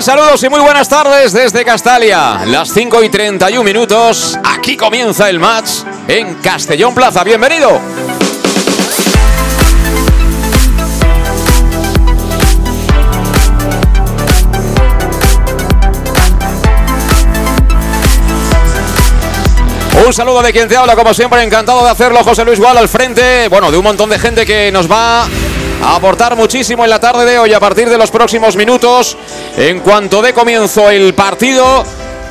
Saludos y muy buenas tardes desde Castalia. Las 5 y 31 minutos. Aquí comienza el match en Castellón Plaza. Bienvenido. Un saludo de quien te habla, como siempre, encantado de hacerlo, José Luis Gual, al frente, bueno, de un montón de gente que nos va a aportar muchísimo en la tarde de hoy a partir de los próximos minutos. En cuanto de comienzo el partido,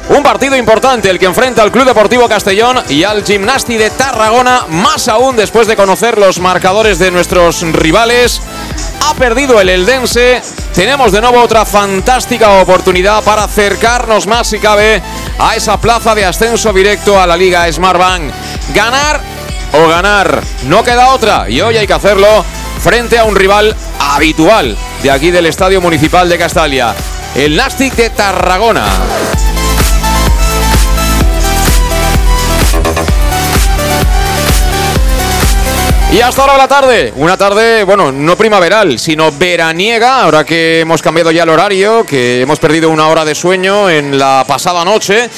un partido importante el que enfrenta al Club Deportivo Castellón y al Gimnasti de Tarragona, más aún después de conocer los marcadores de nuestros rivales. Ha perdido el Eldense. Tenemos de nuevo otra fantástica oportunidad para acercarnos más si cabe a esa plaza de ascenso directo a la Liga Smartbank. Ganar o ganar, no queda otra y hoy hay que hacerlo frente a un rival habitual de aquí del Estadio Municipal de Castalia, el Nastic de Tarragona. Y hasta ahora la tarde, una tarde, bueno, no primaveral, sino veraniega, ahora que hemos cambiado ya el horario, que hemos perdido una hora de sueño en la pasada noche.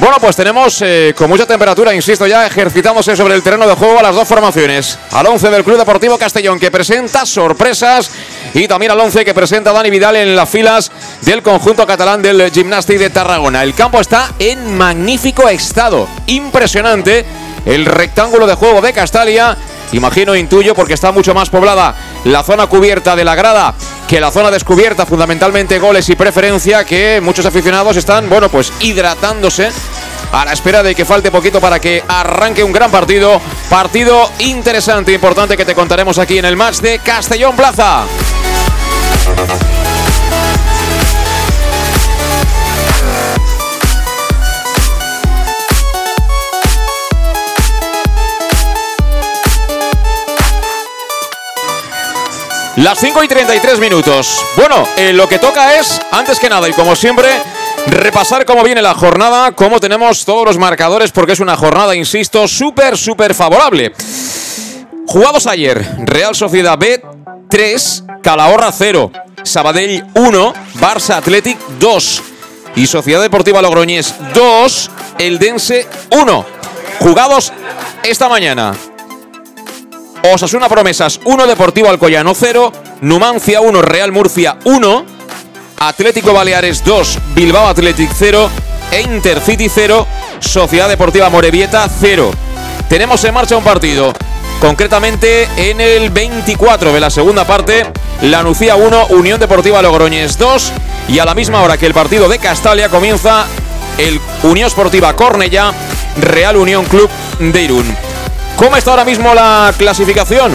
Bueno, pues tenemos eh, con mucha temperatura, insisto ya, ejercitándose sobre el terreno de juego a las dos formaciones. Al 11 del Club Deportivo Castellón, que presenta sorpresas, y también al 11 que presenta Dani Vidal en las filas del conjunto catalán del Gimnastic de Tarragona. El campo está en magnífico estado, impresionante. El rectángulo de juego de Castalia Imagino, intuyo, porque está mucho más poblada la zona cubierta de la grada que la zona descubierta, fundamentalmente goles y preferencia, que muchos aficionados están, bueno, pues hidratándose a la espera de que falte poquito para que arranque un gran partido. Partido interesante, importante que te contaremos aquí en el match de Castellón Plaza. Las 5 y 33 minutos. Bueno, eh, lo que toca es, antes que nada y como siempre, repasar cómo viene la jornada, cómo tenemos todos los marcadores, porque es una jornada, insisto, súper, súper favorable. Jugados ayer, Real Sociedad B 3, Calahorra 0, Sabadell 1, Barça Athletic 2 y Sociedad Deportiva Logroñés 2, Eldense 1. Jugados esta mañana, Osasuna Promesas. 1, Deportivo Alcoyano 0, Numancia 1, Real Murcia 1, Atlético Baleares 2, Bilbao Athletic 0 e Intercity 0, Sociedad Deportiva Morevieta 0. Tenemos en marcha un partido, concretamente en el 24 de la segunda parte, La Nucía 1, Unión Deportiva Logroñés 2 y a la misma hora que el partido de Castalia comienza el Unión Esportiva Cornella, Real Unión Club de Irún. ¿Cómo está ahora mismo la clasificación?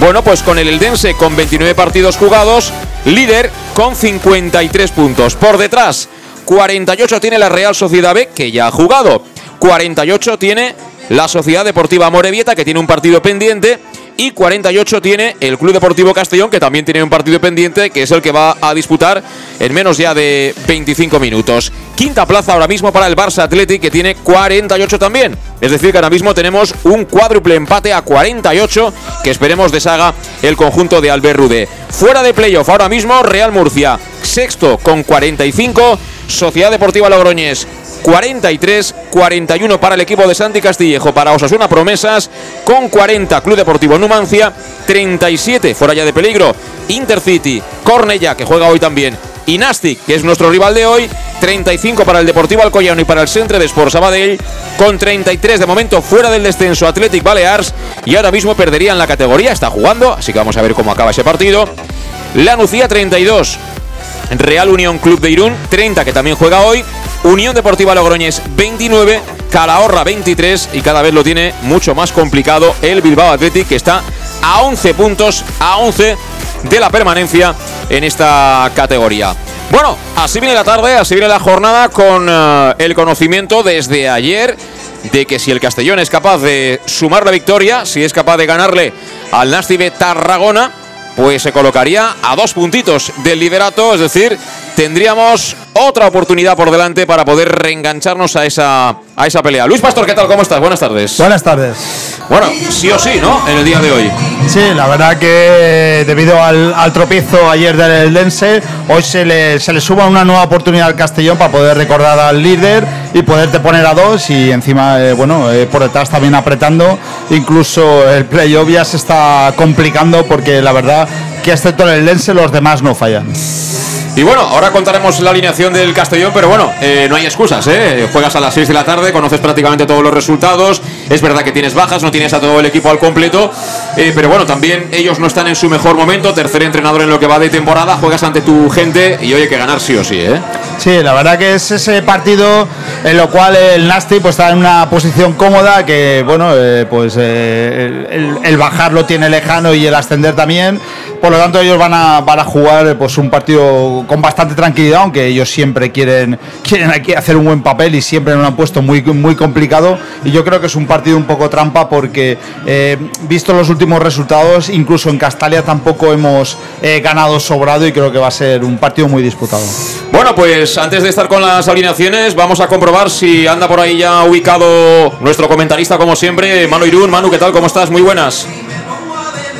Bueno, pues con el Eldense con 29 partidos jugados, líder con 53 puntos. Por detrás, 48 tiene la Real Sociedad B, que ya ha jugado. 48 tiene la Sociedad Deportiva Morevieta, que tiene un partido pendiente. Y 48 tiene el Club Deportivo Castellón, que también tiene un partido pendiente, que es el que va a disputar en menos ya de 25 minutos. Quinta plaza ahora mismo para el Barça Athletic, que tiene 48 también. Es decir, que ahora mismo tenemos un cuádruple empate a 48, que esperemos deshaga el conjunto de Albert Rudé. Fuera de playoff ahora mismo, Real Murcia, sexto con 45, Sociedad Deportiva Logroñés 43, 41 para el equipo de Santi Castillejo, para Osasuna Promesas, con 40 Club Deportivo Numancia, 37 fuera ya de peligro, Intercity, Cornella, que juega hoy también, y Nastic, que es nuestro rival de hoy, 35 para el Deportivo Alcoyano y para el Centre de Sport Sabadell, con 33 de momento fuera del descenso Athletic Balears y ahora mismo perderían la categoría, está jugando, así que vamos a ver cómo acaba ese partido. La Nucía 32, Real Unión Club de Irún 30 que también juega hoy, Unión Deportiva Logroñés 29, Calahorra 23 y cada vez lo tiene mucho más complicado el Bilbao Athletic que está a 11 puntos, a 11 de la permanencia en esta categoría. Bueno, así viene la tarde, así viene la jornada con uh, el conocimiento desde ayer de que si el Castellón es capaz de sumar la victoria, si es capaz de ganarle al Nastive Tarragona, pues se colocaría a dos puntitos del liderato, es decir, tendríamos otra oportunidad por delante para poder reengancharnos a esa, a esa pelea. Luis Pastor, ¿qué tal? ¿Cómo estás? Buenas tardes. Buenas tardes. Bueno, sí o sí, ¿no? En el día de hoy. Sí, la verdad que debido al, al tropiezo ayer del Dense, hoy se le, se le suma una nueva oportunidad al Castellón para poder recordar al líder y poderte poner a dos y encima, eh, bueno, eh, por detrás también apretando. Incluso el playoff ya se está complicando porque la verdad que excepto el Dense los demás no fallan. Y bueno, ahora contaremos la alineación del Castellón, pero bueno, eh, no hay excusas, ¿eh? Juegas a las 6 de la tarde, conoces prácticamente todos los resultados. Es verdad que tienes bajas, no tienes a todo el equipo al completo, eh, pero bueno, también ellos no están en su mejor momento. Tercer entrenador en lo que va de temporada, juegas ante tu gente y hoy hay que ganar sí o sí, ¿eh? Sí, la verdad que es ese partido en lo cual el Nasty pues está en una posición cómoda que bueno eh, pues eh, el, el, bajar lo tiene lejano y el ascender también. Por lo tanto ellos van a, van a jugar pues un partido con bastante tranquilidad, aunque ellos siempre quieren quieren aquí hacer un buen papel y siempre lo han puesto muy muy complicado. Y yo creo que es un partido un poco trampa porque eh, visto los últimos resultados, incluso en Castalia tampoco hemos eh, ganado sobrado y creo que va a ser un partido muy disputado. Bueno, pues antes de estar con las alineaciones, vamos a comprobar si anda por ahí ya ubicado nuestro comentarista, como siempre, Manu Irún. Manu, ¿qué tal? ¿Cómo estás? Muy buenas.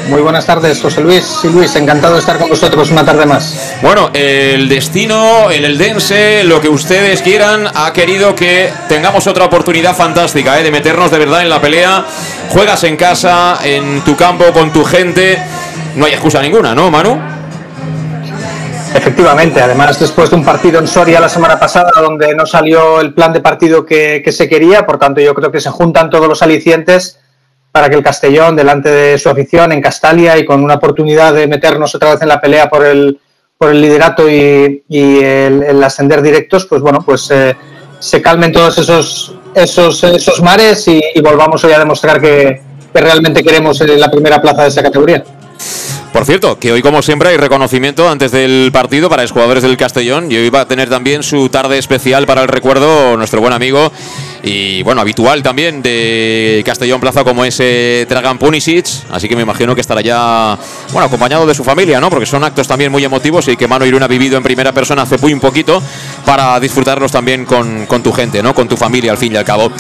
Muy buenas tardes, José Luis. Sí, Luis, encantado de estar con vosotros una tarde más. Bueno, el destino, el Eldense, lo que ustedes quieran, ha querido que tengamos otra oportunidad fantástica, ¿eh? de meternos de verdad en la pelea. Juegas en casa, en tu campo, con tu gente. No hay excusa ninguna, ¿no, Manu? Efectivamente, además después de un partido en Soria la semana pasada donde no salió el plan de partido que, que, se quería, por tanto yo creo que se juntan todos los alicientes para que el Castellón, delante de su afición en Castalia y con una oportunidad de meternos otra vez en la pelea por el, por el liderato y, y el, ascender directos, pues bueno, pues eh, se calmen todos esos, esos, esos mares y, volvamos hoy a demostrar que, que realmente queremos la primera plaza de esa categoría. Por cierto, que hoy como siempre hay reconocimiento antes del partido para los jugadores del Castellón y hoy va a tener también su tarde especial para el recuerdo nuestro buen amigo y bueno, habitual también de Castellón Plaza como ese Dragan Punisic, así que me imagino que estará ya, bueno, acompañado de su familia, ¿no? Porque son actos también muy emotivos y que Mano Irún ha vivido en primera persona hace muy poquito para disfrutarlos también con, con, tu gente, ¿no? Con tu familia al fin y al cabo.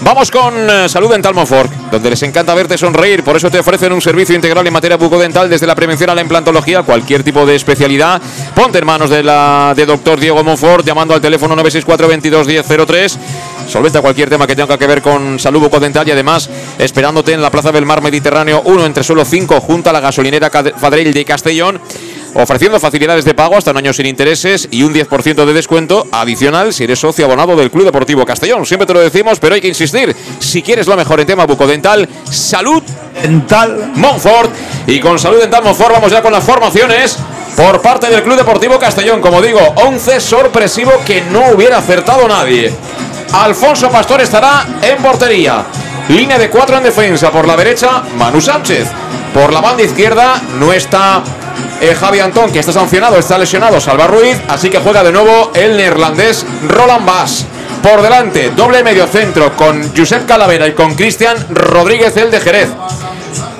Vamos con uh, Salud Dental Monfort, donde les encanta verte sonreír, por eso te ofrecen un servicio integral en materia bucodental desde la prevención a la implantología, cualquier tipo de especialidad. Ponte en manos de la de doctor Diego Monfort llamando al teléfono 964 22 1003 solventa cualquier tema que tenga que ver con salud bucodental y además esperándote en la Plaza del Mar Mediterráneo 1 entre suelo 5 junto a la gasolinera Fadrell de Castellón ofreciendo facilidades de pago hasta un año sin intereses y un 10% de descuento adicional si eres socio abonado del Club Deportivo Castellón. Siempre te lo decimos, pero hay que insistir. Si quieres lo mejor en tema bucodental, Salud Dental Monfort. Y con Salud Dental Monfort vamos ya con las formaciones por parte del Club Deportivo Castellón. Como digo, 11 sorpresivo que no hubiera acertado nadie. Alfonso Pastor estará en portería. Línea de cuatro en defensa. Por la derecha, Manu Sánchez. Por la banda izquierda no está eh, Javi Antón, que está sancionado, está lesionado Salva Ruiz. Así que juega de nuevo el neerlandés Roland Bass. Por delante, doble medio centro con Josep Calavera y con Cristian Rodríguez, el de Jerez.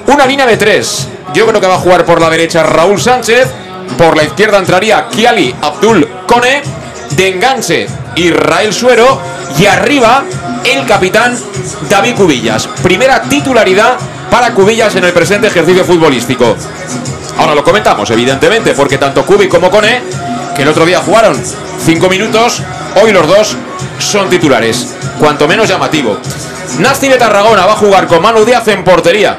Una línea de tres. Yo creo que va a jugar por la derecha Raúl Sánchez. Por la izquierda entraría Kiali Abdul Kone. De enganche Israel Suero y arriba el capitán David Cubillas. Primera titularidad para Cubillas en el presente ejercicio futbolístico. Ahora lo comentamos, evidentemente, porque tanto Cubi como Cone, que el otro día jugaron cinco minutos, hoy los dos son titulares. Cuanto menos llamativo. Nasti de Tarragona va a jugar con Manu Díaz en portería.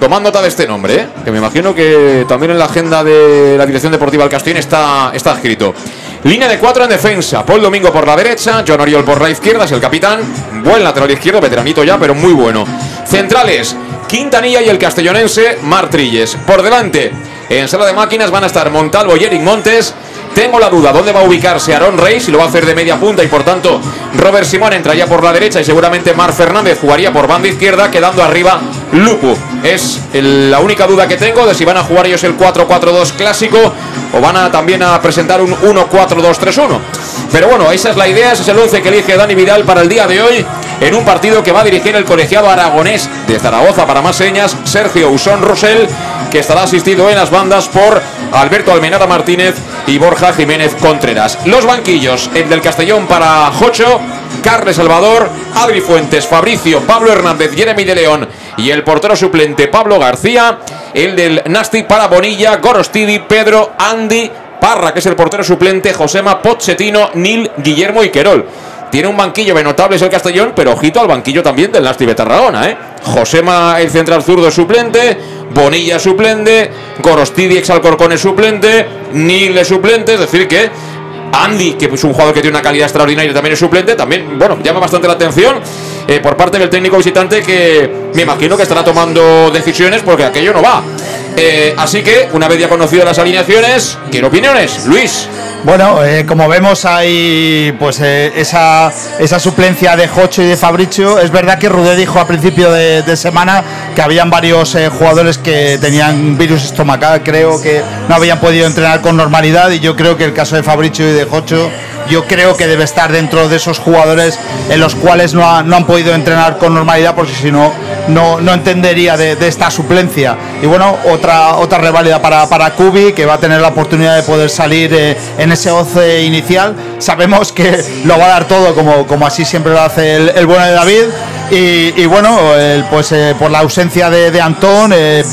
Tomad nota de este nombre, ¿eh? que me imagino que también en la agenda de la Dirección Deportiva del Castellón está, está escrito. Línea de cuatro en defensa. Paul Domingo por la derecha, John Oriol por la izquierda, es el capitán. Buen lateral izquierdo, veteranito ya, pero muy bueno. Centrales, Quintanilla y el castellonense Martrilles. Por delante, en sala de máquinas van a estar Montalvo y Eric Montes. Tengo la duda dónde va a ubicarse Aaron Rey, si lo va a hacer de media punta y por tanto Robert Simón entraría por la derecha y seguramente Mar Fernández jugaría por banda izquierda, quedando arriba Lupu. Es la única duda que tengo de si van a jugar ellos el 4-4-2 clásico o van a también a presentar un 1-4-2-3-1. Pero bueno, esa es la idea, ese es el 11 que elige Dani Vidal para el día de hoy en un partido que va a dirigir el colegiado aragonés de Zaragoza para más señas, Sergio Usón Rosell, que estará asistido en las bandas por Alberto Almenara Martínez y Borja Jiménez Contreras. Los banquillos, el del Castellón para Jocho, Carles Salvador, Adri Fuentes, Fabricio, Pablo Hernández, Jeremy de León y el portero suplente Pablo García, el del Nasti para Bonilla, Gorostidi, Pedro, Andy, Parra, que es el portero suplente, Josema, Pochettino, Nil, Guillermo y Querol. Tiene un banquillo de notables el Castellón, pero ojito al banquillo también del Nasti de Tarragona, ¿eh? Josema, el central zurdo suplente, Bonilla suplente, Gorostidi, ex Alcorcón suplente, Nil es suplente, es decir que Andy, que es un jugador que tiene una calidad extraordinaria, también es suplente, también, bueno, llama bastante la atención eh, por parte del técnico visitante que me imagino que estará tomando decisiones porque aquello no va. Eh, así que, una vez ya conocido las alineaciones, quiero opiniones. Luis. Bueno, eh, como vemos hay pues esa, esa suplencia de Jocho y de Fabricio. Es verdad que Rudé dijo a principio de, semana que habían varios jugadores que tenían virus estomacal, creo que no habían podido entrenar con normalidad y yo creo que el caso de Fabricio y de Jocho yo creo que debe estar dentro de esos jugadores en los cuales no, han podido entrenar con normalidad porque si no, no, no entendería de, esta suplencia. Y bueno, otra, otra reválida para, para Kubi, que va a tener la oportunidad de poder salir eh, en ese 11 inicial. Sabemos que lo va a dar todo, como, como así siempre lo hace el, bueno de David. Y, bueno, pues eh, por la ausencia de, Antón, eh,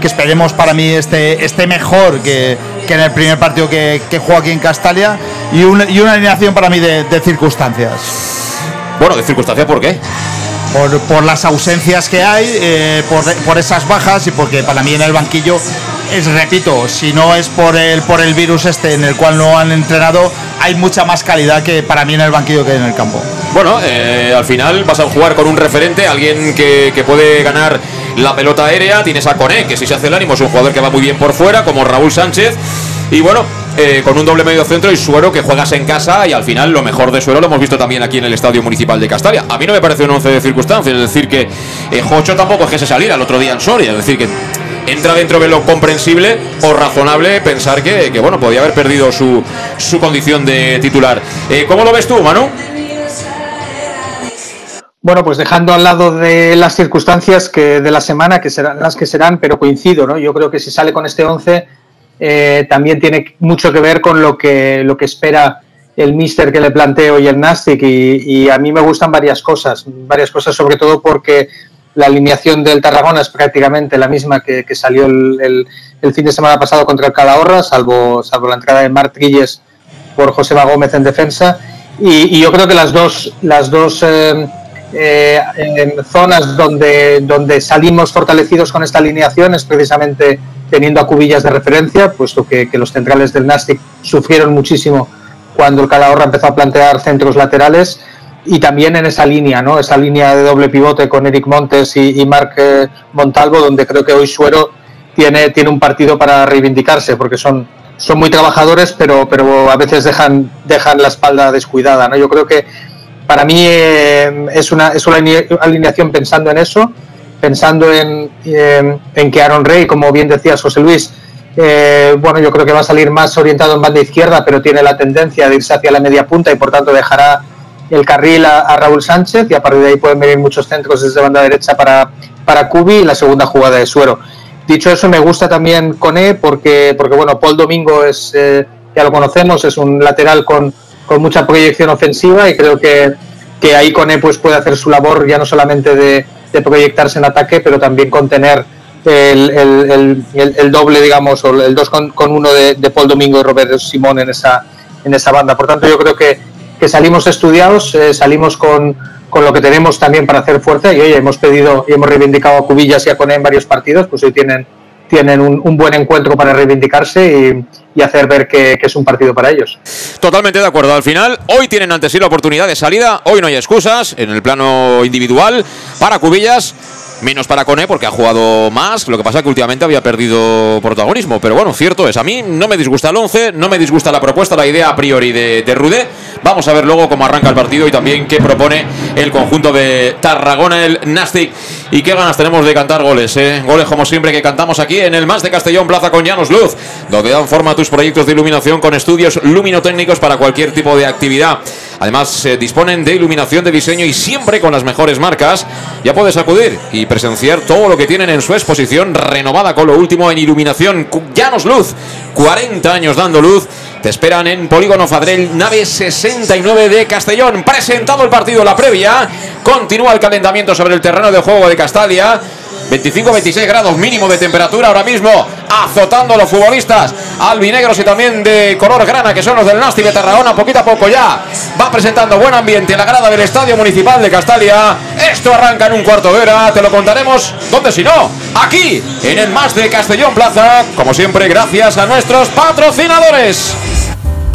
que esperemos para mí esté, esté mejor que, que en el primer partido que, que jugó aquí en Castalia y una, y una alineación para mí de, circunstancias. Bueno, de circunstancias, ¿por qué? Por, las ausencias que hay, eh, por, esas bajas y porque para mí en el banquillo es, repito, si no es por el, por el virus este en el cual no han entrenado, hay mucha más calidad que para mí en el banquillo que en el campo. Bueno, eh, al final vas a jugar con un referente, alguien que, que puede ganar la pelota aérea. Tienes a Coné, que si se hace el ánimo es un jugador que va muy bien por fuera, como Raúl Sánchez. Y bueno, eh, con un doble medio centro y Suero que juegas en casa y al final lo mejor de Suero lo hemos visto también aquí en el Estadio Municipal de Castalia. A mí no me parece un once de circunstancias, es decir que eh, Jocho tampoco es que se saliera el otro día en Soria, es decir que entra dentro de lo comprensible o razonable pensar que, bueno, podía haber perdido su, su condición de titular. Eh, ¿Cómo lo ves tú, Manu? Bueno, pues dejando al lado de las circunstancias que de la semana, que serán las que serán, pero coincido, ¿no? Yo creo que si sale con este 11 eh, también tiene mucho que ver con lo que, lo que espera el míster que le planteo y el Nastic y, a mí me gustan varias cosas, varias cosas sobre todo porque la alineación del Tarragona es prácticamente la misma que, salió el, fin de semana pasado contra el Calahorra, salvo, salvo la entrada de Marc Guilles por José Gómez en defensa y, yo creo que las dos, las dos eh, eh, en zonas donde, donde salimos fortalecidos con esta alineación es precisamente teniendo a Cubillas de referencia, puesto que, los centrales del Nastic sufrieron muchísimo cuando el Calahorra empezó a plantear centros laterales y también en esa línea, ¿no? Esa línea de doble pivote con Eric Montes y, y Marc eh, Montalvo, donde creo que hoy Suero tiene, tiene un partido para reivindicarse, porque son, son muy trabajadores, pero, pero a veces dejan, dejan la espalda descuidada, ¿no? Yo creo que para mí eh, es, una, es una alineación pensando en eso, pensando en, eh, en que Aaron Rey, como bien decías José Luis, eh, bueno, yo creo que va a salir más orientado en banda izquierda, pero tiene la tendencia de irse hacia la media punta y por tanto dejará el carril a, Raúl Sánchez y a partir de ahí pueden venir muchos centros desde banda derecha para, para Cubi y la segunda jugada de Suero. Dicho eso, me gusta también Cone porque, porque bueno, Paul Domingo es, ya lo conocemos, es un lateral con, con mucha proyección ofensiva y creo que, que ahí Cone pues, puede hacer su labor ya no solamente de, proyectarse en ataque, pero también contener el, el, el, doble, digamos, o el 2 con, con uno de, Paul Domingo y Roberto Simón en esa, en esa banda. Por tanto, yo creo que, que salimos estudiados, eh, salimos con, con lo que tenemos también para hacer fuerza y hoy hemos pedido y hemos reivindicado a Cubillas y a Cone en varios partidos, pues hoy tienen, tienen un, buen encuentro para reivindicarse y, hacer ver que, es un partido para ellos. Totalmente de acuerdo. Al final, hoy tienen ante sí la oportunidad de salida, hoy no hay excusas en el plano individual para Cubillas menos para Cone porque ha jugado más. Lo que pasa es que últimamente había perdido protagonismo. Pero bueno, cierto es. A mí no me disgusta el 11, no me disgusta la propuesta, la idea a priori de, de. Vamos a ver luego cómo arranca el partido y también qué propone el conjunto de Tarragona, el Nastic. Y qué ganas tenemos de cantar goles, ¿eh? Goles como siempre que cantamos aquí en el Más de Castellón Plaza con Llanos Luz, donde dan forma a tus proyectos de iluminación con estudios luminotécnicos para cualquier tipo de actividad. Además, se disponen de iluminación de diseño y siempre con las mejores marcas. Ya puedes acudir y presenciar todo lo que tienen en su exposición renovada con lo último en iluminación. Llanos Luz, 40 años dando luz. Te esperan en Polígono Fadrell, nave 69 de Castellón. Presentado el partido, la previa. Continúa el calentamiento sobre el terreno de juego de Castalia. 25-26 grados mínimo de temperatura ahora mismo, azotando a los futbolistas albinegros y también de color grana, que son los del Nasti de Tarragona, poquito a poco ya va presentando buen ambiente en la grada del Estadio Municipal de Castalia. Esto arranca en un cuarto de hora, te lo contaremos, ¿dónde si no? Aquí, en el Más de Castellón Plaza, como siempre, gracias a nuestros patrocinadores.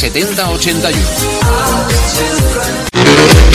7081.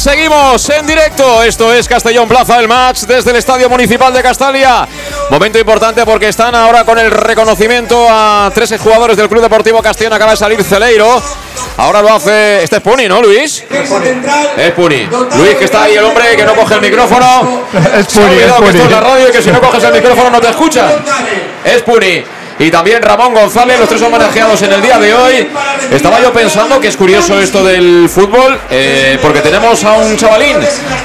Seguimos en directo. Esto es Castellón Plaza del Match desde el Estadio Municipal de Castalia. Momento importante porque están ahora con el reconocimiento a tres jugadores del Club Deportivo Castellón. Acaba de salir Celeiro. Ahora lo hace. Este es Puni, ¿no, Luis? Es Puni. Luis, que está ahí el hombre que no coge el micrófono. Es Puni, es que Puni. esto es la radio y que si no coges el micrófono no te escuchan. Es Puni. Y también Ramón González, los tres homenajeados en el día de hoy. Estaba yo pensando que es curioso esto del fútbol, eh, porque tenemos a un chavalín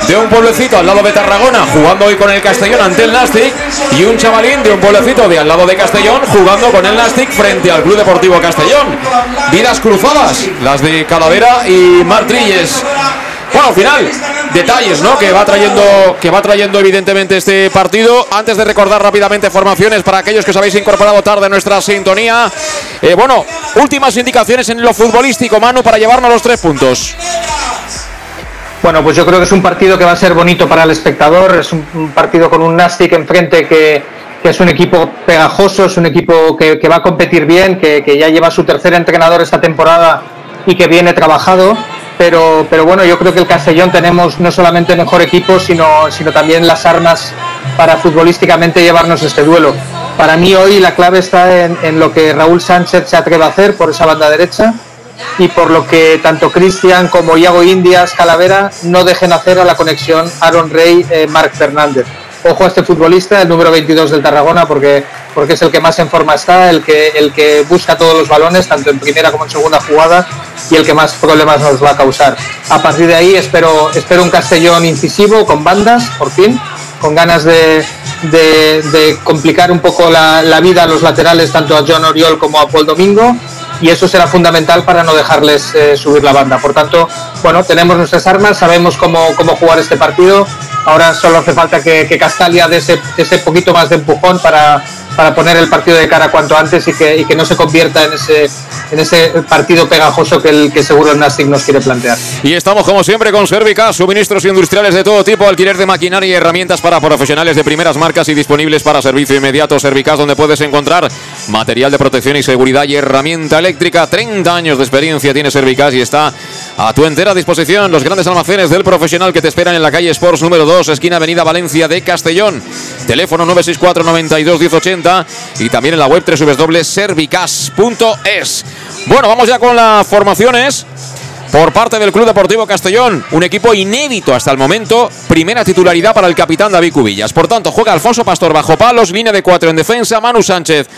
de un pueblecito al lado de Tarragona jugando hoy con el Castellón ante el Nastic y un chavalín de un pueblecito de al lado de Castellón jugando con el Nastic frente al Club Deportivo Castellón. Vidas cruzadas, las de Calavera y Martrilles. Bueno, al final, detalles, ¿no? Que va trayendo, que va trayendo evidentemente este partido. Antes de recordar rápidamente formaciones para aquellos que os habéis incorporado tarde a nuestra sintonía. Eh, bueno, últimas indicaciones en lo futbolístico, Manu, para llevarnos los tres puntos. Bueno, pues yo creo que es un partido que va a ser bonito para el espectador. Es un partido con un Nastic enfrente que, que es un equipo pegajoso, es un equipo que, va a competir bien, que, que ya lleva su tercer entrenador esta temporada y que viene trabajado pero, pero bueno, yo creo que el Castellón tenemos no solamente mejor equipo, sino, sino también las armas para futbolísticamente llevarnos este duelo. Para mí hoy la clave está en, lo que Raúl Sánchez se atreve a hacer por esa banda derecha y por lo que tanto Cristian como Iago Indias, Calavera, no dejen hacer a la conexión Aaron Rey, eh, Fernández. Ojo a este futbolista, el número 22 del Tarragona, porque, porque es el que más en forma está, el que, el que busca todos los balones, tanto en primera como en segunda jugada, y el que más problemas nos va a causar. A partir de ahí espero, espero un Castellón incisivo, con bandas, por fin, con ganas de, de, complicar un poco la, la, vida a los laterales, tanto a John Oriol como a Paul Domingo, y eso será fundamental para no dejarles eh, subir la banda. Por tanto, bueno, tenemos nuestras armas, sabemos cómo, cómo jugar este partido, ahora solo hace falta que, Castalia dé ese, poquito más de empujón para para poner el partido de cara cuanto antes y que, que no se convierta en ese, en ese partido pegajoso que, el, que seguro el Nastic nos quiere plantear. Y estamos como siempre con Servica, suministros industriales de todo tipo, alquiler de maquinaria y herramientas para profesionales de primeras marcas y disponibles para servicio inmediato. Servicas donde puedes encontrar material de protección y seguridad y herramienta eléctrica. 30 años de experiencia tiene Servicas y está a tu entera disposición los grandes almacenes del profesional que te esperan en la calle Sports número 2, esquina Avenida Valencia de Castellón. Teléfono 964 92 1080 y también en la web www.servicas.es. Bueno, vamos ya con las formaciones. Por parte del Club Deportivo Castellón, un equipo inédito hasta el momento, primera titularidad para el capitán David Cubillas. Por tanto, juega Alfonso Pastor bajo palos, línea de cuatro en defensa, Manu Sánchez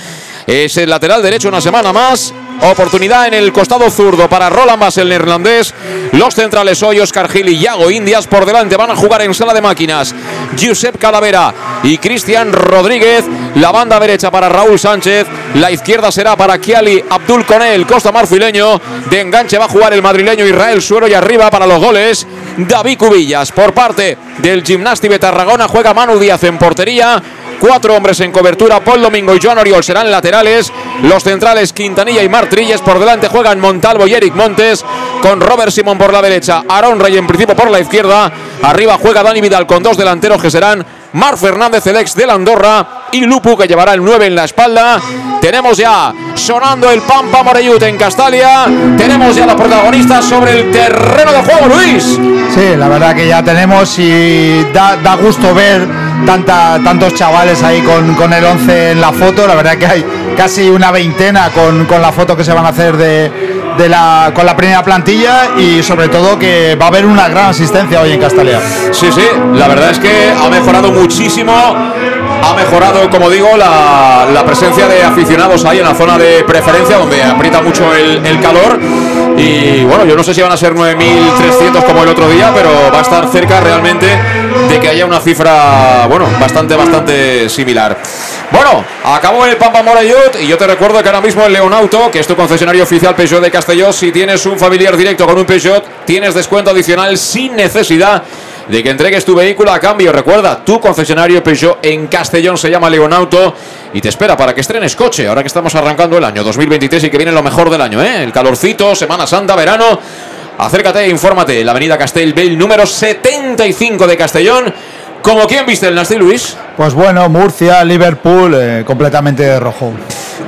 es el lateral derecho una semana más. Oportunidad en el costado zurdo para Roland Bass, el neerlandés. Los centrales hoy Oscar Gil y Yago Indias por delante. Van a jugar en sala de máquinas. Giuseppe Calavera y Cristian Rodríguez. La banda derecha para Raúl Sánchez. La izquierda será para Kiali Abdul Conel, costa marfileño. De enganche va a jugar el madrileño Israel Suero y arriba para los goles. David Cubillas por parte del Gimnasti de Tarragona. Juega Manu Díaz en portería. Cuatro hombres en cobertura. Paul Domingo y Joan Oriol serán laterales. Los centrales Quintanilla y Martrilles por delante juegan Montalvo y Eric Montes. Con Robert Simón por la derecha. Aaron Rey en principio por la izquierda. Arriba juega Dani Vidal con dos delanteros que serán Mar Fernández, el ex de la Andorra. Y Lupu que llevará el 9 en la espalda. Tenemos ya sonando el Pampa Moreyut en Castalia. Tenemos ya los protagonistas sobre el terreno de juego, Luis. Sí, la verdad que ya tenemos y da, da gusto ver tanta, tantos chavales ahí con, el 11 en la foto. La verdad que hay casi una veintena con, la foto que se van a hacer de, de la, con la primera plantilla y sobre todo que va a haber una gran asistencia hoy en Castalia. Sí, sí, la verdad es que ha mejorado muchísimo, ha mejorado, como digo, la, la presencia de aficionados ahí en la zona de preferencia donde aprieta mucho el, el calor y bueno, yo no sé si van a ser 9.300 como el otro día, pero va a estar cerca realmente de que haya una cifra, bueno, bastante, bastante similar. Bueno, acabó el Pampa Morayut y yo te recuerdo que ahora mismo el Leonauto, que es tu concesionario oficial Peugeot de Castellón, si tienes un familiar directo con un Peugeot, tienes descuento adicional sin necesidad de que entregues tu vehículo a cambio. Recuerda, tu concesionario Peugeot en Castellón se llama Leonauto y te espera para que estrenes coche. Ahora que estamos arrancando el año 2023 y que viene lo mejor del año, ¿eh? El calorcito, Semana Santa, verano. Acércate e infórmate. La avenida Castelbell número 75 de Castellón. ¿Como quién viste el Nasty Luis? Pues bueno, Murcia, Liverpool, eh, completamente de rojo.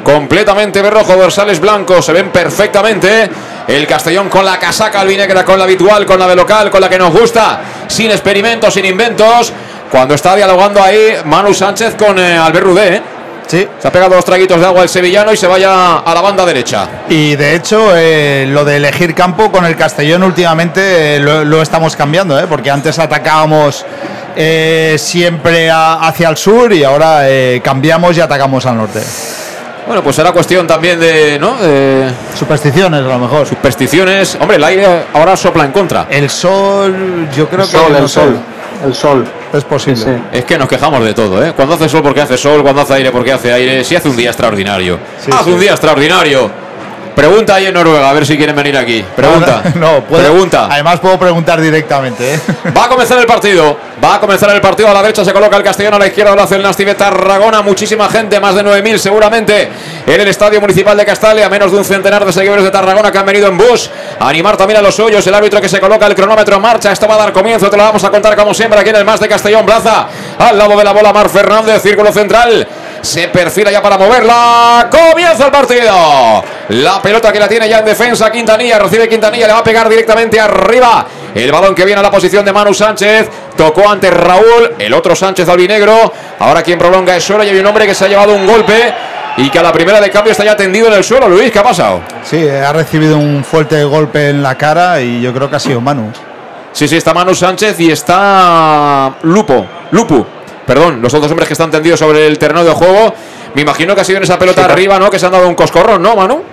Completamente de rojo, dorsales blancos, se ven perfectamente. El Castellón con la casaca albinegra, con la habitual, con la de local, con la que nos gusta, sin experimentos, sin inventos. Cuando está dialogando ahí Manu Sánchez con eh, Albert Rudé, ¿eh? Sí. Se ha pegado dos traguitos de agua el sevillano y se vaya a la banda derecha. Y de hecho, eh, lo de elegir campo con el Castellón últimamente eh, lo, lo, estamos cambiando, ¿eh? porque antes atacábamos siempre a, hacia el sur y ahora cambiamos y atacamos al norte. Bueno, pues será cuestión también de, ¿no? De Supersticiones, a lo mejor. supersticiones. Hombre, el aire ahora sopla en contra. El sol, yo creo El que. el sol. El sol. Es posible. Sí. Es que nos quejamos de todo, ¿eh? Cuando hace sol porque hace sol, cuando hace aire porque hace aire. Si hace un día extraordinario. Sí, hace sí. un día extraordinario. Pregunta ahí en Noruega, a ver si quieren venir aquí. Pregunta. No, puedo- Pregunta. Además, puedo preguntar directamente. ¿eh? Va a comenzar el partido. Va a comenzar el partido. A la derecha se coloca el Castellón, a la izquierda lo hace el Nasti de Tarragona. Muchísima gente, más de 9.000 seguramente, en el Estadio Municipal de Castalia. Menos de un centenar de seguidores de Tarragona que han venido en bus a animar también a los suyos. El árbitro que se coloca el cronómetro en marcha. Esto va a dar comienzo. Te lo vamos a contar como siempre aquí en el Más de Castellón Plaza. Al lado de la bola, Mar Fernández, círculo central. Se perfila ya para moverla. Comienza el partido. La pelota que la tiene ya en defensa. Quintanilla recibe Quintanilla. Le va a pegar directamente arriba. El balón que viene a la posición de Manu Sánchez. Tocó ante Raúl. El otro Sánchez albinegro. Ahora quien prolonga es suelo. Y hay un hombre que se ha llevado un golpe. Y que a la primera de cambio está ya tendido en el suelo. Luis, ¿qué ha pasado? Sí, ha recibido un fuerte golpe en la cara y yo creo que ha sido Manu. Sí, sí, está Manu Sánchez y está Lupo. Lupu. Perdón, los otros hombres que están tendidos sobre el terreno de juego. Me imagino que ha sido en esa pelota Sí, arriba, ¿no? Que se han dado un coscorrón, ¿no, Manu?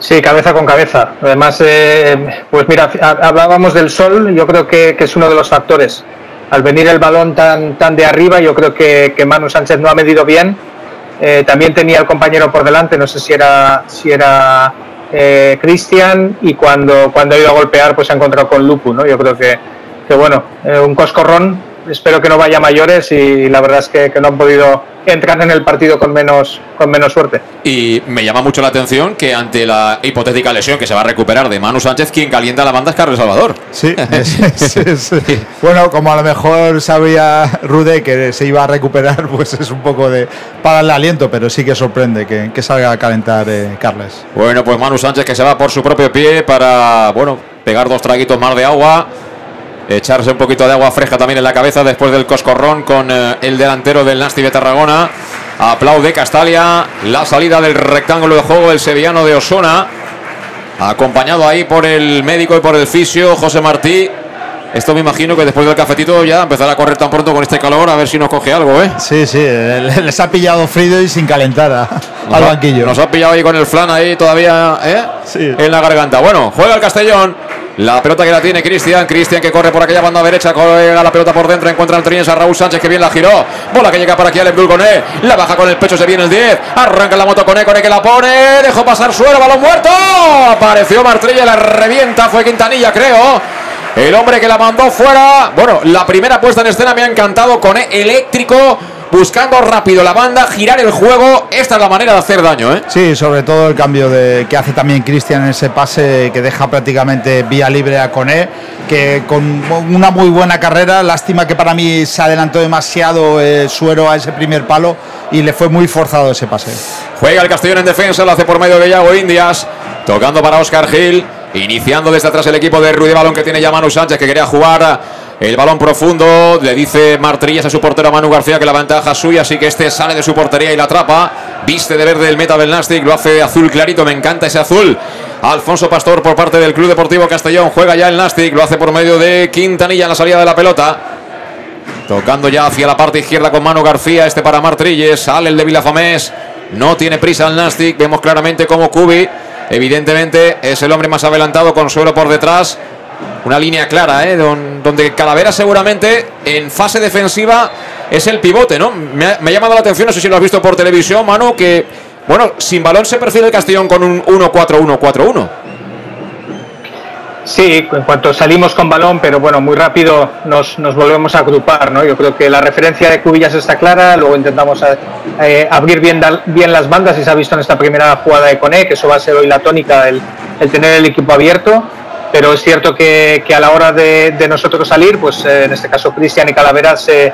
Sí, cabeza con cabeza. Además, eh, pues mira, ha- hablábamos del sol, yo creo que, que es uno de los factores. Al venir el balón tan, tan de arriba, yo creo que, que Manu Sánchez no ha medido bien. Eh, también tenía el compañero por delante, no sé si era, si era eh, Cristian, y cuando, cuando ha ido a golpear, pues se ha encontrado con Lupu, ¿no? Yo creo que, que bueno, un coscorrón, espero que no vaya a mayores y la verdad es que, que no han podido entrar en el partido con menos, con menos suerte. Y me llama mucho la atención que ante la hipotética lesión que se va a recuperar de Manu Sánchez, quien calienta la banda es Carlos Salvador. Sí, es- es- es- bueno, como a lo mejor sabía Rude que se iba a recuperar, pues es un poco de para darle aliento, pero sí que sorprende que, que salga a calentar eh, Carles. Bueno, pues Manu Sánchez que se va por su propio pie para, bueno, pegar dos traguitos más de agua. Echarse un poquito de agua fresca también en la cabeza después del coscorrón con eh, el delantero del Nasti de Tarragona. Aplaude Castalia la salida del rectángulo de juego del sevillano de Osona. Acompañado ahí por el médico y por el fisio José Martí. Esto me imagino que después del cafetito ya empezará a correr tan pronto con este calor a ver si nos coge algo, ¿eh? Sí, sí, les ha pillado frío y sin calentar a- al banquillo. Nos ha pillado ahí con el flan ahí todavía ¿eh? Sí. en la garganta. Bueno, juega el Castellón. La pelota que la tiene Cristian. Cristian que corre por aquella banda derecha. Juega la pelota por dentro. Encuentra el Triens a Raúl Sánchez que bien la giró. Bola que llega para aquí al Embul Coné. La baja con el pecho. Se viene el 10. Arranca la moto Coné. Coné que la pone. Dejó pasar suelo. Balón muerto. Apareció Martrilla. La revienta. Fue Quintanilla, creo. El hombre que la mandó fuera. Bueno, la primera puesta en escena me ha encantado. Coné eléctrico. Buscando rápido la banda, girar el juego. Esta es la manera de hacer daño, ¿eh? Sí, sobre todo el cambio de, que hace también Cristian en ese pase que deja prácticamente vía libre a Coné, que con una muy buena carrera, lástima que para mí se adelantó demasiado eh, Suero a ese primer palo y le fue muy forzado ese pase. Juega el Castellón en defensa, lo hace por medio de Yago Indias. Tocando para Oscar Gil. Iniciando desde atrás el equipo de Rudy Balón que tiene ya Manu Sánchez que quería jugar el balón profundo. Le dice Martrillas a su portero Manu García que la ventaja es suya. Así que este sale de su portería y la atrapa. Viste de verde el meta del Nastic. Lo hace azul clarito. Me encanta ese azul. Alfonso Pastor por parte del Club Deportivo Castellón. Juega ya el Nastic. Lo hace por medio de Quintanilla en la salida de la pelota. Tocando ya hacia la parte izquierda con Manu García. Este para Martrilles. Sale el de Vilafamés. No tiene prisa el Nastic. Vemos claramente cómo Cubi, evidentemente, es el hombre más adelantado con suelo por detrás. Una línea clara, ¿eh? Don- donde Calavera seguramente en fase defensiva es el pivote, ¿no? Me ha, llamado la atención, no sé si lo has visto por televisión, Manu, que, bueno, sin balón se perfila el Castellón con un 1-4-1-4-1. Sí, en cuanto salimos con balón, pero bueno, muy rápido nos, volvemos a agrupar, ¿no? Yo creo que la referencia de Cubillas está clara, luego intentamos eh, eh, abrir bien, bien las bandas y se ha visto en esta primera jugada de Cone, que eso va a ser hoy la tónica, el, el tener el equipo abierto, pero es cierto que, que a la hora de, nosotros salir, pues eh, en este caso Cristian y Calavera se,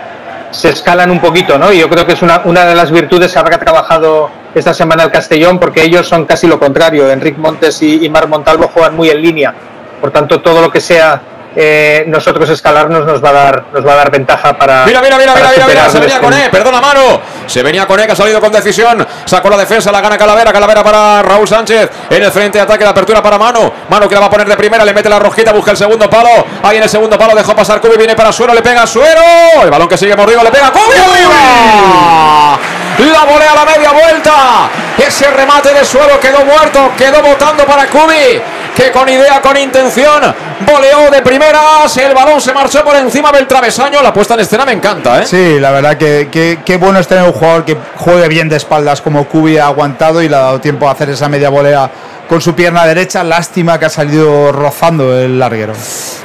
se escalan un poquito, ¿no? Y yo creo que es una, una de las virtudes que habrá trabajado esta semana el Castellón, porque ellos son casi lo contrario. Enric Montes y Mar Montalvo juegan muy en línea. Por tanto, todo lo que sea eh, nosotros escalarnos nos va a dar nos va a dar ventaja para Mira, mira, mira, mira, mira, se venía con E, perdona mano. Se venía con E, que ha salido con decisión. Sacó la defensa, la gana Calavera, Calavera para Raúl Sánchez. En el frente de ataque, la apertura para Mano. Mano que la va a poner de primera, le mete la rojita, busca el segundo palo. Ahí en el segundo palo dejó pasar Cubi, viene para Suero, le pega a Suero. El balón que sigue mordido, le pega Cubi arriba. La volea a la media vuelta. Ese remate de suelo quedó muerto. Quedó votando para Kubi. Que con idea, con intención, voleó de primeras. El balón se marchó por encima del travesaño. La puesta en escena me encanta, ¿eh? Sí, la verdad que, bueno es tener un jugador que juegue bien de espaldas como Kubi ha aguantado y le ha dado tiempo a hacer esa media volea con su pierna derecha. Lástima que ha salido rozando el larguero.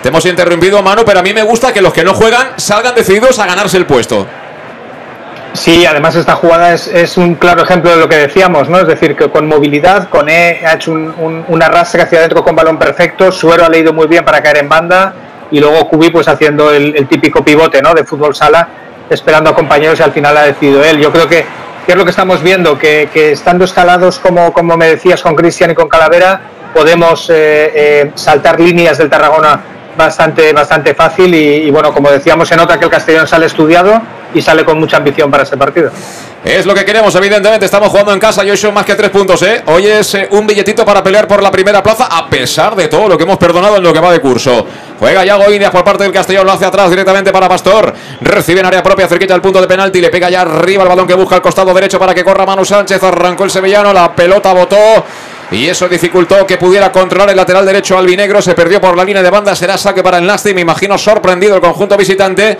Te hemos interrumpido, Manu, pero a mí me gusta que los que no juegan salgan decididos a ganarse el puesto. Sí, además esta jugada es, un claro ejemplo de lo que decíamos, ¿no? Es decir, que con movilidad, con E ha hecho un, un, arrastre hacia adentro con balón perfecto, Suero ha leído muy bien para caer en banda y luego Cubi pues haciendo el, típico pivote, ¿no? De fútbol sala, esperando a compañeros y al final ha decidido él. Yo creo que, es lo que estamos viendo, que, estando escalados como, como me decías con Cristian y con Calavera, podemos eh, eh, saltar líneas del Tarragona bastante, bastante fácil y, bueno, como decíamos, se nota que el Castellón sale estudiado y sale con mucha ambición para ese partido. Es lo que queremos, evidentemente. Estamos jugando en casa y hoy son más que tres puntos, ¿eh? Hoy es eh, un billetito para pelear por la primera plaza, a pesar de todo lo que hemos perdonado en lo que va de curso. Juega Yago Indias por parte del Castellón, lo hace atrás directamente para Pastor. Recibe en área propia, cerquita del punto de penalti. Le pega ya arriba el balón que busca el costado derecho para que corra Manu Sánchez. Arrancó el sevillano, la pelota botó. Y eso dificultó que pudiera controlar el lateral derecho albinegro. Se perdió por la línea de banda. Será saque para el Nasty. Me imagino sorprendido el conjunto visitante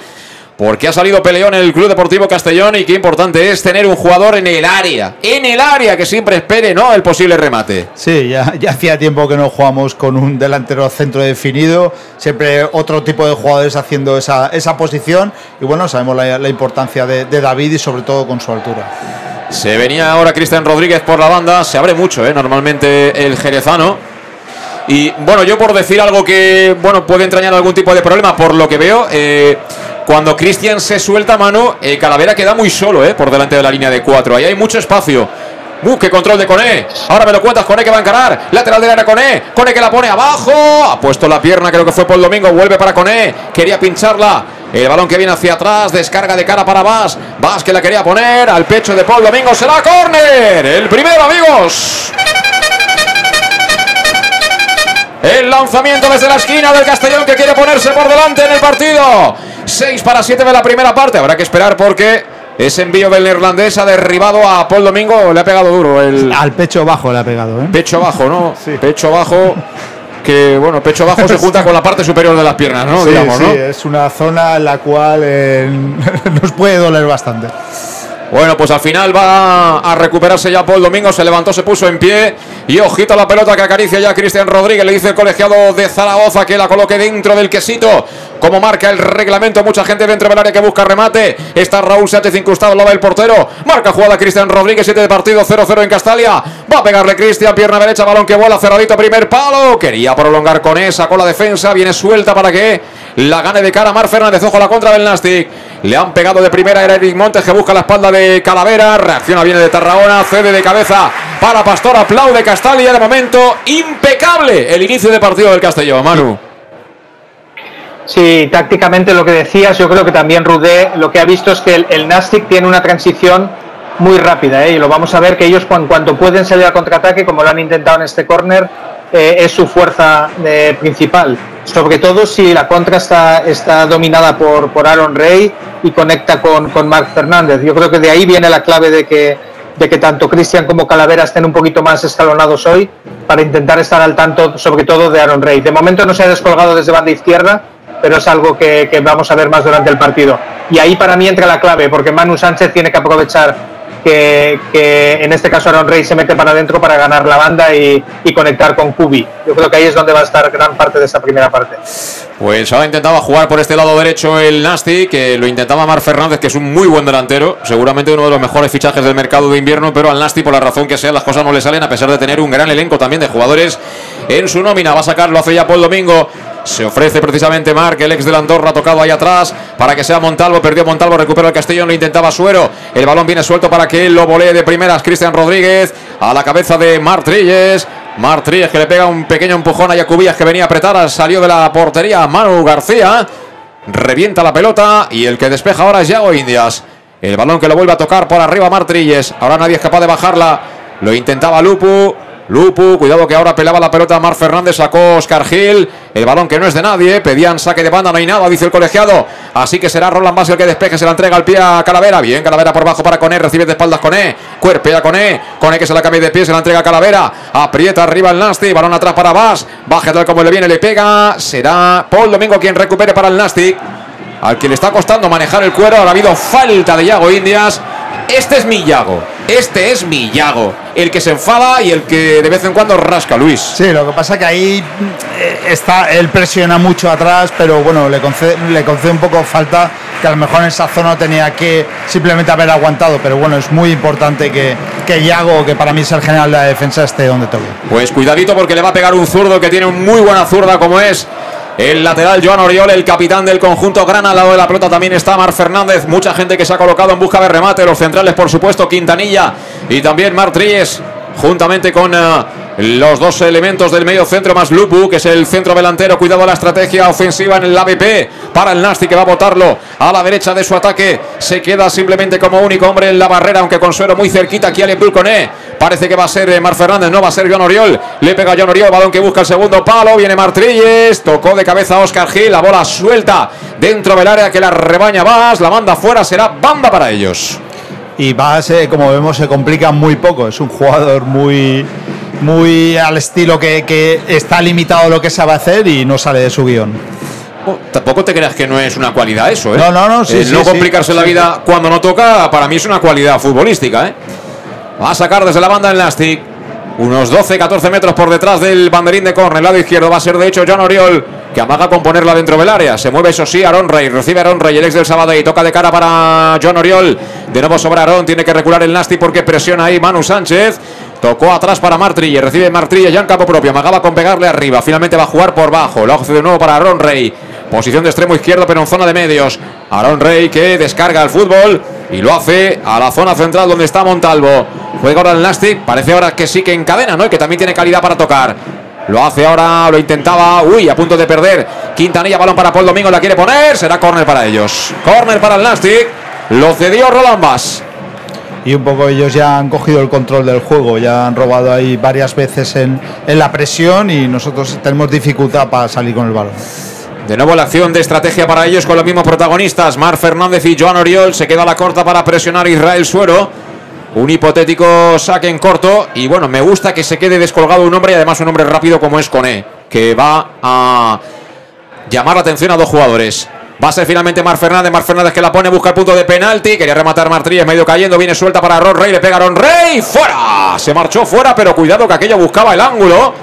porque ha salido peleón en el Club Deportivo Castellón y qué importante es tener un jugador en el área, en el área que siempre espere ¿no? el posible remate. Sí, ya, ya hacía tiempo que no jugamos con un delantero centro definido, siempre otro tipo de jugadores haciendo esa, esa posición y bueno, sabemos la, importancia de, David y sobre todo con su altura. Se venía ahora Cristian Rodríguez por la banda, se abre mucho, ¿eh? normalmente el jerezano. Y bueno, yo por decir algo que bueno puede entrañar algún tipo de problema, por lo que veo, eh, cuando Cristian se suelta mano, Calavera queda muy solo eh, por delante de la línea de cuatro. Ahí hay mucho espacio. Uh, qué control de Cone. Ahora me lo cuentas, Cone que va a encarar. Lateral de área Cone. Cone que la pone abajo. Ha puesto la pierna, creo que fue por el domingo. Vuelve para Cone. Quería pincharla. El balón que viene hacia atrás, descarga de cara para Vas. Vas que la quería poner al pecho de Paul Domingo. Será córner. El primero, amigos. El lanzamiento desde la esquina del Castellón que quiere ponerse por delante en el partido. 6 para 7 de la primera parte. Habrá que esperar porque ese envío del neerlandés ha derribado a Paul Domingo. Le ha pegado duro. El... Al pecho bajo le ha pegado. ¿eh? Pecho bajo, ¿no? Sí. Pecho bajo. Que bueno, pecho bajo se junta con la parte superior de las piernas, ¿no? Sí, sí, es una zona en la cual eh, nos puede doler bastante. Bueno, pues al final va a recuperarse ya Paul Domingo. Se levantó, se puso en pie. Y ojito la pelota que acaricia ya Cristian Rodríguez. Le dice el colegiado de Zaragoza que la coloque dentro del quesito. Como marca el reglamento, mucha gente dentro del área que busca remate. Está Raúl Sánchez incrustado al lado del portero. Marca jugada Cristian Rodríguez, 7 de partido, 0-0 en Castalia. Va a pegarle Cristian, pierna derecha, balón que vuela, cerradito, primer palo. Quería prolongar con esa, con la defensa. Viene suelta para que la gane de cara Mar Fernández. Ojo la contra del Nastic. Le han pegado de primera era Eric Montes que busca la espalda de Calavera. Reacciona bien de Tarragona. Cede de cabeza para Pastor. Aplaude Castalia. De momento, impecable el inicio de partido del Castellón. Manu. Sí, tácticamente lo que decías, yo creo que también Rudé lo que ha visto es que el, Nastic tiene una transición muy rápida ¿eh? y lo vamos a ver que ellos cuando, cuando pueden salir al contraataque, como lo han intentado en este córner, eh, es su fuerza eh, principal. Sobre todo si la contra está, está dominada por, por Aaron Rey y conecta con, con Marc Fernández. Yo creo que de ahí viene la clave de que, de que tanto Cristian como Calavera estén un poquito más escalonados hoy para intentar estar al tanto, sobre todo de Aaron Rey. De momento no se ha descolgado desde banda izquierda, pero es algo que, que vamos a ver más durante el partido. Y ahí para mí entra la clave, porque Manu Sánchez tiene que aprovechar que, en este caso Aaron Rey se mete para adentro para ganar la banda y, conectar con Kubi. Yo creo que ahí es donde va a estar gran parte de esta primera parte. Pues ahora intentaba jugar por este lado derecho el Nasty, que lo intentaba Mar Fernández, que es un muy buen delantero, seguramente uno de los mejores fichajes del mercado de invierno, pero al Nasty, por la razón que sea, las cosas no le salen, a pesar de tener un gran elenco también de jugadores en su nómina. Va a sacarlo hace ya por el domingo. Se ofrece precisamente Marc, el ex del Andorra, tocado ahí atrás para que sea Montalvo. Perdió Montalvo, recupera el Castellón, lo intentaba Suero. El balón viene suelto para que él lo volee de primeras. Cristian Rodríguez a la cabeza de Martrilles. Martrilles que le pega un pequeño empujón a Yacubillas que venía a apretar. Salió de la portería Manu García. Revienta la pelota y el que despeja ahora es Yago Indias. El balón que lo vuelve a tocar por arriba Martrilles. Ahora nadie es capaz de bajarla. Lo intentaba Lupu. Lupu, cuidado que ahora pelaba la pelota Mar Fernández, sacó Oscar Gil, el balón que no es de nadie, pedían saque de banda, no hay nada, dice el colegiado, así que será Roland Bass el que despeje, se la entrega al pie a Calavera, bien, Calavera por bajo para Coné, recibe de espaldas Coné, cuerpea Coné, Coné que se la cambia de pie, se la entrega a Calavera, aprieta arriba el Nasty, balón atrás para Bass, baja tal como le viene, le pega, será Paul Domingo quien recupere para el Nasty, al que le está costando manejar el cuero, ahora ha habido falta de Yago Indias, este es mi Yago. Este es mi Yago. El que se enfada y el que de vez en cuando rasca, Luis. Sí, lo que pasa que ahí eh, está, él presiona mucho atrás, pero bueno, le concede, le concede un poco falta que a lo mejor en esa zona tenía que simplemente haber aguantado, pero bueno, es muy importante que, que Yago, que para mí es el general de la defensa, esté donde toque. Pues cuidadito porque le va a pegar un zurdo que tiene muy buena zurda como es el lateral Joan Oriol, el capitán del conjunto Gran, al lado de la pelota también está Mar Fernández. Mucha gente que se ha colocado en busca de remate. Los centrales, por supuesto, Quintanilla y también Martríes, juntamente con eh, los dos elementos del medio centro más Lupu, que es el centro delantero. Cuidado la estrategia ofensiva en el ABP para el Nasti que va a botarlo a la derecha de su ataque. Se queda simplemente como único hombre en la barrera, aunque con suero muy cerquita aquí al Coné. Parece que va a ser eh, Mar Fernández, no va a ser John Oriol. Le pega John Oriol, balón que busca el segundo palo. Viene Martrilles, tocó de cabeza a Oscar Gil. La bola suelta dentro del área que la rebaña Vas. La manda fuera, será banda para ellos. Y Vas, eh, como vemos, se complica muy poco. Es un jugador muy, muy al estilo que, que está limitado lo que sabe hacer y no sale de su guion. Oh, tampoco te creas que no es una cualidad eso, ¿eh? No, no, no, sí, El sí, no sí. complicarse la vida cuando no toca, para mí es una cualidad futbolística, ¿eh? Va a sacar desde la banda el Nastic. Unos 12-14 metros por detrás del banderín de córner. lado izquierdo va a ser de hecho John Oriol, que amaga con ponerla dentro del área. Se mueve eso sí, Aaron Rey. Recibe Aaron Rey, el ex del Sabadell. Toca de cara para John Oriol. De nuevo sobre Aaron. Tiene que recular el Nasty porque presiona ahí Manu Sánchez. Tocó atrás para Martrille. Recibe Martrille ya en campo propio. Amagaba con pegarle arriba. Finalmente va a jugar por bajo. Lo hace de nuevo para Aaron Rey. Posición de extremo izquierdo, pero en zona de medios. Aaron Rey que descarga el fútbol y lo hace a la zona central donde está Montalvo. Juega ahora el Nastic. Parece ahora que sí que encadena, ¿no? Y que también tiene calidad para tocar. Lo hace ahora, lo intentaba. Uy, a punto de perder. Quintanilla, balón para Paul Domingo. La quiere poner. Será córner para ellos. Córner para el Nastic. Lo cedió Roland Bass. Y un poco ellos ya han cogido el control del juego, ya han robado ahí varias veces en, en la presión y nosotros tenemos dificultad para salir con el balón. De nuevo la acción de estrategia para ellos con los mismos protagonistas. Mar Fernández y Joan Oriol. Se queda la corta para presionar Israel Suero. Un hipotético saque en corto. Y bueno, me gusta que se quede descolgado un hombre y además un hombre rápido como es Coné. Que va a llamar la atención a dos jugadores. Va a ser finalmente Mar Fernández. Mar Fernández que la pone, busca el punto de penalti. Quería rematar Martríez, medio cayendo. Viene suelta para Ron Rey. Le pega Ron Rey. ¡Fuera! Se marchó fuera, pero cuidado que aquello buscaba el ángulo.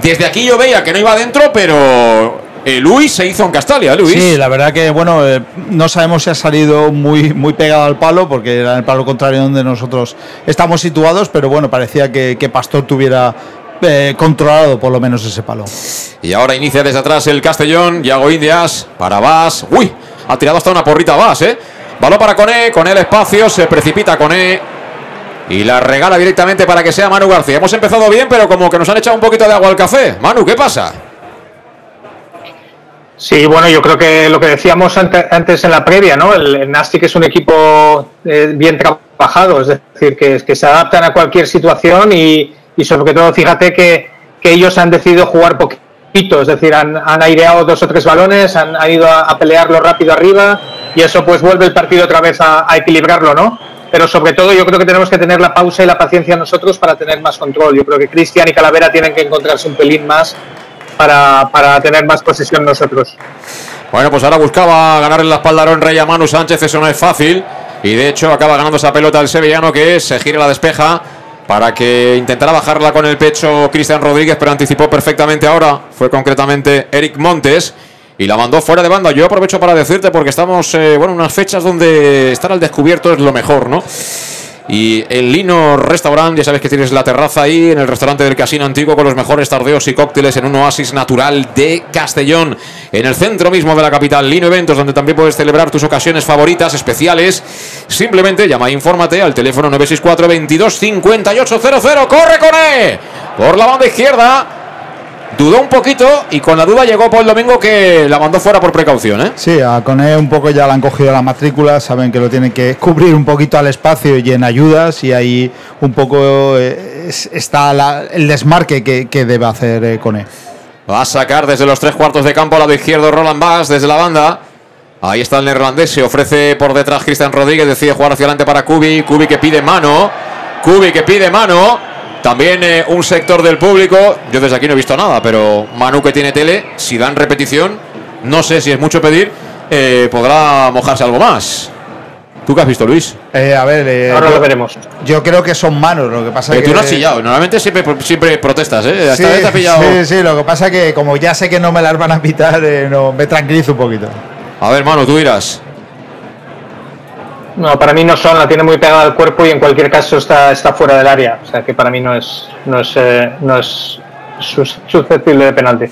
Desde aquí yo veía que no iba adentro, pero eh, Luis se hizo en Castalia, Luis. Sí, la verdad que bueno, eh, no sabemos si ha salido muy, muy pegado al palo, porque era el palo contrario donde nosotros estamos situados, pero bueno, parecía que Pastor tuviera eh, controlado por lo menos ese palo. Y ahora inicia desde atrás el Castellón. Yago Indias para Vas. Uy, ha tirado hasta una porrita Vas, ¿eh? Balón para Coné, con el espacio, se precipita Coné. Y la regala directamente para que sea Manu García. Hemos empezado bien, pero como que nos han echado un poquito de agua al café. Manu, ¿qué pasa? Sí, bueno, yo creo que lo que decíamos ante- antes en la previa, ¿no? El, el Nastic es un equipo eh, bien trabajado, es decir, que, que se adaptan a cualquier situación y, y sobre todo, fíjate que, que ellos han decidido jugar poquito, es decir, han, han aireado dos o tres balones, han, han ido a, a pelearlo rápido arriba y eso pues vuelve el partido otra vez a, a equilibrarlo, ¿no? Pero sobre todo yo creo que tenemos que tener la pausa y la paciencia nosotros para tener más control. Yo creo que Cristian y Calavera tienen que encontrarse un pelín más para, para tener más posesión nosotros. Bueno, pues ahora buscaba ganar en la espalda a Rey a Manu Sánchez, eso no es fácil. Y de hecho acaba ganando esa pelota el sevillano que se gira la despeja para que intentara bajarla con el pecho Cristian Rodríguez, pero anticipó perfectamente ahora. Fue concretamente Eric Montes y la mandó fuera de banda. Yo aprovecho para decirte porque estamos, eh, bueno, unas fechas donde estar al descubierto es lo mejor, ¿no? Y el Lino Restaurant, ya sabes que tienes la terraza ahí en el restaurante del Casino Antiguo con los mejores tardeos y cócteles en un oasis natural de Castellón, en el centro mismo de la capital. Lino Eventos, donde también puedes celebrar tus ocasiones favoritas, especiales. Simplemente llama e infórmate al teléfono 964 22 5800. ¡Corre con E! Por la banda izquierda. Dudó un poquito y con la duda llegó Paul Domingo que la mandó fuera por precaución, ¿eh? Sí, a Cone un poco ya le han cogido la matrícula, saben que lo tienen que cubrir un poquito al espacio y en ayudas y ahí un poco eh, está el desmarque que, debe hacer eh, Cone. Va a sacar desde los tres cuartos de campo al lado izquierdo Roland Bass desde la banda. Ahí está el neerlandés, se ofrece por detrás Cristian Rodríguez, decide jugar hacia adelante para Kubi, Kubi que pide mano, Kubi que pide mano, también eh, un sector del público, yo desde aquí no he visto nada, pero Manu que tiene tele, si dan repetición, no sé si es mucho pedir, eh, podrá mojarse algo más. ¿Tú qué has visto, Luis? Eh, a ver, ahora lo veremos. Yo creo que son manos, lo que pasa es que. Tú no has chillado, normalmente siempre, siempre protestas, ¿eh? sí, Sí, sí, lo que pasa es que como ya sé que no me las van a pitar, no, me tranquilizo un poquito. A ver, mano, tú dirás. No, para mí no son, la tiene muy pegada al cuerpo y en cualquier caso está, está fuera del área. O sea que para mí no es, no es, eh, no es susceptible de penalti.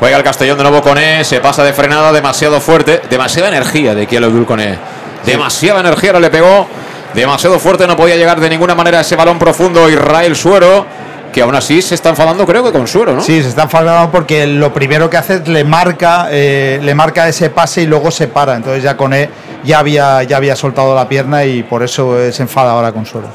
Juega el Castellón de nuevo con E, se pasa de frenada demasiado fuerte, demasiada energía de Kielo Dul con E. Demasiada energía no le pegó, demasiado fuerte, no podía llegar de ninguna manera a ese balón profundo Israel Suero que aún así se está enfadando creo que con Suero, ¿no? Sí, se está enfadando porque lo primero que hace es le marca, eh, le marca ese pase y luego se para. Entonces ya con él ya había, ya había soltado la pierna y por eso se enfada ahora con Suero.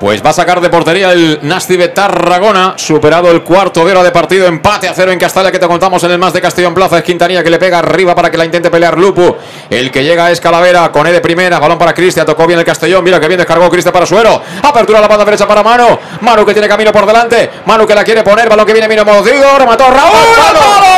Pues va a sacar de portería el Nasty de Tarragona, superado el cuarto de de partido, empate a cero en Castalla que te contamos en el más de Castellón Plaza, es Quintanilla que le pega arriba para que la intente pelear Lupu, el que llega es Calavera, con E de primera, balón para Cristian, tocó bien el Castellón, mira que bien descargó Cristian para Suero, apertura a la banda derecha para Manu, Manu que tiene camino por delante, Manu que la quiere poner, balón que viene Mino Modido, remató Raúl, ¡Al palo!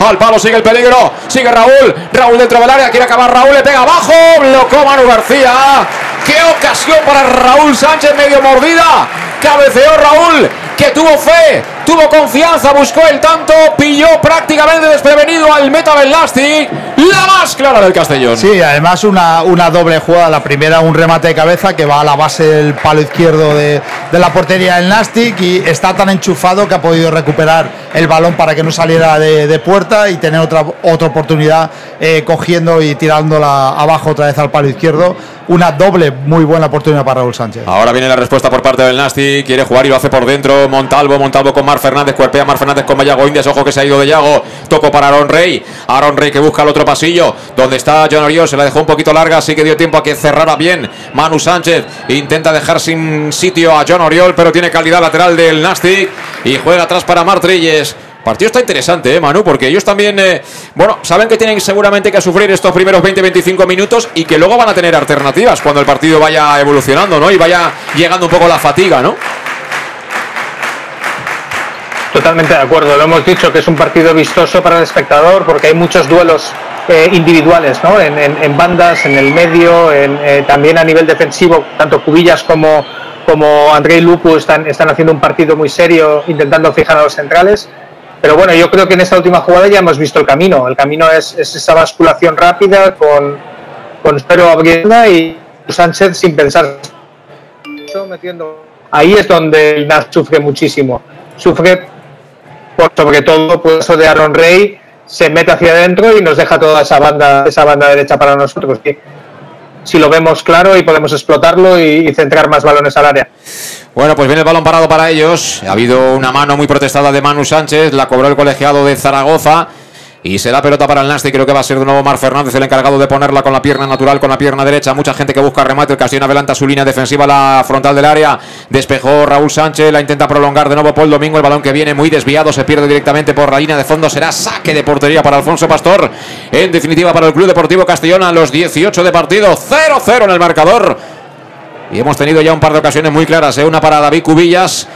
Al palo sigue el peligro, sigue Raúl, Raúl dentro del área, quiere acabar Raúl, le pega abajo, bloqueó Manu García, qué ocasión para Raúl Sánchez. Medio mordida. Cabeceó Raúl, que tuvo fe, tuvo confianza, buscó el tanto, pilló prácticamente desprevenido al Meta Belastic, la más clara del Castellón. Sí, además una, una doble jugada. La primera, un remate de cabeza que va a la base del palo izquierdo de, la portería del Nastic y está tan enchufado que ha podido recuperar el balón para que no saliera de, puerta y tener otra, otra oportunidad eh, cogiendo y tirándola abajo otra vez al palo izquierdo. Una doble muy buena oportunidad para Raúl Sánchez. Ahora viene la respuesta por parte del Nasti. Quiere jugar y lo hace por dentro. Montalvo, Montalvo con Mar Fernández. Cuerpea Mar Fernández con Mayago Indias. Ojo que se ha ido de Yago. Toco para Aaron Rey. Aaron Rey que busca el otro pasillo. Donde está John Oriol. Se la dejó un poquito larga. Así que dio tiempo a que cerrara bien. Manu Sánchez intenta dejar sin sitio a John Oriol. Pero tiene calidad lateral del Nasti. Y juega atrás para Mar Trilles. Partido está interesante, ¿eh, Manu? Porque ellos también, eh, bueno, saben que tienen seguramente que sufrir estos primeros 20-25 minutos y que luego van a tener alternativas cuando el partido vaya evolucionando, ¿no? Y vaya llegando un poco la fatiga, ¿no? Totalmente de acuerdo. Lo hemos dicho que es un partido vistoso para el espectador porque hay muchos duelos eh, individuales, ¿no? En, bandas, en el medio, en, también a nivel defensivo, tanto Cubillas como, como Andrei Lupu están, están haciendo un partido muy serio intentando fijar a los centrales pero bueno, yo creo que en esta última jugada ya hemos visto el camino. El camino es, esa basculación rápida con, con Espero abriendo y Sánchez sin pensar. Ahí es donde el NAS sufre muchísimo. Sufre por sobre todo por eso de Aaron Rey se mete hacia adentro y nos deja toda esa banda esa banda derecha para nosotros si lo vemos claro y podemos explotarlo y centrar más balones al área bueno, pues viene el balón parado para ellos. Ha habido una mano muy protestada de Manu Sánchez. La cobró el colegiado de Zaragoza. Y será pelota para el Nasti. Creo que va a ser de nuevo Mar Fernández el encargado de ponerla con la pierna natural, con la pierna derecha. Mucha gente que busca remate. El Castellón adelanta su línea defensiva, la frontal del área. Despejó Raúl Sánchez. La intenta prolongar de nuevo Paul Domingo. El balón que viene muy desviado. Se pierde directamente por la línea de fondo. Será saque de portería para Alfonso Pastor. En definitiva, para el Club Deportivo Castellón a los 18 de partido. 0-0 en el marcador. Y hemos tenido ya un par de ocasiones muy claras. ¿eh? Una para David Cubillas.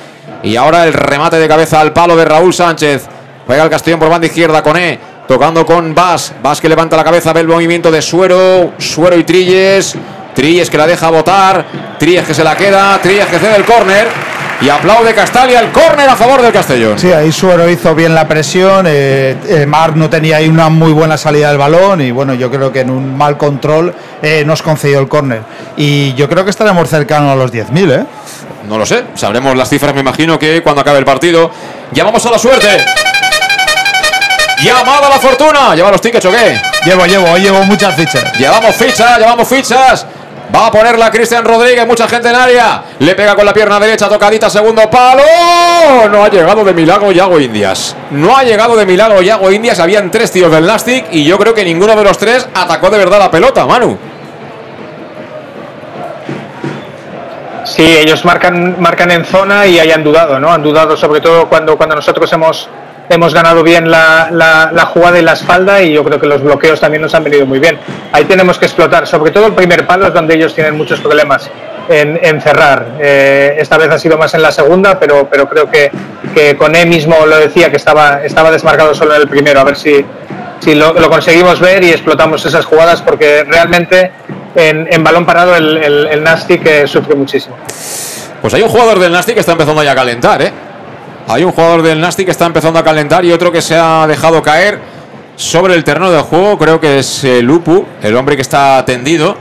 Y ahora el remate de cabeza al palo de Raúl Sánchez. Juega el Castellón por banda izquierda con E. Tocando con Vas. Vas que levanta la cabeza. Ve el movimiento de Suero. Suero y Trilles. Trilles que la deja botar. Trilles que se la queda. Trilles que cede el córner. Y aplaude Castalia el córner a favor del Castellón. Sí, ahí Suero hizo bien la presión. Eh, eh, Mar no tenía ahí una muy buena salida del balón. Y bueno, yo creo que en un mal control eh, nos concedió el córner. Y yo creo que estaremos cercanos a los 10.000, ¿eh? No lo sé. Sabremos las cifras, me imagino que cuando acabe el partido. Llamamos a la suerte. Llamada a la fortuna. ¿Lleva los tickets o qué? Llevo, llevo, hoy llevo muchas fichas. Llevamos fichas, llevamos fichas. Va a ponerla Cristian Rodríguez, mucha gente en área. Le pega con la pierna derecha, tocadita, segundo palo. No ha llegado de milagro Yago Indias. No ha llegado de milagro Yago Indias. Habían tres tíos del Nastic y yo creo que ninguno de los tres atacó de verdad la pelota, Manu. Sí, ellos marcan, marcan en zona y hayan dudado, ¿no? Han dudado sobre todo cuando, cuando nosotros hemos, hemos ganado bien la, jugada y la espalda y yo creo que los bloqueos también nos han venido muy bien. Ahí tenemos que explotar, sobre todo el primer palo es donde ellos tienen muchos problemas en, cerrar. Eh, esta vez ha sido más en la segunda, pero, pero creo que, que con él mismo lo decía que estaba, estaba desmarcado solo en el primero, a ver si, si lo, conseguimos ver y explotamos esas jugadas porque realmente en, balón parado el, el, el Nastic eh, sufre muchísimo. Pues hay un jugador del Nastic que está empezando ya a calentar, ¿eh? Hay un jugador del Nastic que está empezando a calentar y otro que se ha dejado caer sobre el terreno de juego. Creo que es eh, Lupu, el hombre que está tendido.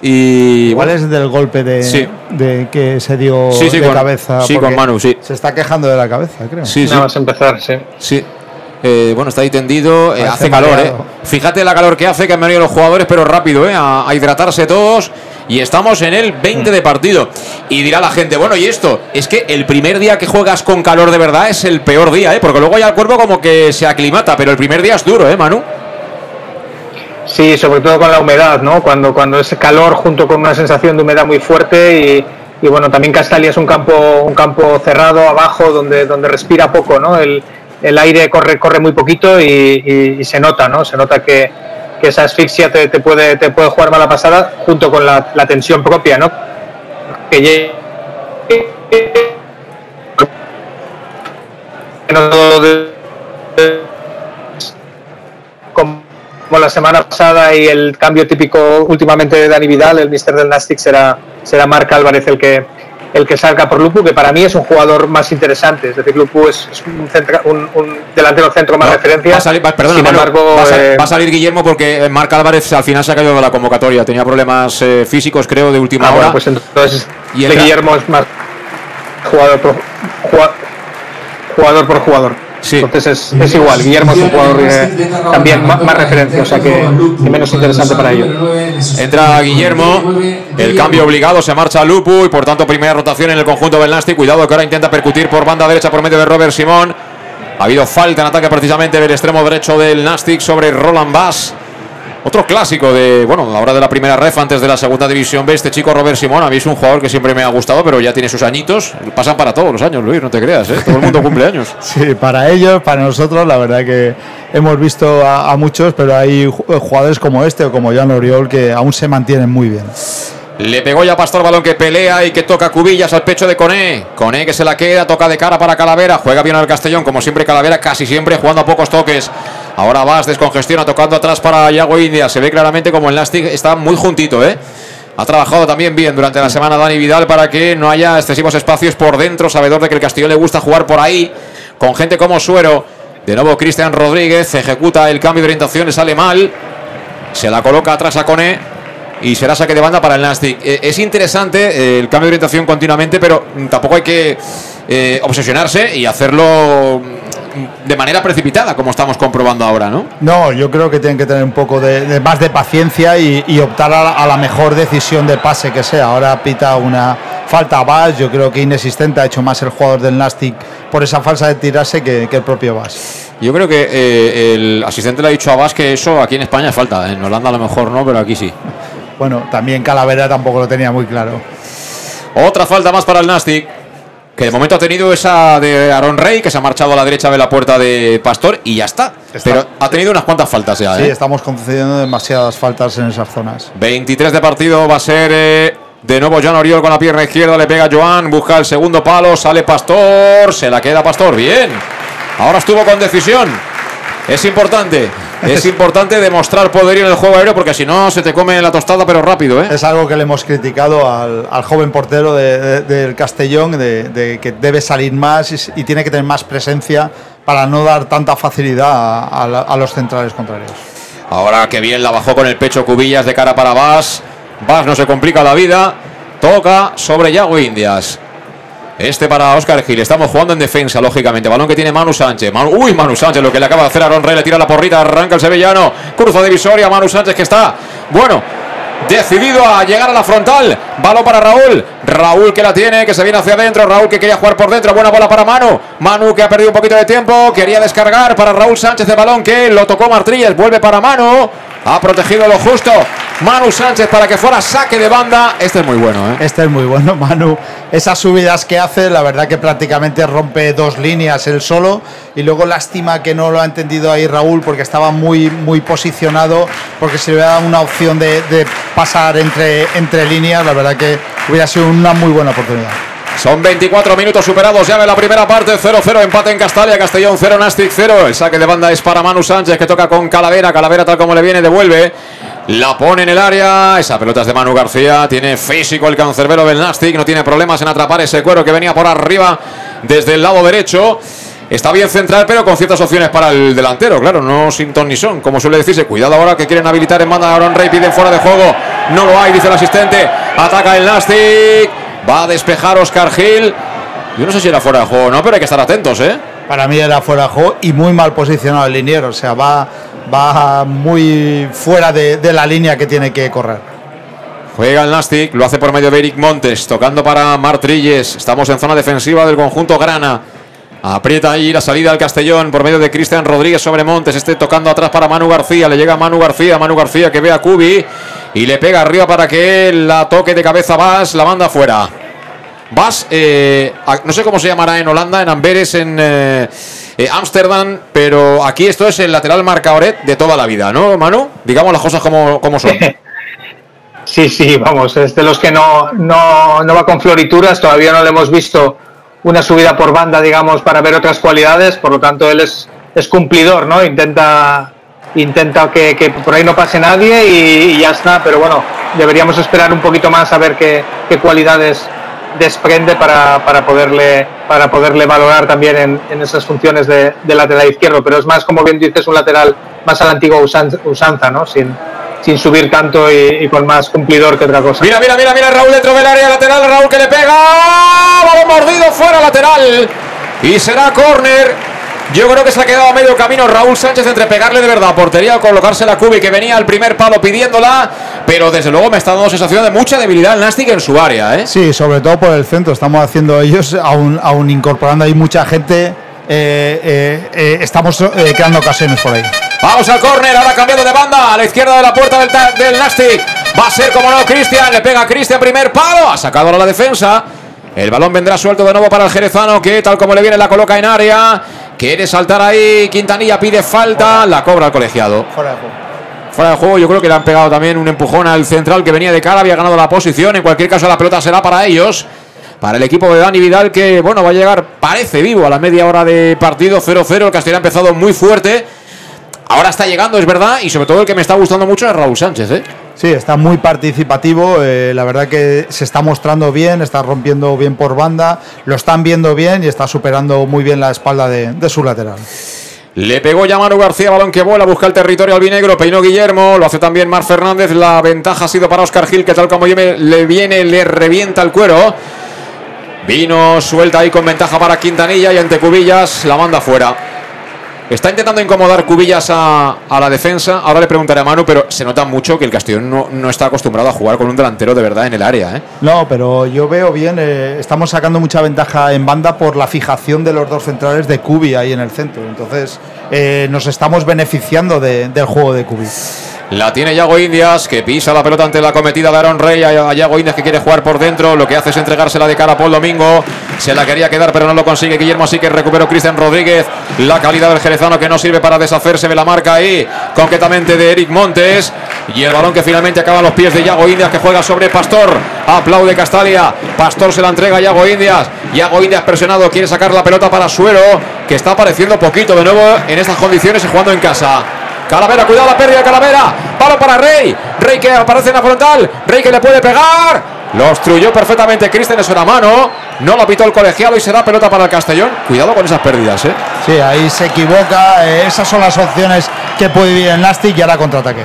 Y Igual bueno, es del golpe de, Sí. de que se dio Sí, sí, de con- cabeza. sí, con Manu, sí. Se está quejando de la cabeza, creo. Sí, sí. Nada más empezar, sí. Sí. Eh, bueno, está ahí tendido. eh, hace calor, ¿eh? Fíjate la calor que hace, que han venido los jugadores, pero rápido, ¿eh? A, a hidratarse todos. Y estamos en el 20 de partido. Y dirá la gente, bueno, ¿y esto? Es que el primer día que juegas con calor de verdad es el peor día, ¿eh? Porque luego ya el cuerpo como que se aclimata, pero el primer día es duro, ¿eh, Manu? Sí, sobre todo con la humedad, ¿no? Cuando, cuando ese calor junto con una sensación de humedad muy fuerte y, y bueno, también Castalia es un campo, un campo cerrado abajo donde, donde respira poco, ¿no? El, el aire corre, corre muy poquito y, se nota, ¿no? Se nota que, esa asfixia te, puede, te puede jugar mala pasada junto con la, la tensión propia, ¿no? Que como la semana pasada y el cambio típico últimamente de Dani Vidal, el mister del Nastic será, será Marc Álvarez el que, el que salga por Lupu, que para mí es un jugador más interesante. Es decir, Lupu es, es un, centra- un- un delantero centro más No, referencia. Va a salir, va- perdona, Sin Manu, embargo, va, a sal- eh, va a salir Guillermo porque Marc Álvarez al final se ha caído de la convocatoria. Tenía problemas eh, físicos, creo, de última ah, hora. bueno, pues entonces Y entra- Guillermo es más jugador por jugador. Por jugador. Sí. Entonces es, es igual, Guillermo es un jugador eh, también más, más referencia, o sea que, que menos interesante para ellos. Entra Guillermo, el cambio obligado, se marcha Lupu y por tanto primera rotación en el conjunto del Nastic. Cuidado que ahora intenta percutir por banda derecha por medio de Robert Simón. Ha habido falta en ataque precisamente del extremo derecho del Nastic sobre Roland Bass. Otro clásico de, bueno, a la hora de la primera ref antes de la segunda división B, este chico Robert Simón, a mí es un jugador que siempre me ha gustado, pero ya tiene sus añitos. Pasan para todos los años, Luis, no te creas, ¿eh? todo el mundo cumple años. Sí, para ellos, para nosotros, la verdad que hemos visto a, a muchos, pero hay ju- jugadores como este o como Jan Oriol que aún se mantienen muy bien. Le pegó ya Pastor balón que pelea y que toca cubillas al pecho de Coné. Coné que se la queda, toca de cara para Calavera. Juega bien al Castellón, como siempre Calavera, casi siempre jugando a pocos toques. Ahora vas, descongestiona, tocando atrás para Yago India. Se ve claramente como el Nastic está muy juntito, ¿eh? Ha trabajado también bien durante la semana Dani Vidal para que no haya excesivos espacios por dentro, sabedor de que el Castellón le gusta jugar por ahí, con gente como Suero. De nuevo Cristian Rodríguez ejecuta el cambio de orientación, le sale mal. Se la coloca atrás a Coné y será saque de banda para el Nastic. Eh, es interesante eh, el cambio de orientación continuamente, pero mm, tampoco hay que eh, obsesionarse y hacerlo de manera precipitada, como estamos comprobando ahora, ¿no? No, yo creo que tienen que tener un poco de, de más de paciencia y, y optar a la, a la mejor decisión de pase que sea. Ahora pita una falta a yo creo que inexistente ha hecho más el jugador del Nastic por esa falsa de tirarse que, que el propio Bas. Yo creo que eh, el asistente le ha dicho a Vas que eso aquí en España falta. En Holanda a lo mejor no, pero aquí sí. Bueno, también Calavera tampoco lo tenía muy claro. Otra falta más para el Nastic. Que de momento ha tenido esa de Aaron Rey, que se ha marchado a la derecha de la puerta de Pastor y ya está. Pero ha tenido unas cuantas faltas ya. Sí, ¿eh? estamos concediendo demasiadas faltas en esas zonas. 23 de partido va a ser eh, de nuevo Joan Oriol con la pierna izquierda, le pega Joan, busca el segundo palo, sale Pastor, se la queda Pastor, bien. Ahora estuvo con decisión. Es importante, es importante demostrar poderío en el juego aéreo porque si no se te come la tostada pero rápido, ¿eh? Es algo que le hemos criticado al, al joven portero de- de- del Castellón, de, de que debe salir más y, y tiene que tener más presencia para no dar tanta facilidad a, a la- a los centrales contrarios. Ahora que bien la bajó con el pecho Cubillas de cara para Vas. Vas no se complica la vida. Toca sobre Yago Indias. Este para Oscar Gil. Estamos jugando en defensa, lógicamente. Balón que tiene Manu Sánchez. Uy, Manu Sánchez, lo que le acaba de hacer Aaron Rey. Le tira la porrita, arranca el sevillano. Cruza divisoria. Manu Sánchez que está, bueno, decidido a llegar a la frontal. Balón para Raúl. Raúl que la tiene, que se viene hacia adentro. Raúl que quería jugar por dentro. Buena bola para Manu. Manu que ha perdido un poquito de tiempo. Quería descargar para Raúl Sánchez de balón que lo tocó Martrilles. Vuelve para Manu. Ha protegido lo justo. Manu Sánchez para que fuera saque de banda. Este es muy bueno, ¿eh? Este es muy bueno, Manu. Esas subidas que hace, la verdad que prácticamente rompe dos líneas él solo. Y luego lástima que no lo ha entendido ahí Raúl porque estaba muy, muy posicionado. Porque si le hubiera dado una opción de, pasar entre, entre líneas, la verdad que hubiera sido una muy buena oportunidad. Son 24 minutos superados ya en la primera parte, 0-0, empate en Castalia, Castellón 0, Nastic 0. El saque de banda es para Manu Sánchez que toca con Calavera, Calavera tal como le viene, devuelve. La pone en el área, esa pelota es de Manu García, tiene físico el cancerbero del Nastic, no tiene problemas en atrapar ese cuero que venía por arriba desde el lado derecho. Está bien central, pero con ciertas opciones para el delantero, claro, no sin ton ni son, como suele decirse. Cuidado ahora que quieren habilitar en banda Aaron Rey, piden fuera de juego. No lo hay, dice el asistente. Ataca el Nastic. Va a despejar Oscar Gil. Yo no sé si era fuera de juego o no, pero hay que estar atentos, ¿eh? Para mí era fuera de juego y muy mal posicionado el liniero. O sea, va, va muy fuera de, de la línea que tiene que correr. Juega el Nastic, lo hace por medio de Eric Montes, tocando para Martrilles. Estamos en zona defensiva del conjunto Grana. Aprieta ahí la salida al Castellón por medio de Cristian Rodríguez sobre Montes. Este tocando atrás para Manu García. Le llega Manu García. Manu García que ve a Cubi. Y le pega arriba para que la toque de cabeza Vas. La manda fuera. Vas, eh, no sé cómo se llamará en Holanda, en Amberes, en eh, eh, Ámsterdam. pero aquí esto es el lateral marcaoret de toda la vida, ¿no, Manu? Digamos las cosas como, como son. Sí, sí, vamos, es de los que no, no, no va con florituras, todavía no le hemos visto una subida por banda, digamos, para ver otras cualidades, por lo tanto él es, es cumplidor, ¿no? Intenta, intenta que, que por ahí no pase nadie y, ya está, pero bueno, deberíamos esperar un poquito más a ver qué, qué cualidades desprende para, para, poderle, para poderle valorar también en, en esas funciones de, de lateral izquierdo, pero es más, como bien dices, un lateral más a la antigua usan- usanza, ¿no? Sin, sin subir tanto y, y con más cumplidor que otra cosa. Mira, mira, mira, mira, Raúl dentro del área lateral, Raúl que le pega. Balón mordido fuera lateral. Y será córner. Yo creo que se ha quedado a medio camino Raúl Sánchez entre pegarle de verdad a portería o colocarse la cubi que venía al primer palo pidiéndola. Pero desde luego me está dando sensación de mucha debilidad el Nastic en su área, ¿eh? Sí, sobre todo por el centro. Estamos haciendo ellos, aún, aún incorporando ahí mucha gente. eh, eh, eh, estamos eh, creando ocasiones por ahí. Vamos al córner, ahora cambiando de banda a la izquierda de la puerta del, del Nastic. Va a ser como no Cristian, le pega a Cristian primer palo, ha sacado ahora la defensa. El balón vendrá suelto de nuevo para el jerezano que tal como le viene la coloca en área. Quiere saltar ahí, Quintanilla pide falta, la cobra el colegiado. Fuera de juego. Fuera de juego, yo creo que le han pegado también un empujón al central que venía de cara, había ganado la posición. En cualquier caso, la pelota será para ellos. Para el equipo de Dani Vidal, que bueno, va a llegar, parece vivo a la media hora de partido 0-0. El Castellón ha empezado muy fuerte. Ahora está llegando, es verdad, y sobre todo el que me está gustando mucho es Raúl Sánchez, ¿eh? Sí, está muy participativo. eh, la verdad que se está mostrando bien, está rompiendo bien por banda, lo están viendo bien y está superando muy bien la espalda de, su lateral. Le pegó ya Manu García, balón que vuela, busca el territorio albinegro, peinó Guillermo, lo hace también Mar Fernández, la ventaja ha sido para Oscar Gil, que tal como le viene, le revienta el cuero. Vino suelta ahí con ventaja para Quintanilla y ante Cubillas la manda fuera. Está intentando incomodar Cubillas a, a la defensa. Ahora le preguntaré a Manu, pero se nota mucho que el Castellón no, no está acostumbrado a jugar con un delantero de verdad en el área. ¿eh? No, pero yo veo bien, eh, estamos sacando mucha ventaja en banda por la fijación de los dos centrales de Cubi ahí en el centro. Entonces, eh, nos estamos beneficiando de- del juego de Cubi. La tiene Yago Indias, que pisa la pelota ante la cometida de Aaron Rey. A Yago Indias que quiere jugar por dentro. Lo que hace es entregársela de cara a Paul Domingo. Se la quería quedar, pero no lo consigue Guillermo. Así que recuperó Cristian Rodríguez. La calidad del jerezano que no sirve para deshacerse de la marca ahí, concretamente de Eric Montes. Y el balón que finalmente acaba los pies de Yago Indias, que juega sobre Pastor. Aplaude Castalia. Pastor se la entrega a Yago Indias. Yago Indias presionado, quiere sacar la pelota para Suero, que está apareciendo poquito de nuevo en estas condiciones y jugando en casa. Calavera, cuidado la pérdida de Calavera. Palo para Rey. Rey que aparece en la frontal. Rey que le puede pegar. Lo obstruyó perfectamente Cristian, eso era mano. No lo pitó el colegiado y será pelota para el Castellón. Cuidado con esas pérdidas, ¿eh? Sí, ahí se equivoca. eh, esas son las opciones que puede vivir el Nastic y ahora contraataque.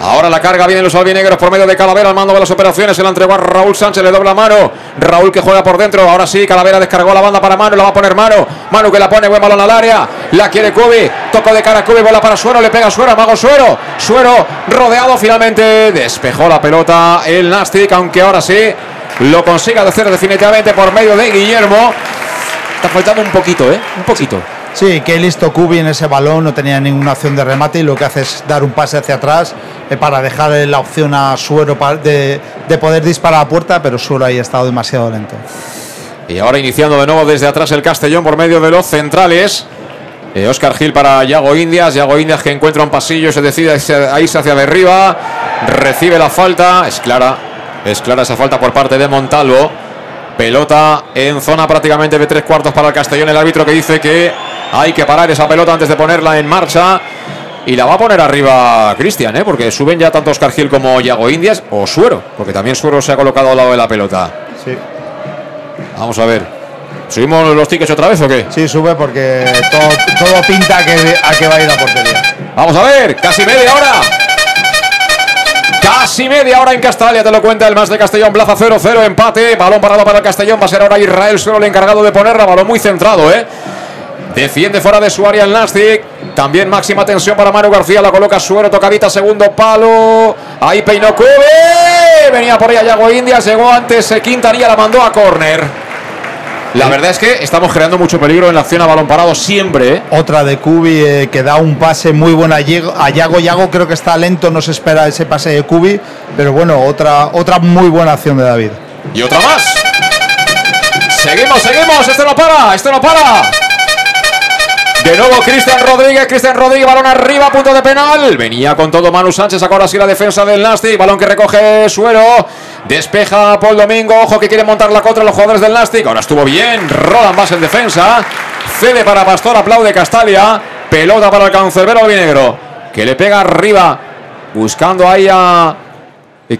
Ahora la carga vienen los albinegros por medio de Calavera al mando de las operaciones. Se la entregó a Raúl Sánchez, le dobla mano. Raúl que juega por dentro. Ahora sí, Calavera descargó la banda para Manu. La va a poner Manu. Manu que la pone, buen balón al área. La quiere Cubi. Toco de cara a Cubi, bola para Suero. Le pega Suero, Mago Suero. Suero rodeado finalmente. Despejó la pelota el Nastic, aunque ahora sí lo consiga de hacer definitivamente por medio de Guillermo. Está faltando un poquito, ¿eh? Un poquito. Sí, que listo Kubi en ese balón, no tenía ninguna opción de remate y lo que hace es dar un pase hacia atrás eh, para dejar la opción a Suero de, de poder disparar a puerta, pero Suero ahí ha estado demasiado lento. Y ahora iniciando de nuevo desde atrás el Castellón por medio de los centrales. Oscar Gil para Yago Indias. Yago Indias que encuentra un pasillo, se decide a irse hacia arriba. Recibe la falta. Es clara. Es clara esa falta por parte de Montalvo. Pelota en zona prácticamente de tres cuartos para el Castellón. El árbitro que dice que hay que parar esa pelota antes de ponerla en marcha. Y la va a poner arriba Cristian, ¿eh? porque suben ya tanto Oscar Gil como Yago Indias o Suero, porque también Suero se ha colocado al lado de la pelota. Sí. Vamos a ver. ¿Subimos los tickets otra vez o qué? Sí, sube porque todo, pinta a que, a que va a ir la portería. Vamos a ver, casi media hora. Casi media hora en Castalia, te lo cuenta el más de Castellón, Plaza 0-0, empate, balón parado para el Castellón, va a ser ahora Israel solo el encargado de ponerla, balón muy centrado, ¿eh? Defiende fuera de su área el Nastic. También máxima tensión para Manu García. La coloca Suero, tocadita, segundo palo. Ahí peinó Cube. Venía por ella Yago India. Llegó antes eh, Quintanilla, la mandó a córner. La verdad es que estamos creando mucho peligro en la acción a balón parado siempre. ¿eh? Otra de Cubi eh, que da un pase muy bueno a Yago. Yago creo que está lento, no se espera ese pase de Cubi. Pero bueno, otra, otra muy buena acción de David. Y otra más. Seguimos, seguimos. Esto no para, esto no para. De nuevo Cristian Rodríguez, Cristian Rodríguez, balón arriba, punto de penal. Venía con todo Manu Sánchez, ahora sí la defensa del Nastic. Balón que recoge Suero. Despeja Paul Domingo, ojo que quiere montar la contra los jugadores del Nastic. Ahora estuvo bien, Roland más en defensa. Cede para Pastor, aplaude Castalia. Pelota para el cancerbero albinegro. Que le pega arriba, buscando ahí a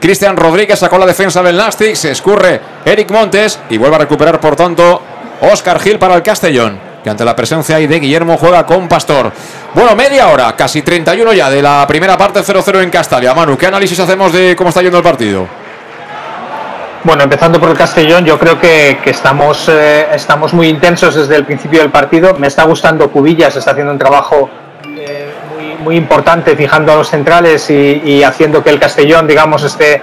Cristian Rodríguez. Sacó la defensa del Nastic, se escurre Eric Montes y vuelve a recuperar por tanto Oscar Gil para el Castellón que ante la presencia ahí de Guillermo juega con Pastor. Bueno, media hora, casi 31 ya de la primera parte 0-0 en Castalia. Manu, ¿qué análisis hacemos de cómo está yendo el partido? Bueno, empezando por el Castellón, yo creo que, estamos, eh, estamos muy intensos desde el principio del partido. Me está gustando Cubillas, está haciendo un trabajo eh, muy, importante fijando a los centrales y, haciendo que el Castellón, digamos, esté,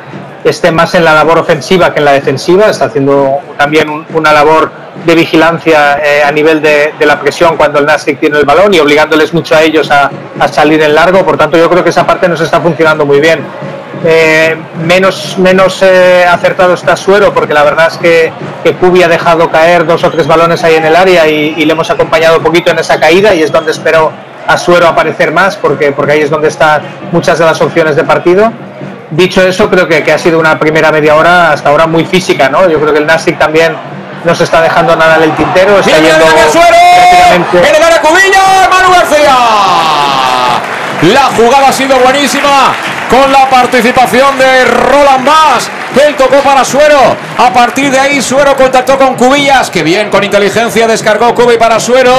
esté más en la labor ofensiva que en la defensiva. Está haciendo también una labor de vigilancia eh, a nivel de, la presión cuando el Nastic tiene el balón y obligándoles mucho a ellos a, salir en largo. Por tanto, yo creo que esa parte nos está funcionando muy bien. Eh, menos menos eh, acertado está Suero, porque la verdad es que, que ha dejado caer dos o tres balones ahí en el área y, le hemos acompañado un poquito en esa caída y es donde espero a Suero aparecer más, porque, porque ahí es donde están muchas de las opciones de partido. Dicho eso, creo que, que ha sido una primera media hora hasta ahora muy física, ¿no? Yo creo que el Nastic también no se está dejando nada en el tintero. Está yendo en el área Cubilla, Manu García. La jugada ha sido buenísima con la participación de Roland Bass. Él tocó para Suero. A partir de ahí, Suero contactó con Cubillas. Que bien, con inteligencia descargó Cubi para Suero.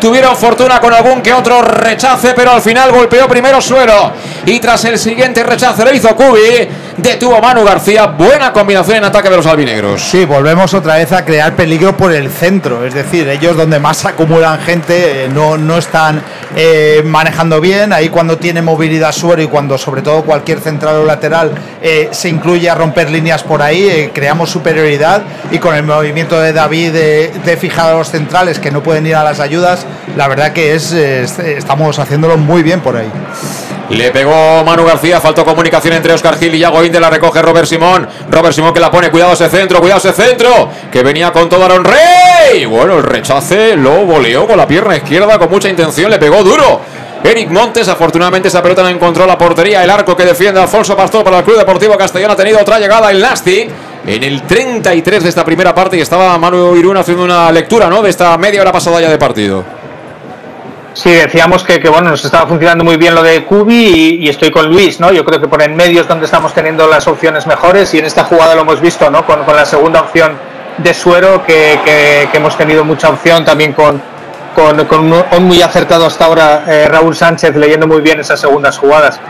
Tuvieron fortuna con algún que otro rechace, pero al final golpeó primero Suero. Y tras el siguiente rechace lo hizo Cubi. Detuvo Manu García. Buena combinación en ataque de los albinegros. Sí, volvemos otra vez a crear peligro por el centro. Es decir, ellos donde más acumulan gente eh, no, no están eh, manejando bien. Ahí cuando tiene movilidad Suero y cuando sobre todo cualquier central o lateral eh, se incluye a romper líneas por ahí, creamos superioridad. Y con el movimiento de David de fijar a los centrales que no pueden ir a las ayudas, la verdad que es, estamos haciéndolo muy bien por ahí. Le pegó Manu García, faltó comunicación entre Oscar Gil y Yago Inde, la recoge Robert Simón. Robert Simón que la pone, cuidado ese centro, cuidado ese centro, que venía con todo Aaron Rey. Bueno, el rechace lo voleó con la pierna izquierda con mucha intención, le pegó duro. Eric Montes, afortunadamente esa pelota no encontró la portería, el arco que defiende Alfonso Pastor para el Club Deportivo Castellón ha tenido otra llegada el Nasty en el 33 de esta primera parte y estaba Manu Irún haciendo una lectura ¿no? de esta media hora pasada ya de partido. Sí, decíamos que, bueno, nos estaba funcionando muy bien lo de Cubi y, estoy con Luis, ¿no? Yo creo que por en medio es donde estamos teniendo las opciones mejores y en esta jugada lo hemos visto, ¿no? Con, la segunda opción de Suero, que, hemos tenido mucha opción también con, con, un, muy acertado hasta ahora eh, Raúl Sánchez leyendo muy bien esas segundas jugadas.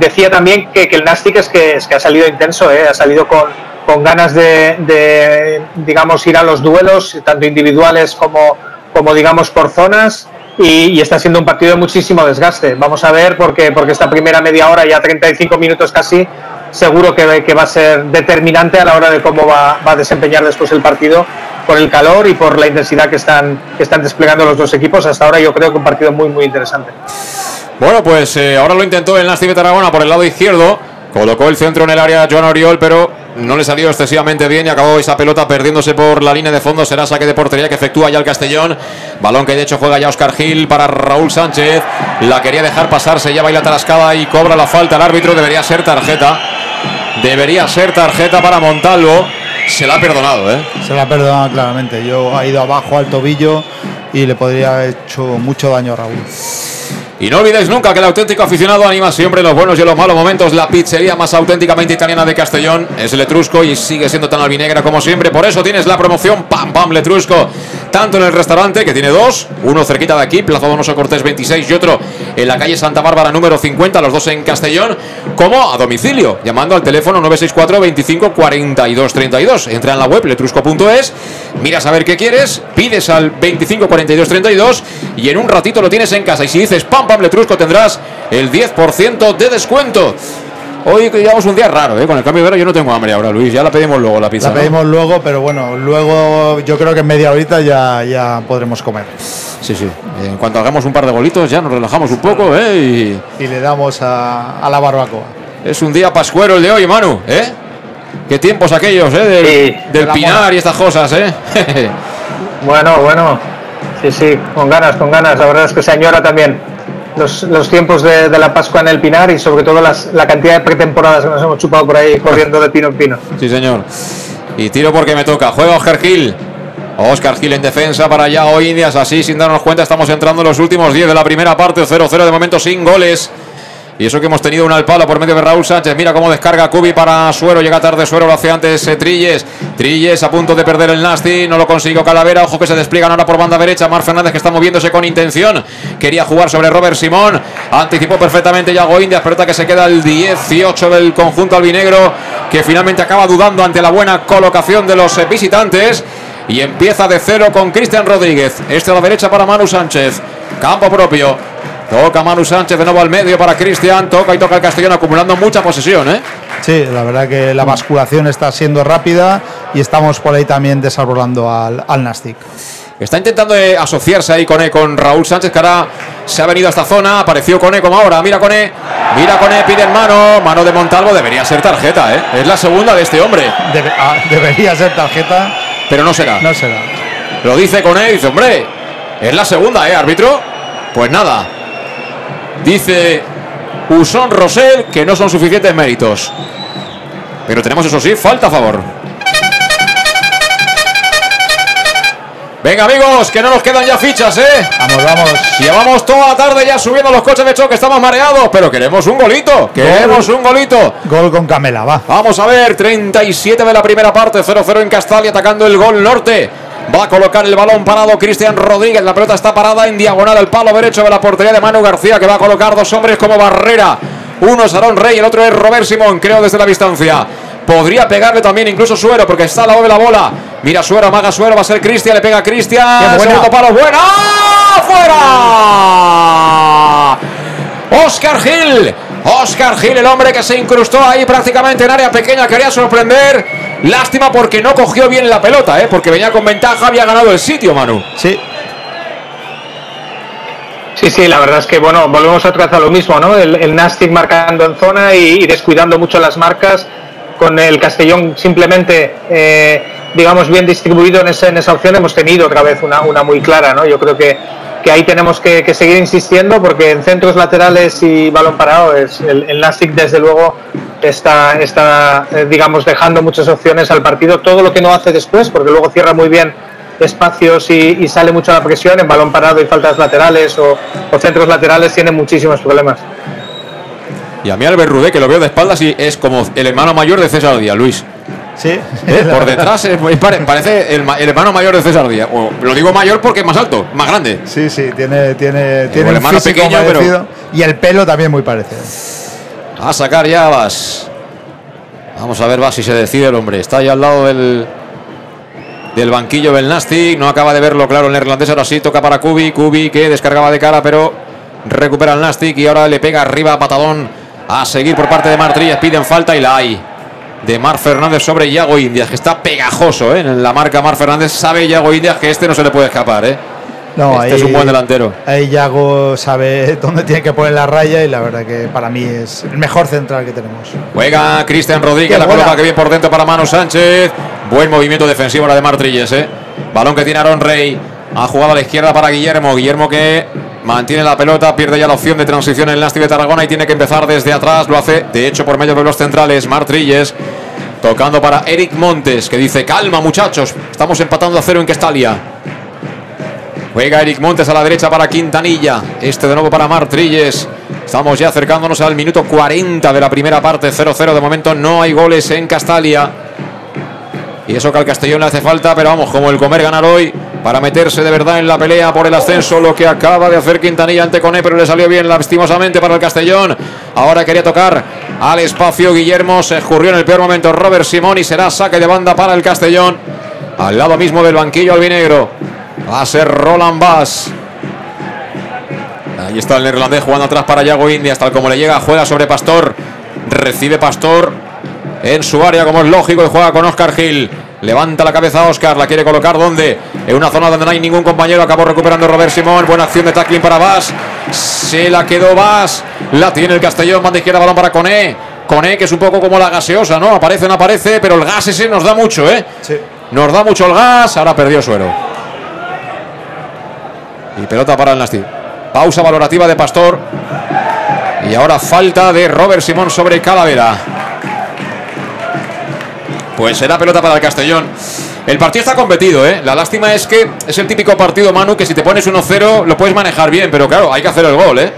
Decía también que, el Nastic es que, es que ha salido intenso, ¿eh? ha salido con, con ganas de, digamos, ir a los duelos, tanto individuales como, como digamos, por zonas y, está siendo un partido de muchísimo desgaste. Vamos a ver porque, porque esta primera media hora, ya 35 minutos casi, seguro que, que va a ser determinante a la hora de cómo va, va, a desempeñar después el partido por el calor y por la intensidad que están, que están desplegando los dos equipos. Hasta ahora yo creo que un partido muy, muy interesante. Bueno, pues eh, ahora lo intentó el Nastic de Tarragona por el lado izquierdo. Colocó el centro en el área Joan Oriol, pero no le salió excesivamente bien y acabó esa pelota perdiéndose por la línea de fondo. Será saque de portería que efectúa ya el Castellón. Balón que de hecho juega ya Oscar Gil para Raúl Sánchez. La quería dejar pasarse, ya baila tarascada y cobra la falta. El árbitro debería ser tarjeta. Debería ser tarjeta para Montalvo. Se la ha perdonado, ¿eh? Se la ha perdonado claramente. Yo ha ido abajo al tobillo y le podría haber hecho mucho daño a Raúl. Y no olvidéis nunca que el auténtico aficionado anima siempre los buenos y los malos momentos. La pizzería más auténticamente italiana de Castellón es Letrusco y sigue siendo tan albinegra como siempre. Por eso tienes la promoción Pam Pam Letrusco. Tanto en el restaurante, que tiene dos, uno cerquita de aquí, Plaza Donoso Cortés 26 y otro en la calle Santa Bárbara número 50, los dos en Castellón, como a domicilio, llamando al teléfono 964 25 42 32. Entra en la web letrusco.es, miras a ver qué quieres, pides al 25 42 32 y en un ratito lo tienes en casa. Y si dices Pam Pam Letrusco tendrás el 10% de descuento. Hoy llevamos un día raro, ¿eh? con el cambio de hora yo no tengo hambre ahora, Luis. Ya la pedimos luego la pizza. La ¿no? pedimos luego, pero bueno, luego yo creo que en media horita ya, ya podremos comer. Sí, sí. En cuanto hagamos un par de golitos ya nos relajamos un poco, ¿eh? Y Y le damos a, a la barbacoa. es un día pascuero el de hoy, Manu, ¿eh? Qué tiempos aquellos, ¿eh? Del, Sí, del pinar moda. y estas cosas, ¿eh? Bueno, bueno. Sí, sí, con ganas, con ganas. La verdad es que se añora también los, los tiempos de, la Pascua en el Pinar y sobre todo la cantidad de pretemporadas que nos hemos chupado por ahí corriendo de pino en pino. sí, señor. Y tiro porque me toca. Juega Oscar Gil. Oscar Gil en defensa para Yago Indias. Así, sin darnos cuenta, estamos entrando en los últimos 10 de la primera parte. 0-0 de momento sin goles. Y eso que hemos tenido un al palo por medio de Raúl Sánchez. Mira cómo descarga Cubi para Suero. Llega tarde Suero, lo hace antes eh, Trilles. Trilles a punto de perder el Nasty. No lo consiguió Calavera. Ojo que se despliegan ahora por banda derecha. Mar Fernández que está moviéndose con intención. Quería jugar sobre Robert Simón. Anticipó perfectamente Yago Indias. Pelota que se queda el 18 del conjunto albinegro. Que finalmente acaba dudando ante la buena colocación de los eh, visitantes. Y empieza de cero con Cristian Rodríguez. Este a la derecha para Manu Sánchez. Campo propio. Toca Manu Sánchez de nuevo al medio para Cristian. Toca y toca el Castellón acumulando mucha posesión, ¿eh? Sí, la verdad que la basculación está siendo rápida y estamos por ahí también desarrollando al, al Nastic. Está intentando eh, asociarse ahí con, con Raúl Sánchez, que ahora se ha venido a esta zona. Apareció Cone como ahora. Mira Cone. Mira Cone, pide en mano. Mano de Montalvo. Debería ser tarjeta, ¿eh? Es la segunda de este hombre. Debe- ah, debería ser tarjeta, Pero no será. no será. Lo dice Cone. Dice, hombre, es la segunda, ¿eh, árbitro? Pues nada. Dice Usón Rosell que no son suficientes méritos. Pero tenemos, eso sí, falta a favor. Venga, amigos, que no nos quedan ya fichas, ¿eh? Vamos, vamos. Llevamos toda la tarde ya subiendo los coches de choque, estamos mareados, pero queremos un golito, queremos un golito. Gol con Camela, va. Vamos a ver, 37 de la primera parte, 0-0 en Castalia, atacando el gol norte. Va a colocar el balón parado Cristian Rodríguez. La pelota está parada en diagonal al palo derecho de la portería de Manu García, que va a colocar dos hombres como barrera. Uno es Aaron Rey, el otro es Robert Simón, creo desde la distancia. Podría pegarle también incluso Suero, porque está al lado de la bola. Mira Suero, amaga Suero, va a ser Cristian, le pega a Cristian. Segundo palo, buena. ¡Fuera! Oscar Gil. Oscar Gil, el hombre que se incrustó ahí prácticamente en área pequeña, quería sorprender. Lástima porque no cogió bien la pelota, ¿eh? porque venía con ventaja, había ganado el sitio, Manu. Sí, Sí, sí, la verdad es que bueno, volvemos otra vez a lo mismo, ¿no? El, el Nastic marcando en zona y, y descuidando mucho las marcas, con el Castellón simplemente, eh, digamos, bien distribuido en esa, en esa opción, hemos tenido otra vez una, una muy clara, ¿no? Yo creo que, que ahí tenemos que, que seguir insistiendo porque en centros laterales y balón parado es el, el Nastic desde luego está, está eh, digamos, dejando muchas opciones al partido, todo lo que no hace después, porque luego cierra muy bien espacios y, y sale mucho la presión en balón parado y faltas laterales o, o centros laterales tiene muchísimos problemas. Y a mí Albert Rudé, que lo veo de espaldas y es como el hermano mayor de César Díaz, Luis. sí. ¿Eh? Por detrás es- es pare- parece el, ma- el hermano mayor de César Díaz. O, lo digo mayor porque es más alto, más grande. Sí, sí, tiene, tiene, el tiene un hermano físico pequeño, pero- parecido y el pelo también muy parecido. A sacar ya vas. Vamos a ver, va si se decide el hombre. Está ya al lado del, del banquillo. No acaba de verlo claro el neerlandés. Ahora sí toca para Kubi. Kubi que descargaba de cara, pero recupera el Nastic y ahora le pega arriba a patadón. A seguir por parte de Martrilles. Piden falta y la hay. de Mar Fernández sobre Iago Indias, que está pegajoso ¿eh? en la marca Mar Fernández. Sabe Iago Indias que este no se le puede escapar. ¿eh? No, este es un buen delantero. Ahí Yago sabe dónde tiene que poner la raya y la verdad que para mí es el mejor central que tenemos. Juega Cristian Rodríguez, la coloca que bien por dentro para Manu Sánchez. Buen movimiento defensivo la de Martrilles. ¿eh? Balón que tiene Aaron Rey. Ha jugado a la izquierda para Guillermo. Guillermo que mantiene la pelota, pierde ya la opción de transición en el Nasti de Tarragona y tiene que empezar desde atrás. Lo hace, de hecho, por medio de los centrales. Martrilles tocando para Eric Montes, que dice: Calma, muchachos, estamos empatando a cero en Questalia. Juega Eric Montes a la derecha para Quintanilla. Este de nuevo para Martrilles. Estamos ya acercándonos al minuto 40 de la primera parte. 0-0 de momento. No hay goles en Castalia. Y eso que al Castellón le hace falta, pero vamos, como el comer ganar hoy para meterse de verdad en la pelea por el ascenso, lo que acaba de hacer Quintanilla ante Cone, pero le salió bien lastimosamente para el Castellón. Ahora quería tocar al espacio Guillermo, se escurrió en el peor momento Robert Simón y será saque de banda para el Castellón. Al lado mismo del banquillo albinegro. Va a ser Roland Bass. Ahí está el neerlandés jugando atrás para Yago Indias, tal como le llega, juega sobre Pastor. Recibe Pastor en su área, como es lógico, y juega con Oscar Gil. Levanta la cabeza Oscar, la quiere colocar donde? En una zona donde no hay ningún compañero. Acabó recuperando Robert Simón. Buena acción de tackling para Vas. Se la quedó Vas. La tiene el Castellón. Banda izquierda, balón para Coné. Coné, que es un poco como la gaseosa, ¿no? Aparece, no aparece, pero el gas ese nos da mucho, ¿eh? Sí. Nos da mucho el gas. Ahora perdió suero. Y pelota para el Nasti. Pausa valorativa de Pastor. Y ahora falta de Robert Simón sobre Calavera. Pues será pelota para el Castellón. El partido está competido, ¿eh? La lástima es que es el típico partido, Manu, que si te pones 1-0 lo puedes manejar bien, pero claro, hay que hacer el gol, ¿eh?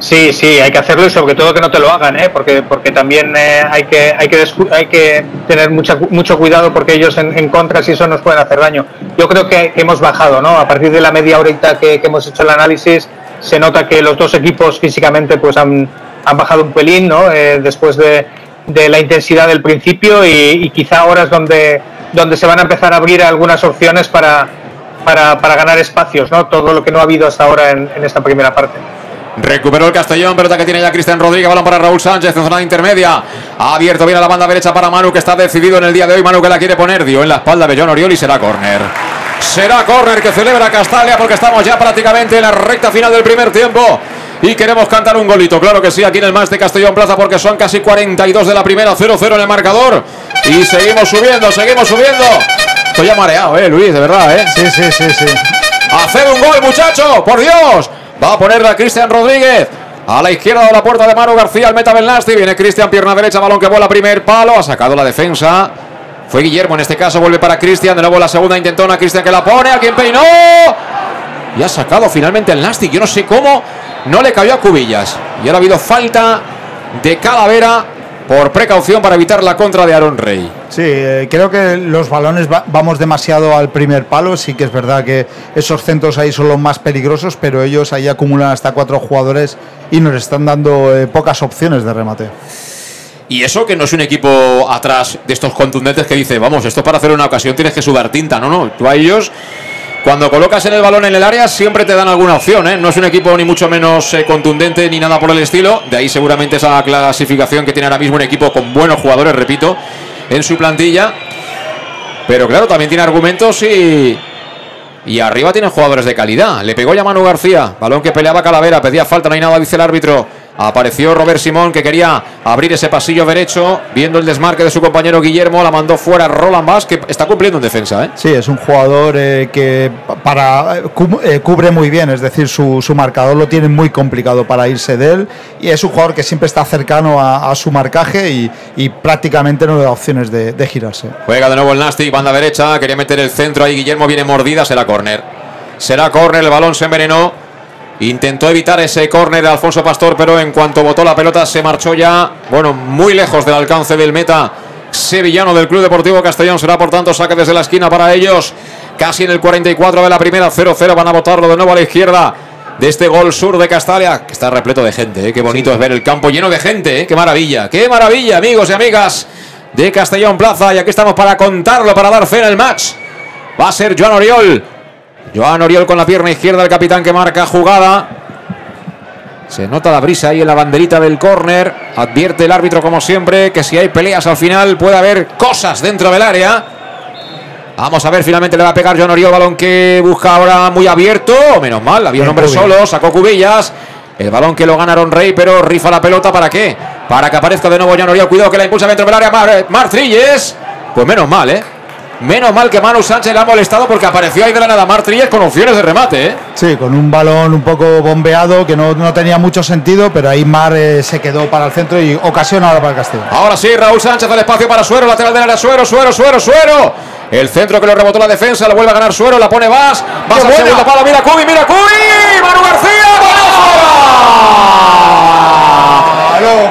Sí, sí, hay que hacerlo y sobre todo que no te lo hagan, ¿eh? porque, porque también eh, hay, que, hay, que hay que tener mucha, mucho cuidado porque ellos en, contra si eso nos pueden hacer daño. Yo creo que, hemos bajado, ¿no? A partir de la media horita que, hemos hecho el análisis, se nota que los dos equipos físicamente pues han, bajado un pelín, ¿no? Eh, después de, la intensidad del principio y, y, quizá ahora es donde, donde se van a empezar a abrir algunas opciones para, para, para ganar espacios, ¿no? Todo lo que no ha habido hasta ahora en, en esta primera parte. Recuperó el Castellón, pelota que tiene ya Cristian Rodríguez, balón para Raúl Sánchez en zona intermedia. Ha abierto bien a la banda derecha para Manu, que está decidido en el día de hoy. Manu que la quiere poner, dio en la espalda de John Oriol y será córner. Será córner que celebra Castalia porque estamos ya prácticamente en la recta final del primer tiempo. Y queremos cantar un golito, claro que sí, aquí en el más de Castellón Plaza porque son casi 42 de la primera, 0-0 en el marcador. Y seguimos subiendo, seguimos subiendo. Estoy ya mareado, eh, Luis, de verdad, eh. Sí, sí, sí, sí. Haced un gol, muchacho, por Dios. Va a ponerla Cristian Rodríguez. A la izquierda de la puerta de Manu García, el meta Belnasti. Viene Cristian, pierna derecha, balón que vuela primer palo. Ha sacado la defensa. Fue Guillermo en este caso, vuelve para Cristian. De nuevo la segunda intentona, Cristian que la pone. A quien peinó. Y ha sacado finalmente el Nastic. Yo no sé cómo no le cayó a Cubillas. Y ahora ha habido falta de Calavera por precaución para evitar la contra de Aaron Rey. Sí, eh, creo que los balones va, vamos demasiado al primer palo. Sí que es verdad que esos centros ahí son los más peligrosos, pero ellos ahí acumulan hasta cuatro jugadores y nos están dando eh, pocas opciones de remate. Y eso que no es un equipo atrás de estos contundentes que dice, vamos, esto para hacer una ocasión tienes que sudar tinta. No, no, tú a ellos cuando colocas en el balón en el área siempre te dan alguna opción, ¿eh? No es un equipo ni mucho menos eh, contundente ni nada por el estilo. De ahí seguramente esa clasificación que tiene ahora mismo un equipo con buenos jugadores, repito, en su plantilla. Pero claro, también tiene argumentos y... Y arriba tienen jugadores de calidad. Le pegó ya Manu García. Balón que peleaba Calavera. Pedía falta, no hay nada, dice el árbitro. Apareció Robert Simón que quería abrir ese pasillo derecho, viendo el desmarque de su compañero Guillermo, la mandó fuera Roland Bass, que está cumpliendo en defensa. ¿eh? Sí, es un jugador eh, que para eh, cubre muy bien, es decir, su, su, marcador lo tiene muy complicado para irse de él y es un jugador que siempre está cercano a, a su marcaje y, y, prácticamente no le da opciones de, de, girarse. Juega de nuevo el Nastic, banda derecha, quería meter el centro ahí, Guillermo viene mordida, será córner. Será córner, el balón se envenenó. Intentó evitar ese córner de Alfonso Pastor, pero en cuanto botó la pelota se marchó ya, bueno, muy lejos del alcance del meta sevillano del Club Deportivo Castellón. Será por tanto saque desde la esquina para ellos. Casi en el 44 de la primera, 0-0. Van a votarlo de nuevo a la izquierda de este gol sur de Castalia, que está repleto de gente. ¿eh? Qué bonito sí. es ver el campo lleno de gente. ¿eh? Qué maravilla, qué maravilla, amigos y amigas de Castellón Plaza. Y aquí estamos para contarlo, para dar fe en el match. Va a ser Joan Oriol. Joan Oriol con la pierna izquierda, el capitán que marca jugada. Se nota la brisa ahí en la banderita del córner. Advierte el árbitro, como siempre, que si hay peleas al final puede haber cosas dentro del área. Vamos a ver, finalmente le va a pegar John Oriol, balón que busca ahora muy abierto. Menos mal, había un hombre solo, sacó Cubillas. El balón que lo ganaron Rey, pero rifa la pelota, ¿para qué? Para que aparezca de nuevo John Oriol. Cuidado que la impulsa dentro del área Mar, Martrilles. Pues menos mal, ¿eh? Menos mal que Manu Sánchez le ha molestado porque apareció ahí de la nada Martrilles con opciones de remate, ¿eh? Sí, con un balón un poco bombeado que no, no tenía mucho sentido, pero ahí Mar eh, se quedó para el centro y ocasión ahora para el Castillo. Ahora sí, Raúl Sánchez al espacio para Suero, lateral del área, Suero, Suero, Suero, Suero. El centro que lo rebotó la defensa, lo vuelve a ganar Suero, la pone Vas. Vas al segundo palo, mira Cubi, mira Cubi. Manu García,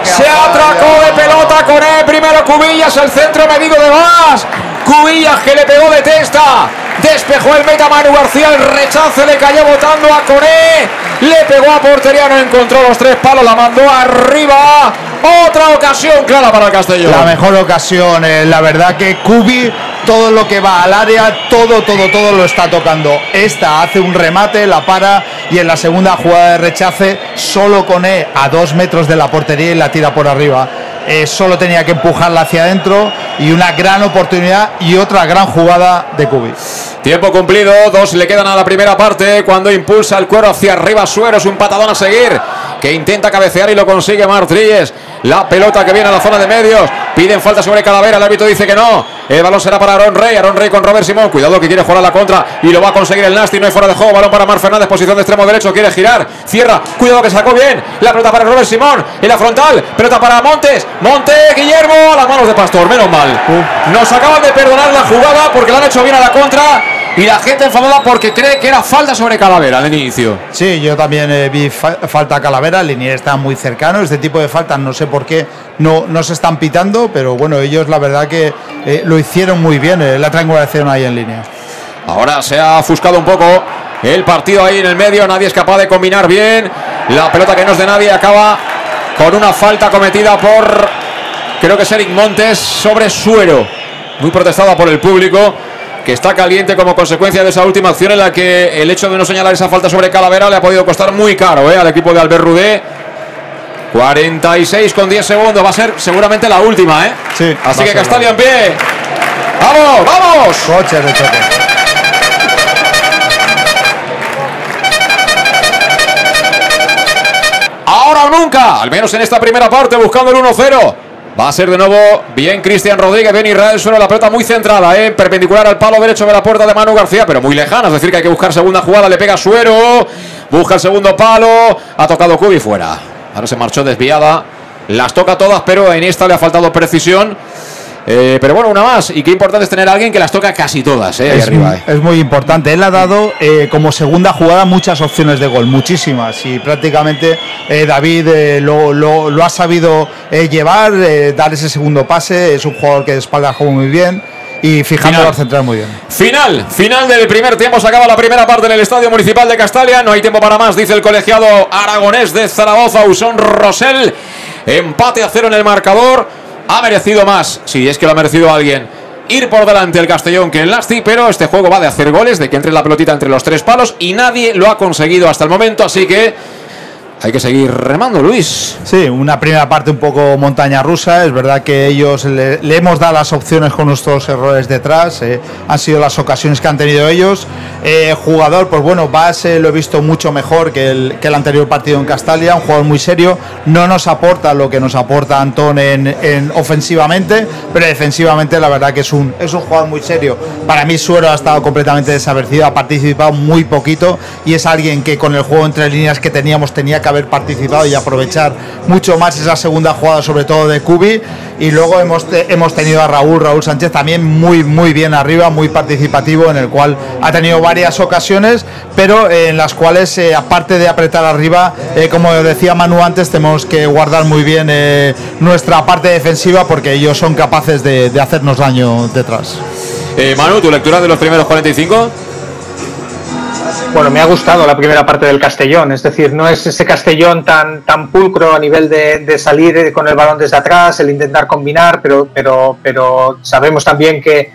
Se atracó de pelota con él. Primero Cubillas, el centro medido de Vas. Cubillas que le pegó de testa. Despejó el meta Manu García. El rechazo le cayó botando a Coné. Le pegó a portería, no encontró los tres palos. La mandó arriba. Otra ocasión clara para el Castellón. La mejor ocasión, eh, la verdad que Cubi, todo lo que va al área, todo, todo, todo lo está tocando. Esta hace un remate, la para y en la segunda jugada de rechace, solo con E a dos metros de la portería y la tira por arriba. Eh, solo tenía que empujarla hacia adentro y una gran oportunidad y otra gran jugada de Cubi. Tiempo cumplido, dos le quedan a la primera parte cuando impulsa el cuero hacia arriba Suero, es un patadón a seguir que intenta cabecear y lo consigue Martrilles. La pelota que viene a la zona de medios. Piden falta sobre Calavera. El árbitro dice que no. El balón será para Aaron Rey. Aaron Rey con Robert Simón. Cuidado que quiere jugar a la contra. Y lo va a conseguir el Nasty. No hay fuera de juego. Balón para Mar Fernández. Posición de extremo derecho. Quiere girar. Cierra. Cuidado que sacó bien. La pelota para Robert Simón. En la frontal. Pelota para Montes. Montes. Guillermo. A las manos de Pastor. Menos mal. Nos acaban de perdonar la jugada porque la han hecho bien a la contra. Y la gente enfadada porque cree que era falta sobre Calavera al inicio. Sí, yo también eh, vi fa- falta a Calavera, el Linier está muy cercano, este tipo de faltas no sé por qué no, no se están pitando, pero bueno, ellos la verdad que eh, lo hicieron muy bien, eh, la triangulación ahí en línea. Ahora se ha ofuscado un poco el partido ahí en el medio. Nadie es capaz de combinar bien. La pelota que no es de nadie acaba con una falta cometida por, creo que es Eric Montes, sobre Suero. Muy protestada por el público, que está caliente como consecuencia de esa última acción en la que el hecho de no señalar esa falta sobre Calavera le ha podido costar muy caro ¿eh? al equipo de Albert Rudé. 46 con 10 segundos. Va a ser seguramente la última, ¿eh? Sí, Así que Castalia en pie. ¡Vamos, vamos! Coches de choque. Ahora o nunca, al menos en esta primera parte, buscando el 1-0. Va a ser de nuevo bien Cristian Rodríguez, bien Israel Suero, la pelota muy centrada, ¿eh? perpendicular al palo derecho de la puerta de Manu García, pero muy lejana, es decir, que hay que buscar segunda jugada, le pega Suero, busca el segundo palo, ha tocado Cubi fuera. Ahora se marchó desviada, las toca todas, pero en esta le ha faltado precisión. Eh, pero bueno, una más, y qué importante es tener a alguien que las toca casi todas, ¿eh? ahí Es, arriba. ¿eh? es muy importante. Él ha dado eh, como segunda jugada muchas opciones de gol, muchísimas. Y prácticamente David lo, lo- lo ha sabido llevar, dar ese segundo pase. Es un jugador que de espalda juega muy bien y Final. al central muy bien. Final, final del primer tiempo. Se acaba la primera parte en el Estadio Municipal de Castalia. No hay tiempo para más, dice el colegiado aragonés de Zaragoza, Usón Rosell. Empate a cero en el marcador. Ha merecido más, si es que lo ha merecido alguien. Ir por delante el Castellón que el Lasti, pero este juego va de hacer goles, de que entre la pelotita entre los tres palos y nadie lo ha conseguido hasta el momento, así que hay que seguir remando, Luis. Sí, una primera parte un poco montaña rusa. Es verdad que ellos le, le hemos dado las opciones con nuestros errores detrás. eh, han sido las ocasiones que han tenido ellos. Eh, jugador, pues bueno, Base lo he visto mucho mejor que el, que el anterior partido en Castalia. Un jugador muy serio. No nos aporta lo que nos aporta Antón en, en ofensivamente, pero defensivamente la verdad que es un, es un jugador muy serio. Para mí Suero ha estado completamente desaparecido, ha participado muy poquito y es alguien que con el juego entre líneas que teníamos tenía que haber participado y aprovechar mucho más esa segunda jugada, sobre todo de Cubi. Y luego hemos, hemos tenido a Raúl, Raúl Sánchez también muy, muy bien arriba, muy participativo, en el cual ha tenido varias ocasiones, pero eh, en las cuales, eh, aparte de apretar arriba, eh, como decía Manu antes, tenemos que guardar muy bien nuestra parte defensiva porque ellos son capaces de, hacernos daño detrás. Manu, ¿tu lectura de los primeros 45? Bueno, me ha gustado la primera parte del Castellón, es decir, no es ese Castellón tan, tan pulcro a nivel de, de salir con el balón desde atrás, el intentar combinar, pero, pero, pero sabemos también que,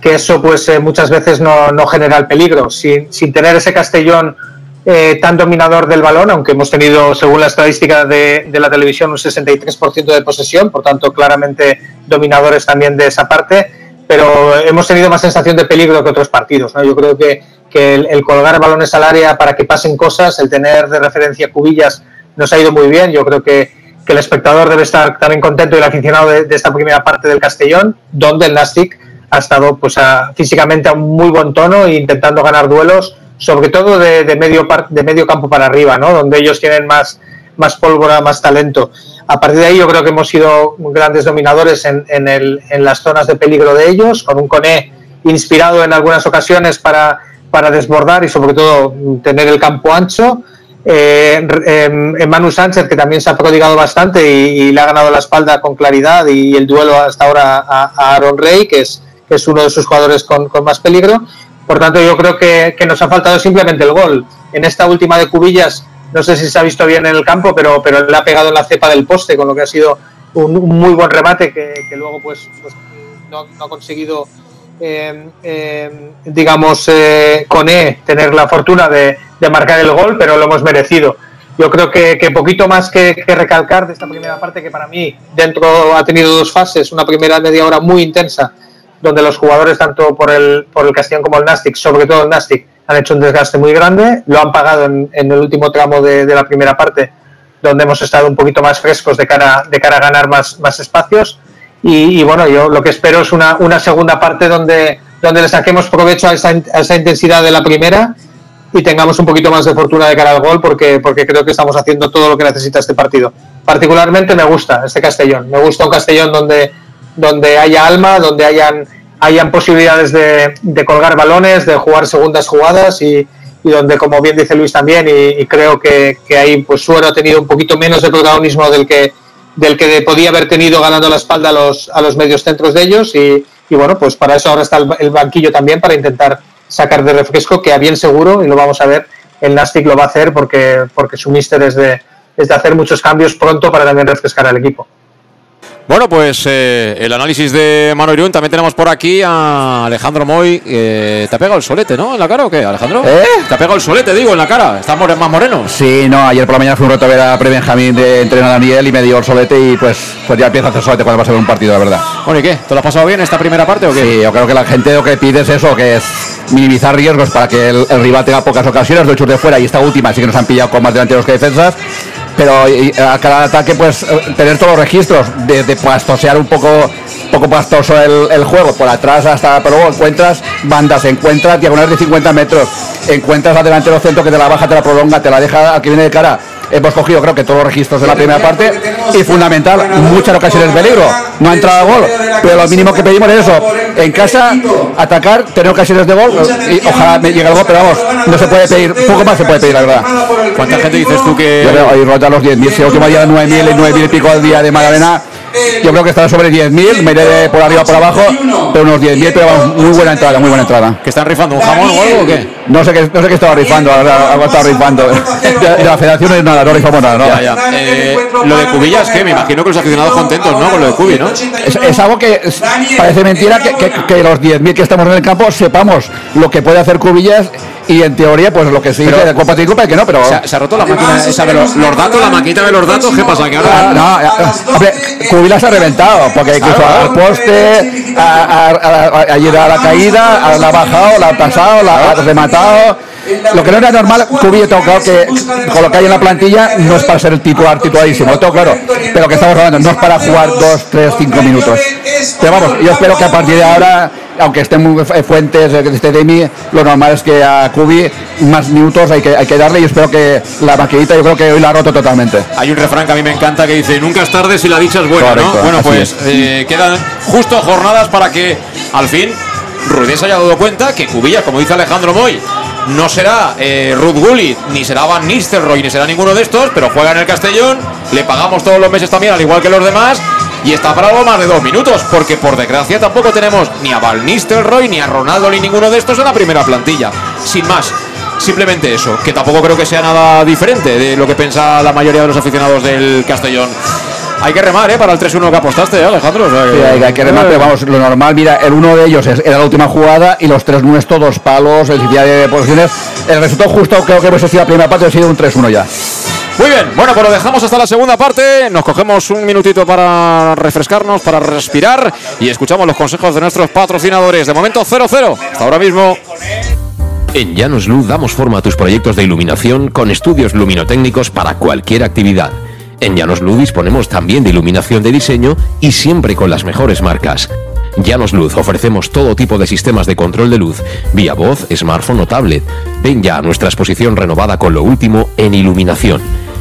que eso pues eh, muchas veces no, no genera el peligro. Sin, sin tener ese Castellón eh, tan dominador del balón, aunque hemos tenido, según la estadística de, de la televisión, un 63% de posesión, por tanto, claramente dominadores también de esa parte, pero hemos tenido más sensación de peligro que otros partidos. ¿no? Yo creo que, que el, colgar balones al área para que pasen cosas, el tener de referencia cubillas, nos ha ido muy bien. Yo creo que, el espectador debe estar también contento y el aficionado de, esta primera parte del Castellón, donde el Nastic ha estado pues, físicamente a un muy buen tono e intentando ganar duelos sobre todo de, medio, de medio campo para arriba, ¿no? donde ellos tienen más, más pólvora, más talento. A partir de ahí yo creo que hemos sido grandes dominadores en, en, el, en las zonas de peligro de ellos, con un Coné inspirado en algunas ocasiones para, para desbordar y sobre todo tener el campo ancho. Eh, eh, Manu Sánchez, que también se ha prodigado bastante y, y, le ha ganado la espalda con claridad y el duelo hasta ahora a, a Aaron Rey, que es, que es uno de sus jugadores con, con más peligro. Por tanto, yo creo que, que, nos ha faltado simplemente el gol. En esta última de Cubillas, no sé si se ha visto bien en el campo, pero, pero le ha pegado en la cepa del poste, con lo que ha sido un, un muy buen remate que, que luego pues, pues no, no, ha conseguido, eh, eh, digamos, eh, con E tener la fortuna de, marcar el gol, pero lo hemos merecido. Yo creo que, que poquito más que, recalcar de esta primera parte, que para mí dentro ha tenido dos fases, una primera media hora muy intensa, donde los jugadores, tanto por el, por el Castellón como el Nastic, sobre todo el Nastic, han hecho un desgaste muy grande, lo han pagado en, en el último tramo de, de, la primera parte, donde hemos estado un poquito más frescos de cara, de cara a ganar más, más espacios. Y, y, bueno, yo lo que espero es una, una segunda parte donde, donde le saquemos provecho a esa, a esa intensidad de la primera y tengamos un poquito más de fortuna de cara al gol, porque, porque creo que estamos haciendo todo lo que necesita este partido. Particularmente me gusta este Castellón, me gusta un Castellón donde donde haya alma, donde hayan, hayan posibilidades de, de colgar balones, de jugar segundas jugadas y, y, donde, como bien dice Luis también, y, y creo que, que, ahí pues Suero ha tenido un poquito menos de protagonismo del que, del que podía haber tenido ganando la espalda a los, a los medios centros de ellos y, y bueno, pues para eso ahora está el, banquillo también para intentar sacar de refresco, que a bien seguro, y lo vamos a ver, el Nastic lo va a hacer porque, porque su mister es de, es de hacer muchos cambios pronto para también refrescar al equipo. Bueno, pues eh, el análisis de Mano Irún. También tenemos por aquí a Alejandro Moy. Eh, ¿Te ha pegado el solete, no? ¿En la cara o qué, Alejandro? ¿Eh? ¿Te ha pegado el solete, digo, en la cara? ¿Estás more más moreno? Sí, no, ayer por la mañana fui un rato a ver a Pre-Benjamín de entrenar a Daniel y me dio el solete y pues, pues ya empieza a hacer solete cuando vas a ver un partido, la verdad. Bueno, ¿y qué? ¿Te lo has pasado bien esta primera parte o qué? Sí, yo creo que la gente lo que pide es eso, que es minimizar riesgos para que el, el rival tenga pocas ocasiones, lo hechos de fuera y esta última sí que nos han pillado con más delanteros que defensas pero a cada ataque pues tener todos los registros de, de pastosear un poco poco pastoso el, juego. Por atrás hasta pero luego encuentras bandas encuentras diagonales de 50 metros encuentras al delantero centro que te la baja te la prolonga te la deja al que viene de cara hemos cogido creo que todos los registros de la primera parte y fundamental muchas ocasiones de peligro. no ha entrado a gol pero lo mínimo que pedimos es eso en casa atacar tener ocasiones de gol y ojalá me llegue el gol pero vamos no se puede pedir poco más se puede pedir la verdad. ¿cuánta gente dices tú que yo veo rota los 10.000 si último día de 9.000 y 9.000 y pico al día de Magdalena yo creo que estará sobre 10.000, me iré de por arriba por abajo, pero unos 10.000, pero vamos, muy buena entrada, muy buena entrada. ¿Que están rifando un jamón o algo o qué? No sé qué, no sé qué estaba rifando, algo estaba rifando. De, la federación no es nada, no rifamos nada, ¿no? Ya, ya. Eh, lo de Cubillas, que me imagino que los aficionados contentos, ¿no? Con lo de Cubi, ¿no? Es, es algo que es, parece mentira que, que, que los 10.000 que estamos en el campo sepamos lo que puede hacer Cubillas y en teoría pues lo que se dice de Copa y Copa es que no, pero... Se ha, se ha roto la máquina esa de los, los, datos, la maquita de los datos, ¿qué pasa? Que ahora... No, no hombre, Cubillas se ha reventado, porque incluso al poste, ha, llegado a la caída, la ha bajado, la ha pasado, la ha rematado... Lo que no era normal, Cubi tengo claro que con lo que hay en la plantilla no es para ser el titular titularísimo, lo tengo claro, pero que estamos hablando no es para jugar 2, 3, 5 minutos. Pero vamos, yo espero que a partir de ahora, aunque estén muy fuentes, que esté Demi, lo normal es que a Cubi más minutos hay que, hay que darle y espero que la maquinita yo creo que hoy la ha roto totalmente. Hay un refrán que a mí me encanta que dice, nunca es tarde si la dicha es buena, Correcto, ¿no? Bueno, pues eh, quedan justo jornadas para que al fin Ruiz haya dado cuenta que Cubilla, como dice Alejandro Moy, no será eh, Ruth Gullit, ni será Van Nistelrooy, ni será ninguno de estos, pero juega en el Castellón, le pagamos todos los meses también, al igual que los demás, y está para algo más de dos minutos, porque por desgracia tampoco tenemos ni a Van Nistelrooy, ni a Ronaldo, ni ninguno de estos en la primera plantilla. Sin más, simplemente eso, que tampoco creo que sea nada diferente de lo que piensa la mayoría de los aficionados del Castellón. Hay que remar, ¿eh? Para el 3-1 que apostaste, ¿eh, Alejandro. Hay, que remar, pero vamos, lo normal, mira, el uno de ellos era la última jugada y los tres nuestros, dos palos, el de posiciones. El resultado justo creo que hemos sido la primera parte, ha sido un 3-1 ya. Muy bien, bueno, pues lo dejamos hasta la segunda parte. Nos cogemos un minutito para refrescarnos, para respirar y escuchamos los consejos de nuestros patrocinadores. De momento 0-0. Hasta ahora mismo. En Llanos Luz damos forma a tus proyectos de iluminación con estudios luminotécnicos para cualquier actividad. En Llanos Luz disponemos también de iluminación de diseño y siempre con las mejores marcas. Llanos Luz ofrecemos todo tipo de sistemas de control de luz, vía voz, smartphone o tablet. Ven ya a nuestra exposición renovada con lo último en iluminación.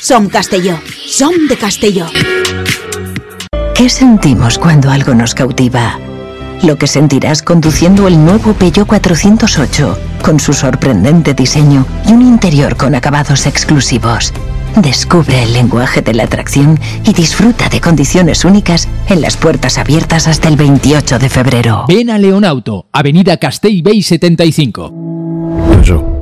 Som Castelló. Som de Castelló. ¿Qué sentimos cuando algo nos cautiva? Lo que sentirás conduciendo el nuevo Peugeot 408, con su sorprendente diseño y un interior con acabados exclusivos. Descubre el lenguaje de la atracción y disfruta de condiciones únicas en las puertas abiertas hasta el 28 de febrero. Ven a Leonauto, Avenida Castellbey 75. Bar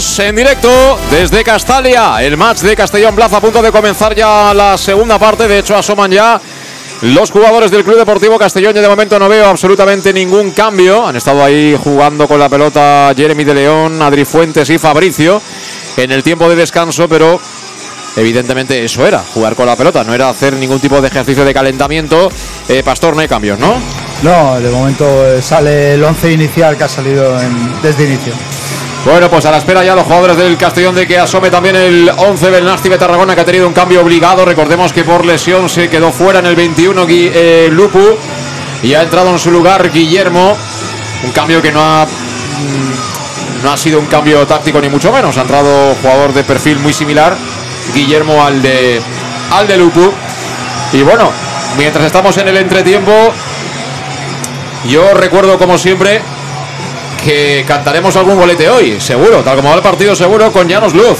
En directo desde Castalia. El match de Castellón Plaza a punto de comenzar ya la segunda parte. De hecho, asoman ya los jugadores del Club Deportivo Castellón. De momento no veo absolutamente ningún cambio. Han estado ahí jugando con la pelota Jeremy de León, Adri Fuentes y Fabricio en el tiempo de descanso, pero evidentemente eso era, jugar con la pelota. No era hacer ningún tipo de ejercicio de calentamiento. Eh, Pastor, no hay cambios, ¿no? No, de momento eh, sale el 11 inicial que ha salido desde inicio. Bueno, pues a la espera ya los jugadores del Castellón de que asome también el 11 del Nasti de Tarragona que ha tenido un cambio obligado. Recordemos que por lesión se quedó fuera en el 21 Gui- eh, Lupu y ha entrado en su lugar Guillermo. Un cambio que no ha mm, no ha sido un cambio táctico ni mucho menos. Ha entrado jugador de perfil muy similar, Guillermo al de al de Lupu. Y bueno, mientras estamos en el entretiempo, yo recuerdo como siempre que cantaremos algún bolete hoy, seguro, tal como va el partido seguro con Llanos Luz,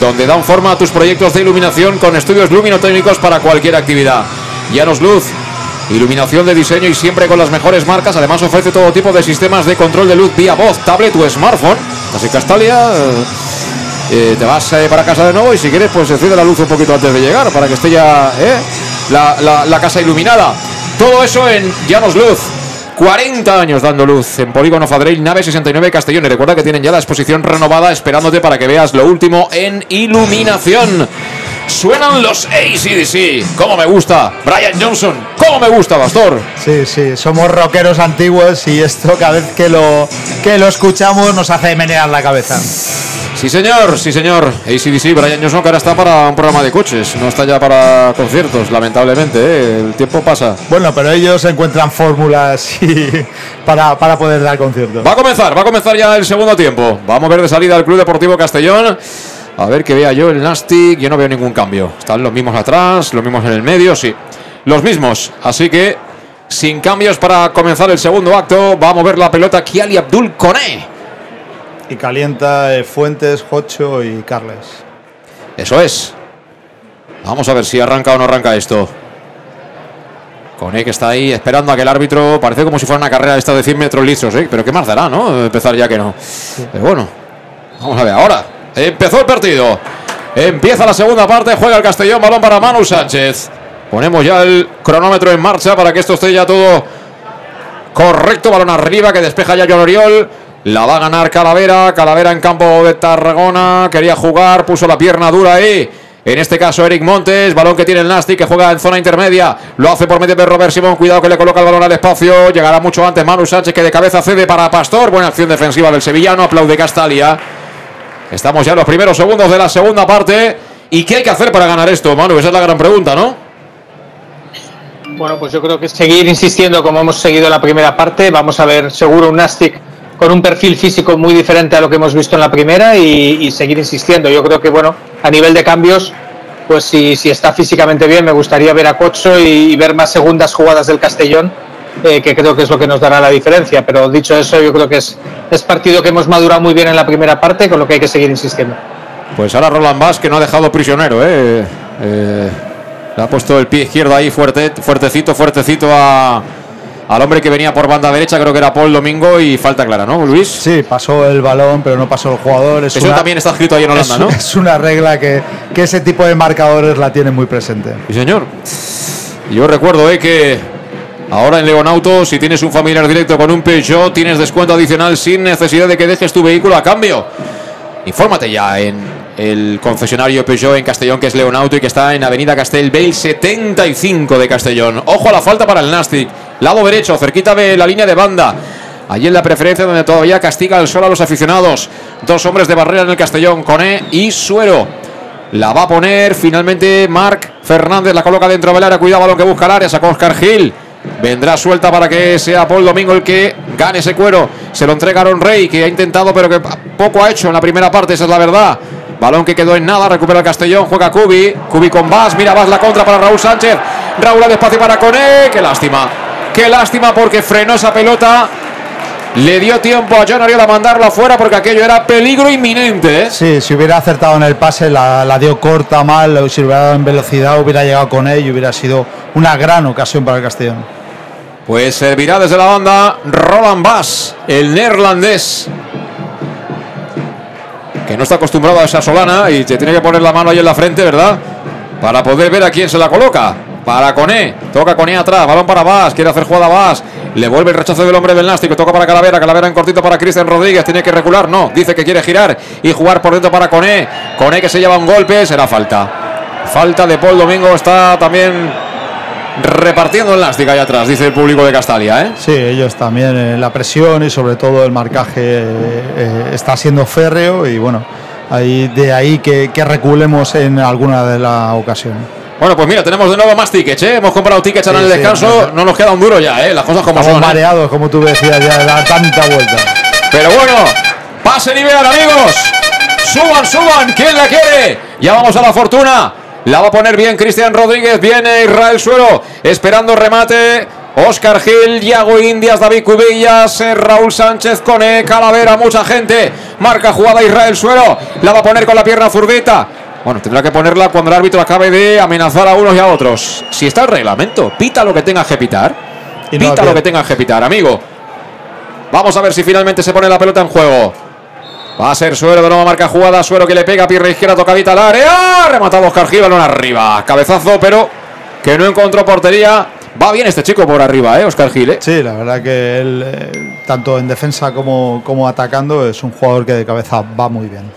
donde dan forma a tus proyectos de iluminación con estudios luminotécnicos para cualquier actividad. Llanos Luz, iluminación de diseño y siempre con las mejores marcas, además ofrece todo tipo de sistemas de control de luz vía voz, tablet o smartphone. Así que Castalia, eh, eh, te vas eh, para casa de nuevo y si quieres pues enciende la luz un poquito antes de llegar para que esté ya eh, la, la- la casa iluminada. Todo eso en Llanos Luz. 40 años dando luz en Polígono Fadrell, nave 69 Castellón. Y recuerda que tienen ya la exposición renovada esperándote para que veas lo último en iluminación. Suenan los ACDC. ¿Cómo me gusta? Brian Johnson. ¿Cómo me gusta, Pastor? Sí, sí, somos rockeros antiguos y esto cada vez que lo, que lo escuchamos nos hace menear la cabeza. Sí, señor, sí, señor. ACDC, Brian Johnson, que ahora está para un programa de coches. No está ya para conciertos, lamentablemente. ¿eh? El tiempo pasa. Bueno, pero ellos encuentran fórmulas para, para poder dar conciertos. Va a comenzar, va a comenzar ya el segundo tiempo. Vamos a ver de salida al Club Deportivo Castellón. A ver que vea yo el Nastic. Yo no veo ningún cambio. Están los mismos atrás, los mismos en el medio, sí. Los mismos. Así que sin cambios para comenzar el segundo acto. Va a mover la pelota Kiali Abdul Koné. y calienta eh, Fuentes, Jocho y Carles. Eso es. Vamos a ver si arranca o no arranca esto. Cone que está ahí esperando a que el árbitro. Parece como si fuera una carrera esta de 100 metros lisos, ¿eh? Pero qué más dará, ¿no? Empezar ya que no. Pero bueno, vamos a ver ahora. Empezó el partido. Empieza la segunda parte. Juega el Castellón. Balón para Manu Sánchez. Ponemos ya el cronómetro en marcha para que esto esté ya todo correcto. Balón arriba que despeja ya John Oriol. La va a ganar Calavera. Calavera en campo de Tarragona. Quería jugar. Puso la pierna dura ahí. En este caso, Eric Montes, balón que tiene el Nasty, que juega en zona intermedia. Lo hace por medio de Robert Simón. Cuidado que le coloca el balón al espacio. Llegará mucho antes Manu Sánchez, que de cabeza cede para Pastor. Buena acción defensiva del sevillano. Aplaude Castalia. Estamos ya en los primeros segundos de la segunda parte. ¿Y qué hay que hacer para ganar esto, Manu? Esa es la gran pregunta, ¿no? Bueno, pues yo creo que seguir insistiendo como hemos seguido en la primera parte. Vamos a ver seguro un Nastic con un perfil físico muy diferente a lo que hemos visto en la primera y, seguir insistiendo. Yo creo que, bueno, a nivel de cambios, pues si, si está físicamente bien, me gustaría ver a Cocho y ver más segundas jugadas del Castellón, eh, que creo que es lo que nos dará la diferencia. Pero dicho eso, yo creo que es, es partido que hemos madurado muy bien en la primera parte, con lo que hay que seguir insistiendo. Pues ahora Roland Bass, que no ha dejado prisionero, ¿eh? Eh, le ha puesto el pie izquierdo ahí fuerte, fuertecito, fuertecito a, al hombre que venía por banda derecha, creo que era Paul Domingo, y falta clara, ¿no, Luis? Sí, pasó el balón, pero no pasó el jugador. Es Eso una- también está escrito ahí en Holanda, es, ¿no? Es una regla que, que ese tipo de marcadores la tienen muy presente. Sí, señor. Yo recuerdo eh, que ahora en Leonauto, si tienes un familiar directo con un Peugeot, tienes descuento adicional sin necesidad de que dejes tu vehículo a cambio. Infórmate ya en el concesionario Peugeot en Castellón, que es Leonauto y que está en Avenida Castellbell 75 de Castellón. Ojo a la falta para el Nastic. Lado derecho, cerquita de la línea de banda. Allí en la preferencia donde todavía castiga el sol a los aficionados. Dos hombres de barrera en el Castellón, Coné y Suero. La va a poner finalmente Marc Fernández, la coloca dentro del área. Cuidado, balón que busca el área, sacó Oscar Gil. Vendrá suelta para que sea Paul Domingo el que gane ese cuero. Se lo entrega Aaron Rey, que ha intentado, pero que poco ha hecho en la primera parte, esa es la verdad. Balón que quedó en nada, recupera el Castellón, juega Cubi. Cubi con Vaz, mira Vaz la contra para Raúl Sánchez. Raúl al espacio para Coné. Qué lástima. Qué lástima porque frenó esa pelota. Le dio tiempo a John Ariel a mandarlo afuera porque aquello era peligro inminente. ¿eh? Sí, si hubiera acertado en el pase, la, la dio corta, mal, si hubiera dado en velocidad, hubiera llegado con él y hubiera sido una gran ocasión para el Castellón. Pues servirá desde la banda Roland Bass, el neerlandés. Que no está acostumbrado a esa solana y te tiene que poner la mano ahí en la frente, ¿verdad? Para poder ver a quién se la coloca. Para Coné, toca Coné atrás, balón para Bass, quiere hacer jugada Bass, le vuelve el rechazo del hombre del Nástico, toca para Calavera, Calavera en cortito para Cristian Rodríguez, tiene que recular, no, dice que quiere girar y jugar por dentro para Coné, Coné que se lleva un golpe, será falta. Falta de Paul Domingo, está también repartiendo el Nástico ahí atrás, dice el público de Castalia, ¿eh? Sí, ellos también, eh, la presión y sobre todo el marcaje eh, eh, está siendo férreo y bueno, ahí, de ahí que, que reculemos en alguna de las ocasiones. Bueno, pues mira, tenemos de nuevo más tickets, ¿eh? Hemos comprado tickets ahora en el descanso. no, No nos queda un duro ya, ¿eh? Las cosas como Estamos son. ¿eh? mareados, como tú decías, ya dar tanta vuelta. Pero bueno, pase nivel, amigos. Suban, suban. ¿Quién la quiere? Ya vamos a la fortuna. La va a poner bien Cristian Rodríguez. Viene Israel Suero. Esperando remate. Oscar Gil, Yago Indias, David Cubillas, eh, Raúl Sánchez, Cone, Calavera, mucha gente. Marca jugada Israel Suero. La va a poner con la pierna zurdita. Bueno, tendrá que ponerla cuando el árbitro acabe de amenazar a unos y a otros. Si está el reglamento, pita lo que tenga que pitar. Y no Pita lo que tenga que pitar, amigo. Vamos a ver si finalmente se pone la pelota en juego. Va a ser Suero de nuevo marca jugada. Suero que le pega, pierna izquierda, tocadita al área. Rematado Oscar Gil, balón arriba. Cabezazo, pero que no encontró portería. Va bien este chico por arriba, ¿eh? Oscar Gil, ¿eh? Sí, la verdad que él, eh, tanto en defensa como, como atacando, es un jugador que de cabeza va muy bien.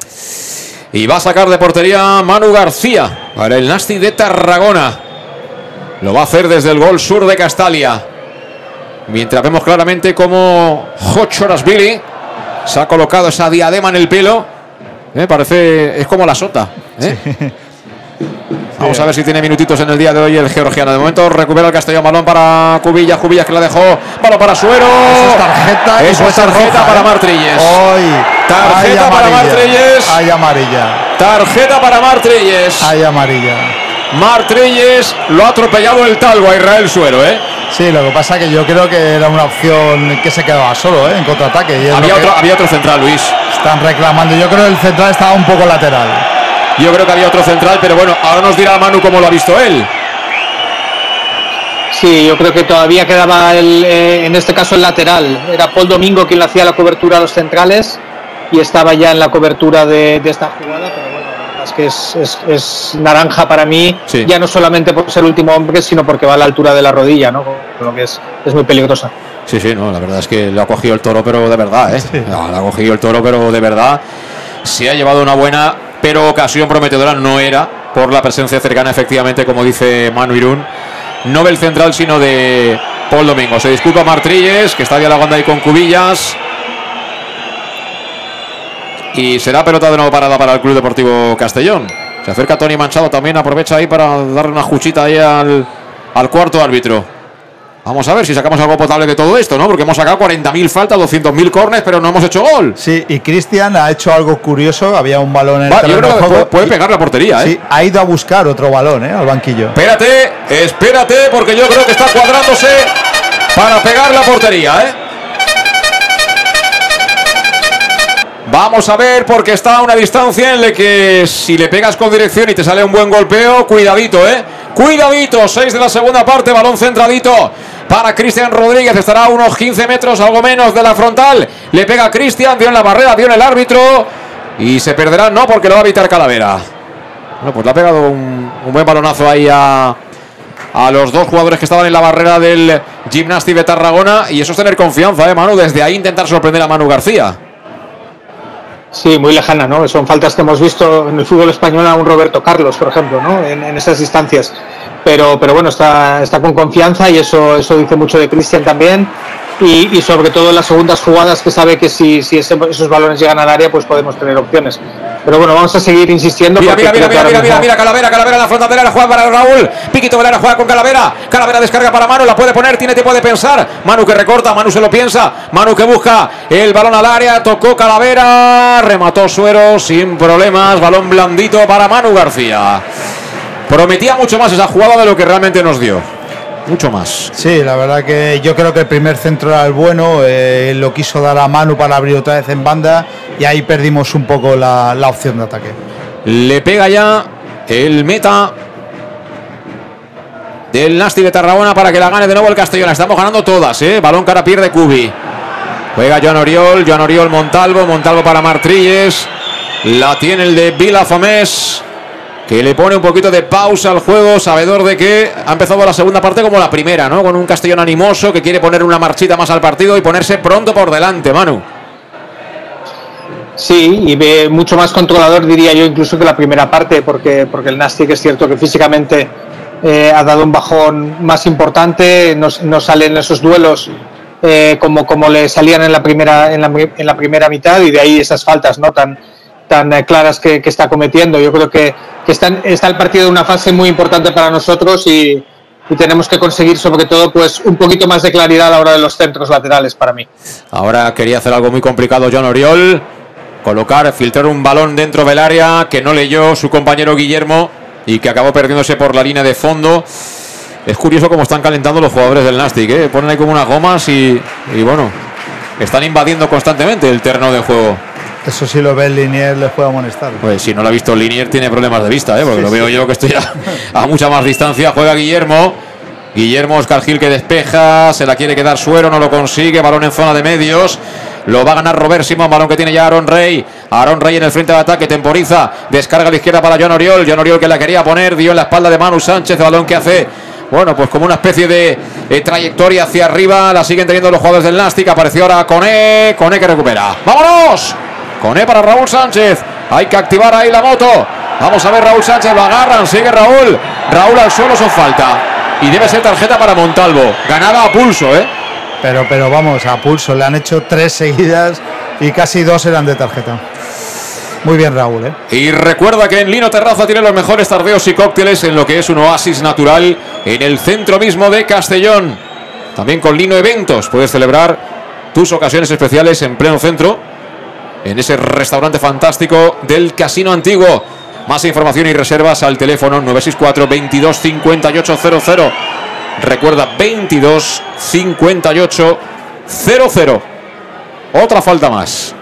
Y va a sacar de portería Manu García para el Nasty de Tarragona. Lo va a hacer desde el gol sur de Castalia. Mientras vemos claramente cómo Billy se ha colocado esa diadema en el pelo. Eh, Parece, es como la sota. ¿eh? Vamos a ver si tiene minutitos en el día de hoy el georgiano. De momento recupera el Castellón, balón para Cubillas, Cubillas que la dejó, balón para Suero. Eso es tarjeta Eso es tarjeta roja, para ¿eh? Martrilles. Hoy, Tarjeta hay para Martrilles. Hay amarilla. Tarjeta para Martrilles. Hay amarilla. Martrilles lo ha atropellado el talgo a Israel Suero, ¿eh? Sí, lo que pasa que yo creo que era una opción que se quedaba solo, ¿eh? En contraataque. y es Había otro, había otro central, Luis. Están reclamando. Yo creo que el central estaba un poco lateral. Yo creo que había otro central, pero bueno, ahora nos dirá Manu cómo lo ha visto él. Sí, yo creo que todavía quedaba el, eh, en este caso el lateral. Era Paul Domingo quien le hacía la cobertura a los centrales y estaba ya en la cobertura de, de esta jugada, pero bueno, la verdad es que es, es- es naranja para mí, Sí. ya no solamente por ser último hombre, sino porque va a la altura de la rodilla, ¿no? Con lo que es, es muy peligrosa. Sí, sí, no, la verdad es que lo ha cogido el toro, pero de verdad, ¿eh? Ah, Lo ha cogido el toro, pero de verdad. Se ha llevado una buena, pero ocasión prometedora no era, por la presencia cercana, efectivamente, como dice Manu Irún. No del central, sino de Paul Domingo. Se disculpa Martrilles, que está dialogando ahí con Cubillas. Y será pelota de nuevo parada para el Club Deportivo Castellón. Se acerca Tony Manchado también, aprovecha ahí para darle una juchita ahí al, al cuarto árbitro. Vamos a ver si sacamos algo potable de todo esto, ¿no? Porque hemos sacado 40.000 faltas, 200.000 corners, pero no hemos hecho gol. Sí, y Cristian ha hecho algo curioso. Había un balón en el Va, yo de juego puede, pegar la portería, ¿eh? Sí, ha ido a buscar otro balón, ¿eh? Al banquillo. Espérate, espérate, porque yo creo que está cuadrándose para pegar la portería, ¿eh? Vamos a ver, porque está a una distancia en la que si le pegas con dirección y te sale un buen golpeo, cuidadito, ¿eh? Cuidadito, 6 de la segunda parte, balón centradito para Cristian Rodríguez. Estará a unos 15 metros, algo menos de la frontal. Le pega Cristian, dio en la barrera, dio en el árbitro. Y se perderá, no, porque lo va a evitar Calavera. Bueno, pues le ha pegado un, buen balonazo ahí a, a los dos jugadores que estaban en la barrera del Gimnasti de Tarragona. Y eso es tener confianza, ¿eh, Manu? Desde ahí intentar sorprender a Manu García. Sí, muy lejana, ¿no? Son faltas que hemos visto en el fútbol español a un Roberto Carlos, por ejemplo, ¿no? En, en esas distancias. Pero, pero bueno, está, está con confianza y eso, eso dice mucho de Cristian también. Y, y sobre todo en las segundas jugadas que sabe que si, si ese- esos balones llegan al área, pues podemos tener opciones. Pero bueno, vamos a seguir insistiendo. Mira, mira, mira, mira, mira, mira, mira, Calavera, Calavera la frontera, la juega para Raúl. Piquito Velera juega con Calavera. Calavera descarga para Manu, la puede poner, tiene tiempo de pensar. Manu que recorta, Manu se lo piensa. Manu que busca el balón al área, tocó Calavera, remató Suero sin problemas. Balón blandito para Manu García. Prometía mucho más esa jugada de lo que realmente nos dio. Mucho más. Sí, la verdad que yo creo que el primer centro era el bueno, eh, lo quiso dar a Manu para abrir otra vez en banda y ahí perdimos un poco la, la opción de ataque. Le pega ya el meta del Nasti de Tarragona para que la gane de nuevo el Castellón. Estamos ganando todas, ¿eh? Balón cara pierde Cubi. Juega Joan Oriol, Joan Oriol Montalvo, Montalvo para Martrilles. La tiene el de Vila Famés, que le pone un poquito de pausa al juego, sabedor de que ha empezado la segunda parte como la primera, ¿no? Con un Castellón animoso que quiere poner una marchita más al partido y ponerse pronto por delante, Manu. Sí, y ve mucho más controlador, diría yo, incluso que la primera parte, porque, porque el Nastic es cierto que físicamente eh, ha dado un bajón más importante, no, no salen esos duelos eh, como, como le salían en la, primera, en, la, en la primera mitad y de ahí esas faltas no tan, tan eh, claras que, está cometiendo. Yo creo que, que está, el partido en una fase muy importante para nosotros y, y tenemos que conseguir sobre todo pues un poquito más de claridad a la hora de los centros laterales para mí. Ahora quería hacer algo muy complicado John Oriol. Colocar, filtrar un balón dentro del área que no leyó su compañero Guillermo y que acabó perdiéndose por la línea de fondo. Es curioso cómo están calentando los jugadores del Nastic, ¿eh? ponen ahí como unas gomas y, y bueno, están invadiendo constantemente el terreno de juego. Eso si lo ve el Linier les puede amonestar. Pues si no lo ha visto Linier tiene problemas de vista, ¿eh? porque Sí, lo veo sí. yo que estoy a, a mucha más distancia. Juega Guillermo. Guillermo Oscar Gil que despeja, se la quiere quedar Suero, no lo consigue, balón en zona de medios. Lo va a ganar Robert Simón, balón que tiene ya Aaron Rey. Aaron Rey en el frente de ataque, temporiza, descarga a la izquierda para John Oriol. John Oriol que la quería poner, dio en la espalda de Manu Sánchez, balón que hace, bueno, pues como una especie de eh, trayectoria hacia arriba. La siguen teniendo los jugadores del Nastic. Apareció ahora Cone, Cone que recupera. ¡Vámonos! Cone para Raúl Sánchez. Hay que activar ahí la moto. Vamos a ver Raúl Sánchez, lo agarran, sigue Raúl. Raúl al suelo son falta. Y debe ser tarjeta para Montalvo. Ganada a pulso, ¿eh? Pero, pero vamos, a pulso, le han hecho tres seguidas y casi dos eran de tarjeta. Muy bien, Raúl, ¿eh? Y recuerda que en Lino Terraza tiene los mejores tardeos y cócteles en lo que es un oasis natural en el centro mismo de Castellón. También con Lino Eventos puedes celebrar tus ocasiones especiales en pleno centro, en ese restaurante fantástico del Casino Antiguo. Más información y reservas al teléfono 964 22 5800. Recuerda 22 58 00. Otra falta más.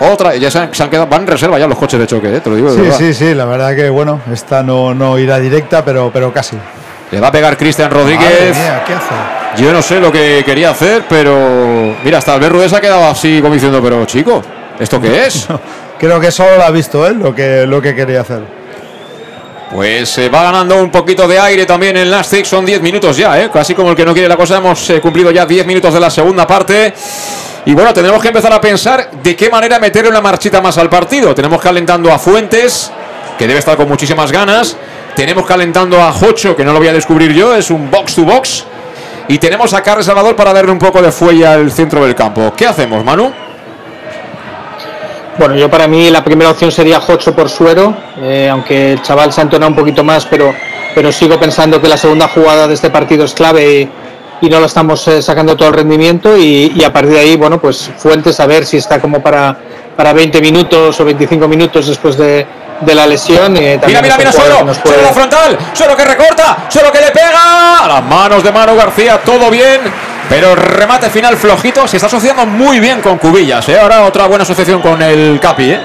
Otra, ya se han, se han quedado, van en reserva ya los coches de choque, ¿eh? te lo digo de Sí, verdad. sí, sí, la verdad que bueno, esta no, no irá directa, pero, pero casi. Le va a pegar Cristian Rodríguez. mía, ¿qué hace? Yo no sé lo que quería hacer, pero. Mira, hasta Albert Rudé se ha quedado así como diciendo, pero chico, ¿esto qué es? Creo que solo lo ha visto él lo que, lo que quería hacer. Pues se va ganando un poquito de aire también en Nastic. Son 10 minutos ya, ¿eh? casi como el que no quiere la cosa. Hemos eh, cumplido ya 10 minutos de la segunda parte. Y bueno, tendremos que empezar a pensar de qué manera meter una marchita más al partido. Tenemos calentando a Fuentes, que debe estar con muchísimas ganas. Tenemos calentando a Jocho, que no lo voy a descubrir yo, es un box to box. Y tenemos a Carles Salvador para darle un poco de fuelle al centro del campo. ¿Qué hacemos, Manu? Bueno, yo para mí la primera opción sería Jocho por Suero, eh, aunque el chaval se ha entonado un poquito más, pero, pero sigo pensando que la segunda jugada de este partido es clave y, no lo estamos eh, sacando todo el rendimiento y, y a partir de ahí, bueno, pues Fuentes a ver si está como para, para 20 minutos o 25 minutos después de, de la lesión. eh, Mira, mira, mira, Suero puede- la frontal, Suero que recorta, Suero que le pega. A las manos de Manu García, todo bien. Pero remate final flojito, se está asociando muy bien con Cubillas. ¿eh? Ahora otra buena asociación con el Capi. ¿eh?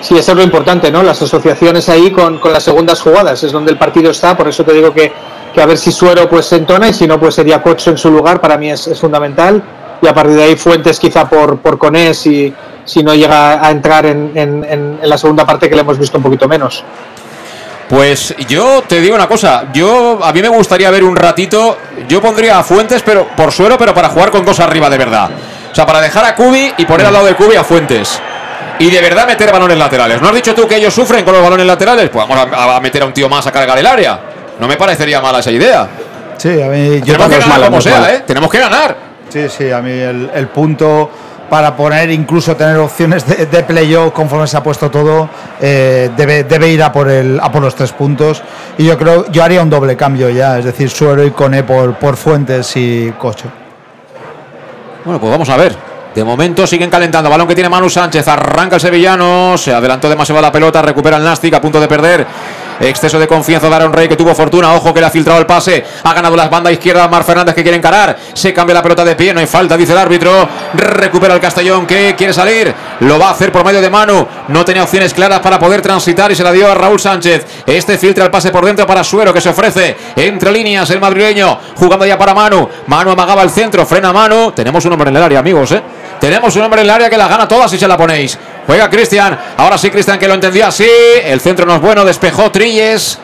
Sí, eso es lo importante, ¿no? Las asociaciones ahí con, con las segundas jugadas, es donde el partido está, por eso te digo que, que a ver si Suero pues se entona y si no, pues sería Cocho en su lugar, para mí es, es fundamental. Y a partir de ahí Fuentes quizá por, por Conés si, si no llega a entrar en, en- en- en la segunda parte que le hemos visto un poquito menos. Pues yo te digo una cosa, yo a mí me gustaría ver un ratito, yo pondría a Fuentes pero por suero, pero para jugar con dos arriba de verdad. O sea, para dejar a Cubi y poner al lado de Cubi a Fuentes. Y de verdad meter balones laterales. ¿No has dicho tú que ellos sufren con los balones laterales? Pues vamos a, a meter a un tío más a cargar el área. No me parecería mala esa idea. Sí, a mí yo Tenemos que ganar como sea, ¿eh? Tenemos que ganar. Sí, sí, a mí el, punto para poner, incluso tener opciones de, de playoff conforme se ha puesto todo, eh, debe, debe ir a por, el, a por los tres puntos. Y yo creo, yo haría un doble cambio ya, es decir, Suero y Cone por, por Fuentes y Cocho. Bueno, pues vamos a ver. De momento siguen calentando. Balón que tiene Manu Sánchez. Arranca el sevillano. Se adelantó demasiado la pelota. Recupera el Nastic a punto de perder. Exceso de confianza de Aaron Rey que tuvo fortuna. Ojo que le ha filtrado el pase. Ha ganado las bandas izquierda Mar Fernández que quiere encarar. Se cambia la pelota de pie. No hay falta, dice el árbitro. Recupera el Castellón que quiere salir. Lo va a hacer por medio de Manu. No tenía opciones claras para poder transitar y se la dio a Raúl Sánchez. Este filtra el pase por dentro para Suero que se ofrece. Entre líneas el madrileño. Jugando ya para Manu. Manu amagaba el centro. Frena Manu. Tenemos un hombre en el área, amigos, ¿eh? Tenemos un hombre en el área que la gana todas si se la ponéis. Juega Cristian. Ahora sí, Cristian que lo entendió así. El centro no es bueno. Despejó Trilles.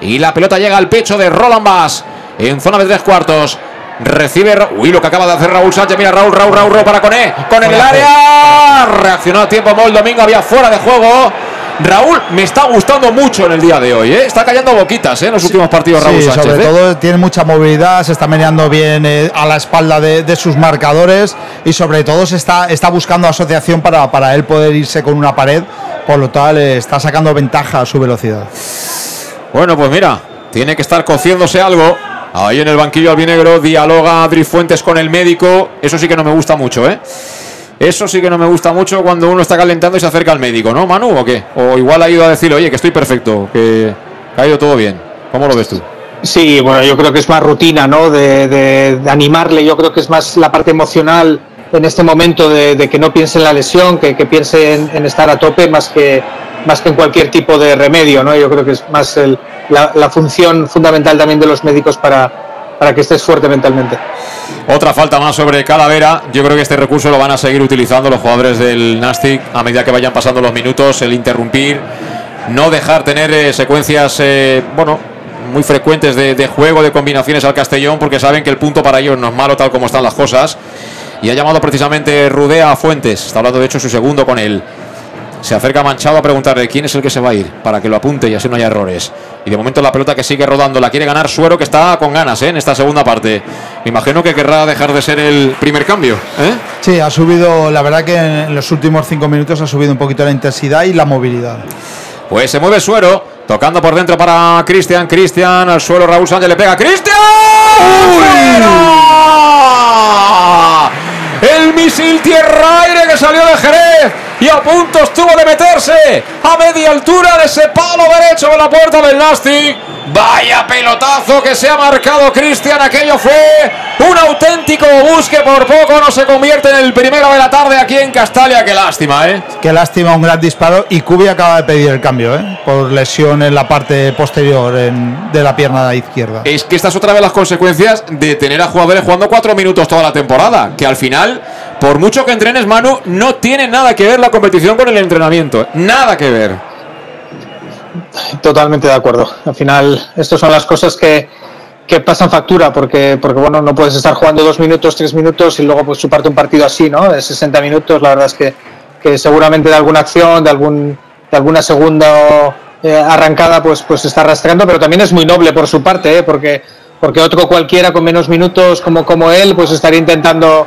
Y la pelota llega al pecho de Roland Bass. En zona de tres cuartos. Recibe. Uy, lo que acaba de hacer Raúl Sánchez. Mira, Raúl, Raúl, Raúl, Raúl para Coné. Con en el área. Reaccionó a tiempo Mol Domingo. Había fuera de juego. Raúl me está gustando mucho en el día de hoy. ¿eh? Está callando boquitas ¿eh? en los últimos partidos Raúl Sí, Sánchez. sobre ¿eh? todo tiene mucha movilidad, se está meneando bien eh, a la espalda de, de sus marcadores y sobre todo se está, está buscando asociación para, para él poder irse con una pared, por lo tal está sacando ventaja a su velocidad. Bueno, pues mira, tiene que estar cociéndose algo. Ahí en el banquillo albinegro dialoga Adri Fuentes con el médico. Eso sí que no me gusta mucho, ¿eh? Eso sí que no me gusta mucho cuando uno está calentando y se acerca al médico, ¿no, Manu? ¿O qué? O igual ha ido a decirle, oye, que estoy perfecto, que ha ido todo bien. ¿Cómo lo ves tú? Sí, bueno, yo creo que es más rutina, ¿no? De, de- animarle, yo creo que es más la parte emocional en este momento de, que no piense en la lesión, que, que piense en, en estar a tope más que, más que en cualquier tipo de remedio, ¿no? Yo creo que es más el- la, la función fundamental también de los médicos para, para que estés fuerte mentalmente. Otra falta más sobre Calavera. Yo creo que este recurso lo van a seguir utilizando los jugadores del Nastic a medida que vayan pasando los minutos, el interrumpir, no dejar tener eh, secuencias, eh, bueno, muy frecuentes de, juego, de combinaciones al Castellón, porque saben que el punto para ellos no es malo tal como están las cosas. Y ha llamado precisamente Rudea a Fuentes. Está hablando de hecho su segundo con él. Se acerca Manchado a preguntarle quién es el que se va a ir para que lo apunte y así no haya errores. Y de momento la pelota que sigue rodando la quiere ganar Suero que está con ganas ¿eh? en esta segunda parte. Me imagino que querrá dejar de ser el primer cambio. ¿eh? Sí, ha subido, la verdad que en los últimos cinco minutos ha subido un poquito la intensidad y la movilidad. Pues se mueve Suero, tocando por dentro para Cristian. Cristian al suelo, Raúl Sánchez le pega. ¡Cristian! El misil tierra-aire que salió de Jerez y a punto estuvo de meterse a media altura de ese palo derecho de la puerta del Nastic. Vaya pelotazo que se ha marcado Cristian. Aquello fue un auténtico bus que por poco no se convierte en el primero de la tarde aquí en Castalia. Qué lástima, ¿eh? Qué lástima, un gran disparo. Y Cubi acaba de pedir el cambio, ¿eh? Por lesión en la parte posterior en- de la pierna izquierda. Es que estas otra vez las consecuencias de tener a jugadores jugando cuatro minutos toda la temporada. Que al final, por mucho que entrenes, Manu, no tiene nada que ver la competición con el entrenamiento. Nada que ver. Totalmente de acuerdo. Al final, estas son las cosas que, que pasan factura, porque, porque bueno, no puedes estar jugando dos minutos, tres minutos y luego pues chuparte un partido así, ¿no? De 60 minutos, la verdad es que, que seguramente de alguna acción, de algún de alguna segunda eh, arrancada, pues, pues está arrastrando, pero también es muy noble por su parte, ¿eh? porque, porque otro cualquiera con menos minutos como, como él, pues estaría intentando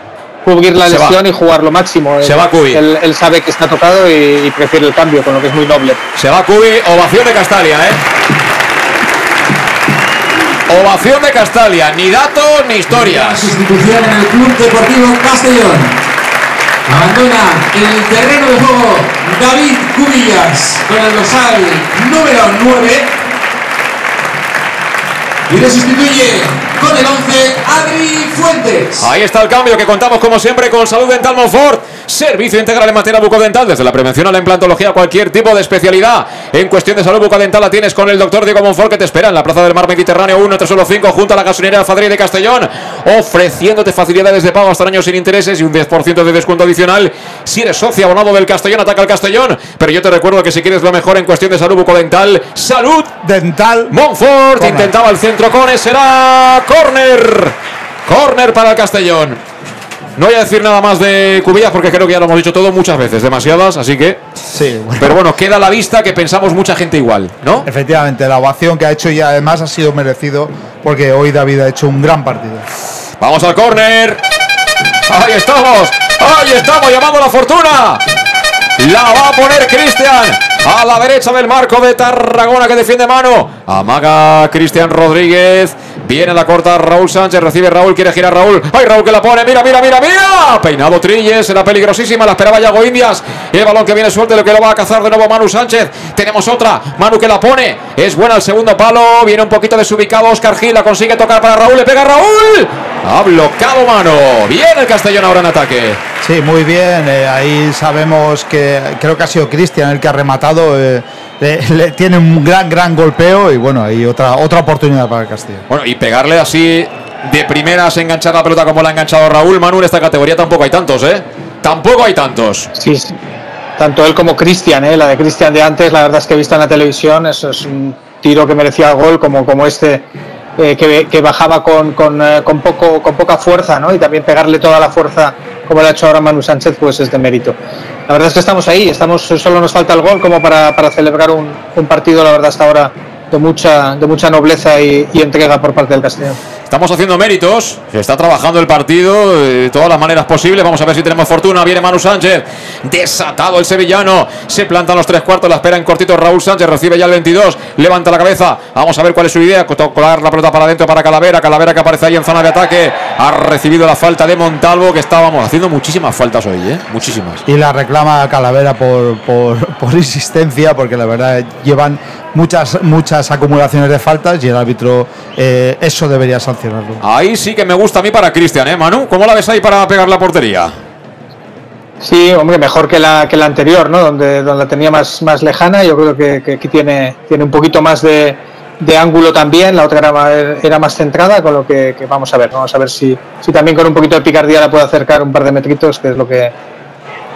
cubrir la Se va. lesión y jugar lo máximo. Se Él- va Cubi. Él, él sabe que está tocado y, y prefiere el cambio, con lo que es muy noble. Se va Cubi, ovación de Castalia, ¿eh? Ovación de Castalia, ni datos ni historias. Sustitución en el Club Deportivo Castellón. Abandona el terreno de juego David Cubillas con el dorsal número 9. Y le sustituye con el 11 Adri Fuentes. Ahí está el cambio que contamos como siempre con Salud Dental Monfort. Servicio integral en materia bucodental, desde la prevención a la implantología, cualquier tipo de especialidad. En cuestión de salud bucodental la tienes con el doctor Diego Monfort que te espera en la Plaza del Mar Mediterráneo 1 5 junto a la gasolinera Fadrey de Castellón, ofreciéndote facilidades de pago hasta años sin intereses y un 10% de descuento adicional. Si eres socio abonado del Castellón, ataca al Castellón. Pero yo te recuerdo que si quieres lo mejor en cuestión de salud bucodental, salud dental Monfort intentaba el centro con será corner. Corner para el Castellón. No voy a decir nada más de Cubillas porque creo que ya lo hemos dicho todo muchas veces, demasiadas, así que. Sí, bueno. Pero bueno, queda a la vista que pensamos mucha gente igual, ¿no? Efectivamente, la ovación que ha hecho y además ha sido merecido porque hoy David ha hecho un gran partido. Vamos al córner. Ahí estamos. Ahí estamos llamando la fortuna. La va a poner Cristian. A la derecha del marco de Tarragona que defiende mano. Amaga Cristian Rodríguez. Viene la corta Raúl Sánchez. Recibe Raúl. Quiere girar Raúl. Ay, Raúl que la pone. Mira, mira, mira, mira. Peinado Trilles. Era peligrosísima. La esperaba Yago Indias. El balón que viene suelto. Lo que lo va a cazar de nuevo Manu Sánchez. Tenemos otra. Manu que la pone. Es buena el segundo palo. Viene un poquito desubicado Oscar Gil. La consigue tocar para Raúl. Le pega Raúl. Ha bloqueado mano. Bien el Castellón ahora en ataque. Sí, muy bien. eh, ahí sabemos que creo que ha sido Cristian el que ha rematado. Eh, le, le tiene un gran, gran golpeo y bueno, ahí otra, otra oportunidad para el Castillo. Bueno, y pegarle así de primeras, enganchar la pelota como la ha enganchado Raúl Manu en esta categoría tampoco hay tantos, ¿eh? Tampoco hay tantos. Sí, sí. Tanto él como Cristian, ¿eh? la de Cristian de antes, la verdad es que he visto en la televisión, eso es un tiro que merecía el gol, como, como este eh, que, bajaba con, con, eh, con poco, con poca fuerza, ¿no? Y también pegarle toda la fuerza como le ha hecho ahora Manu Sánchez, pues es de mérito. La verdad es que estamos ahí, estamos, solo nos falta el gol como para, para celebrar un, un partido, la verdad, hasta ahora de mucha, de mucha nobleza y, y entrega por parte del Castellón. Estamos haciendo méritos, está trabajando el partido de todas las maneras posibles. Vamos a ver si tenemos fortuna. Viene Manu Sánchez, desatado el sevillano. Se plantan los tres cuartos, la espera en cortito Raúl Sánchez. Recibe ya el 22, levanta la cabeza. Vamos a ver cuál es su idea. Co- Colar la pelota para adentro para Calavera. Calavera que aparece ahí en zona de ataque. Ha recibido la falta de Montalvo, que estábamos haciendo muchísimas faltas hoy, ¿eh? Muchísimas. Y la reclama Calavera por, por, por insistencia, porque la verdad llevan muchas, muchas acumulaciones de faltas y el árbitro eh, eso debería sancionarlo. Ahí sí que me gusta a mí para Cristian, ¿eh, Manu? ¿Cómo la ves ahí para pegar la portería? Sí, hombre, mejor que la, que la anterior, ¿no? Donde, donde la tenía más, más lejana. Yo creo que, que aquí tiene, tiene un poquito más de, de ángulo también. La otra era, más centrada, con lo que, que vamos a ver. Vamos a ver si, si también con un poquito de picardía la puede acercar un par de metritos, que es lo que,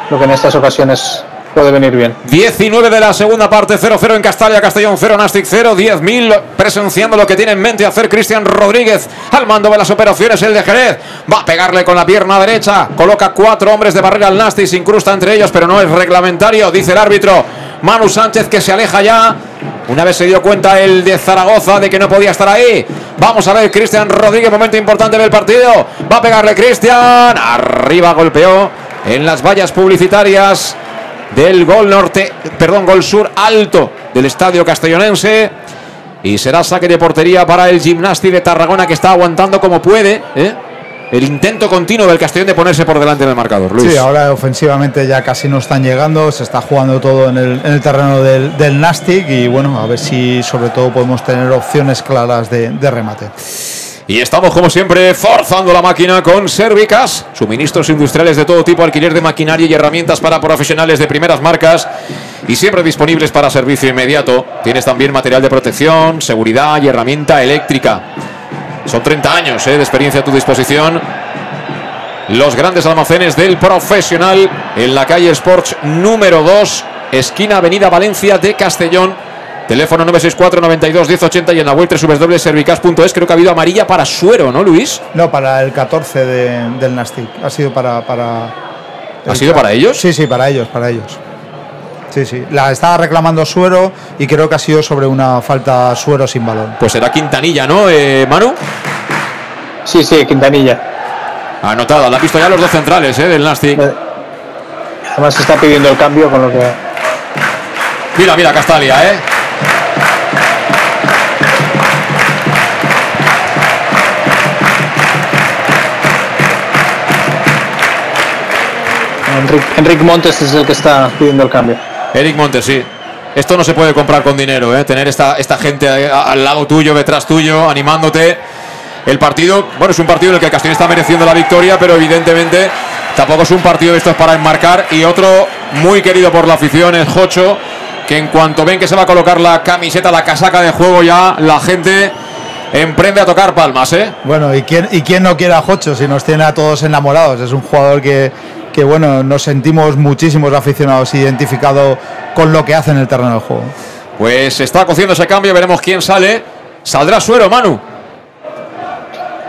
lo que en estas ocasiones puede venir bien. 19 de la segunda parte, 0-0 en Castalia, Castellón 0, Nastic 0, 10.000 presenciando lo que tiene en mente hacer Cristian Rodríguez al mando de las operaciones, el de Jerez. Va a pegarle con la pierna derecha, coloca cuatro hombres de barrera al Nastic, se incrusta entre ellos, pero no es reglamentario, dice el árbitro. Manu Sánchez que se aleja ya. Una vez se dio cuenta el de Zaragoza de que no podía estar ahí. Vamos a ver Cristian Rodríguez, momento importante del partido. Va a pegarle Cristian. Arriba golpeó en las vallas publicitarias del gol norte, perdón, gol sur alto del estadio castellonense. Y será saque de portería para el Gimnasti de Tarragona que está aguantando como puede. ¿eh? el intento continuo del Castellón de ponerse por delante del marcador. Luis. Sí, ahora ofensivamente ya casi no están llegando, se está jugando todo en el, en el terreno del, del y bueno, a ver si sobre todo podemos tener opciones claras de remate. Y estamos, como siempre, forzando la máquina con Servicas, suministros industriales de todo tipo, alquiler de maquinaria y herramientas para profesionales de primeras marcas y siempre disponibles para servicio inmediato. Tienes también material de protección, seguridad y herramienta eléctrica. Son 30 años eh, de experiencia a tu disposición. Los grandes almacenes del profesional en la calle Sports número 2, esquina Avenida Valencia de Castellón. Teléfono 964 92 1080 y en la web www.servicas.es. Creo que ha habido amarilla para Suero, ¿no, Luis? No, para el 14 de- del Nastic. Ha sido para. para ¿Ha sido para ellos? Sí, sí, para ellos, para ellos. Sí, sí. La estaba reclamando Suero y creo que ha sido sobre una falta Suero sin balón. Pues será Quintanilla, ¿no, eh, Manu? Sí, sí, Quintanilla. Anotada, la han visto ya los dos centrales eh, del Nastic. Además se está pidiendo el cambio con lo que. Mira, mira, Castalia, ¿eh? Enric, Enric Montes es el que está pidiendo el cambio. Eric Montes, sí. Esto no se puede comprar con dinero, ¿eh? Tener esta, esta gente al lado tuyo, detrás tuyo, animándote. El partido, bueno, es un partido en el que el Castellón está mereciendo la victoria, pero evidentemente tampoco es un partido de estos para enmarcar. Y otro muy querido por la afición es Jocho, que en cuanto ven que se va a colocar la camiseta, la casaca de juego, ya la gente emprende a tocar palmas, ¿eh? Bueno, ¿y quién, ¿y quién no quiere a Jocho si nos tiene a todos enamorados? Es un jugador que, que bueno, nos sentimos muchísimos aficionados identificados con lo que hace en el terreno de juego. Pues está cociendo ese cambio, veremos quién sale. Saldrá Suero, Manu.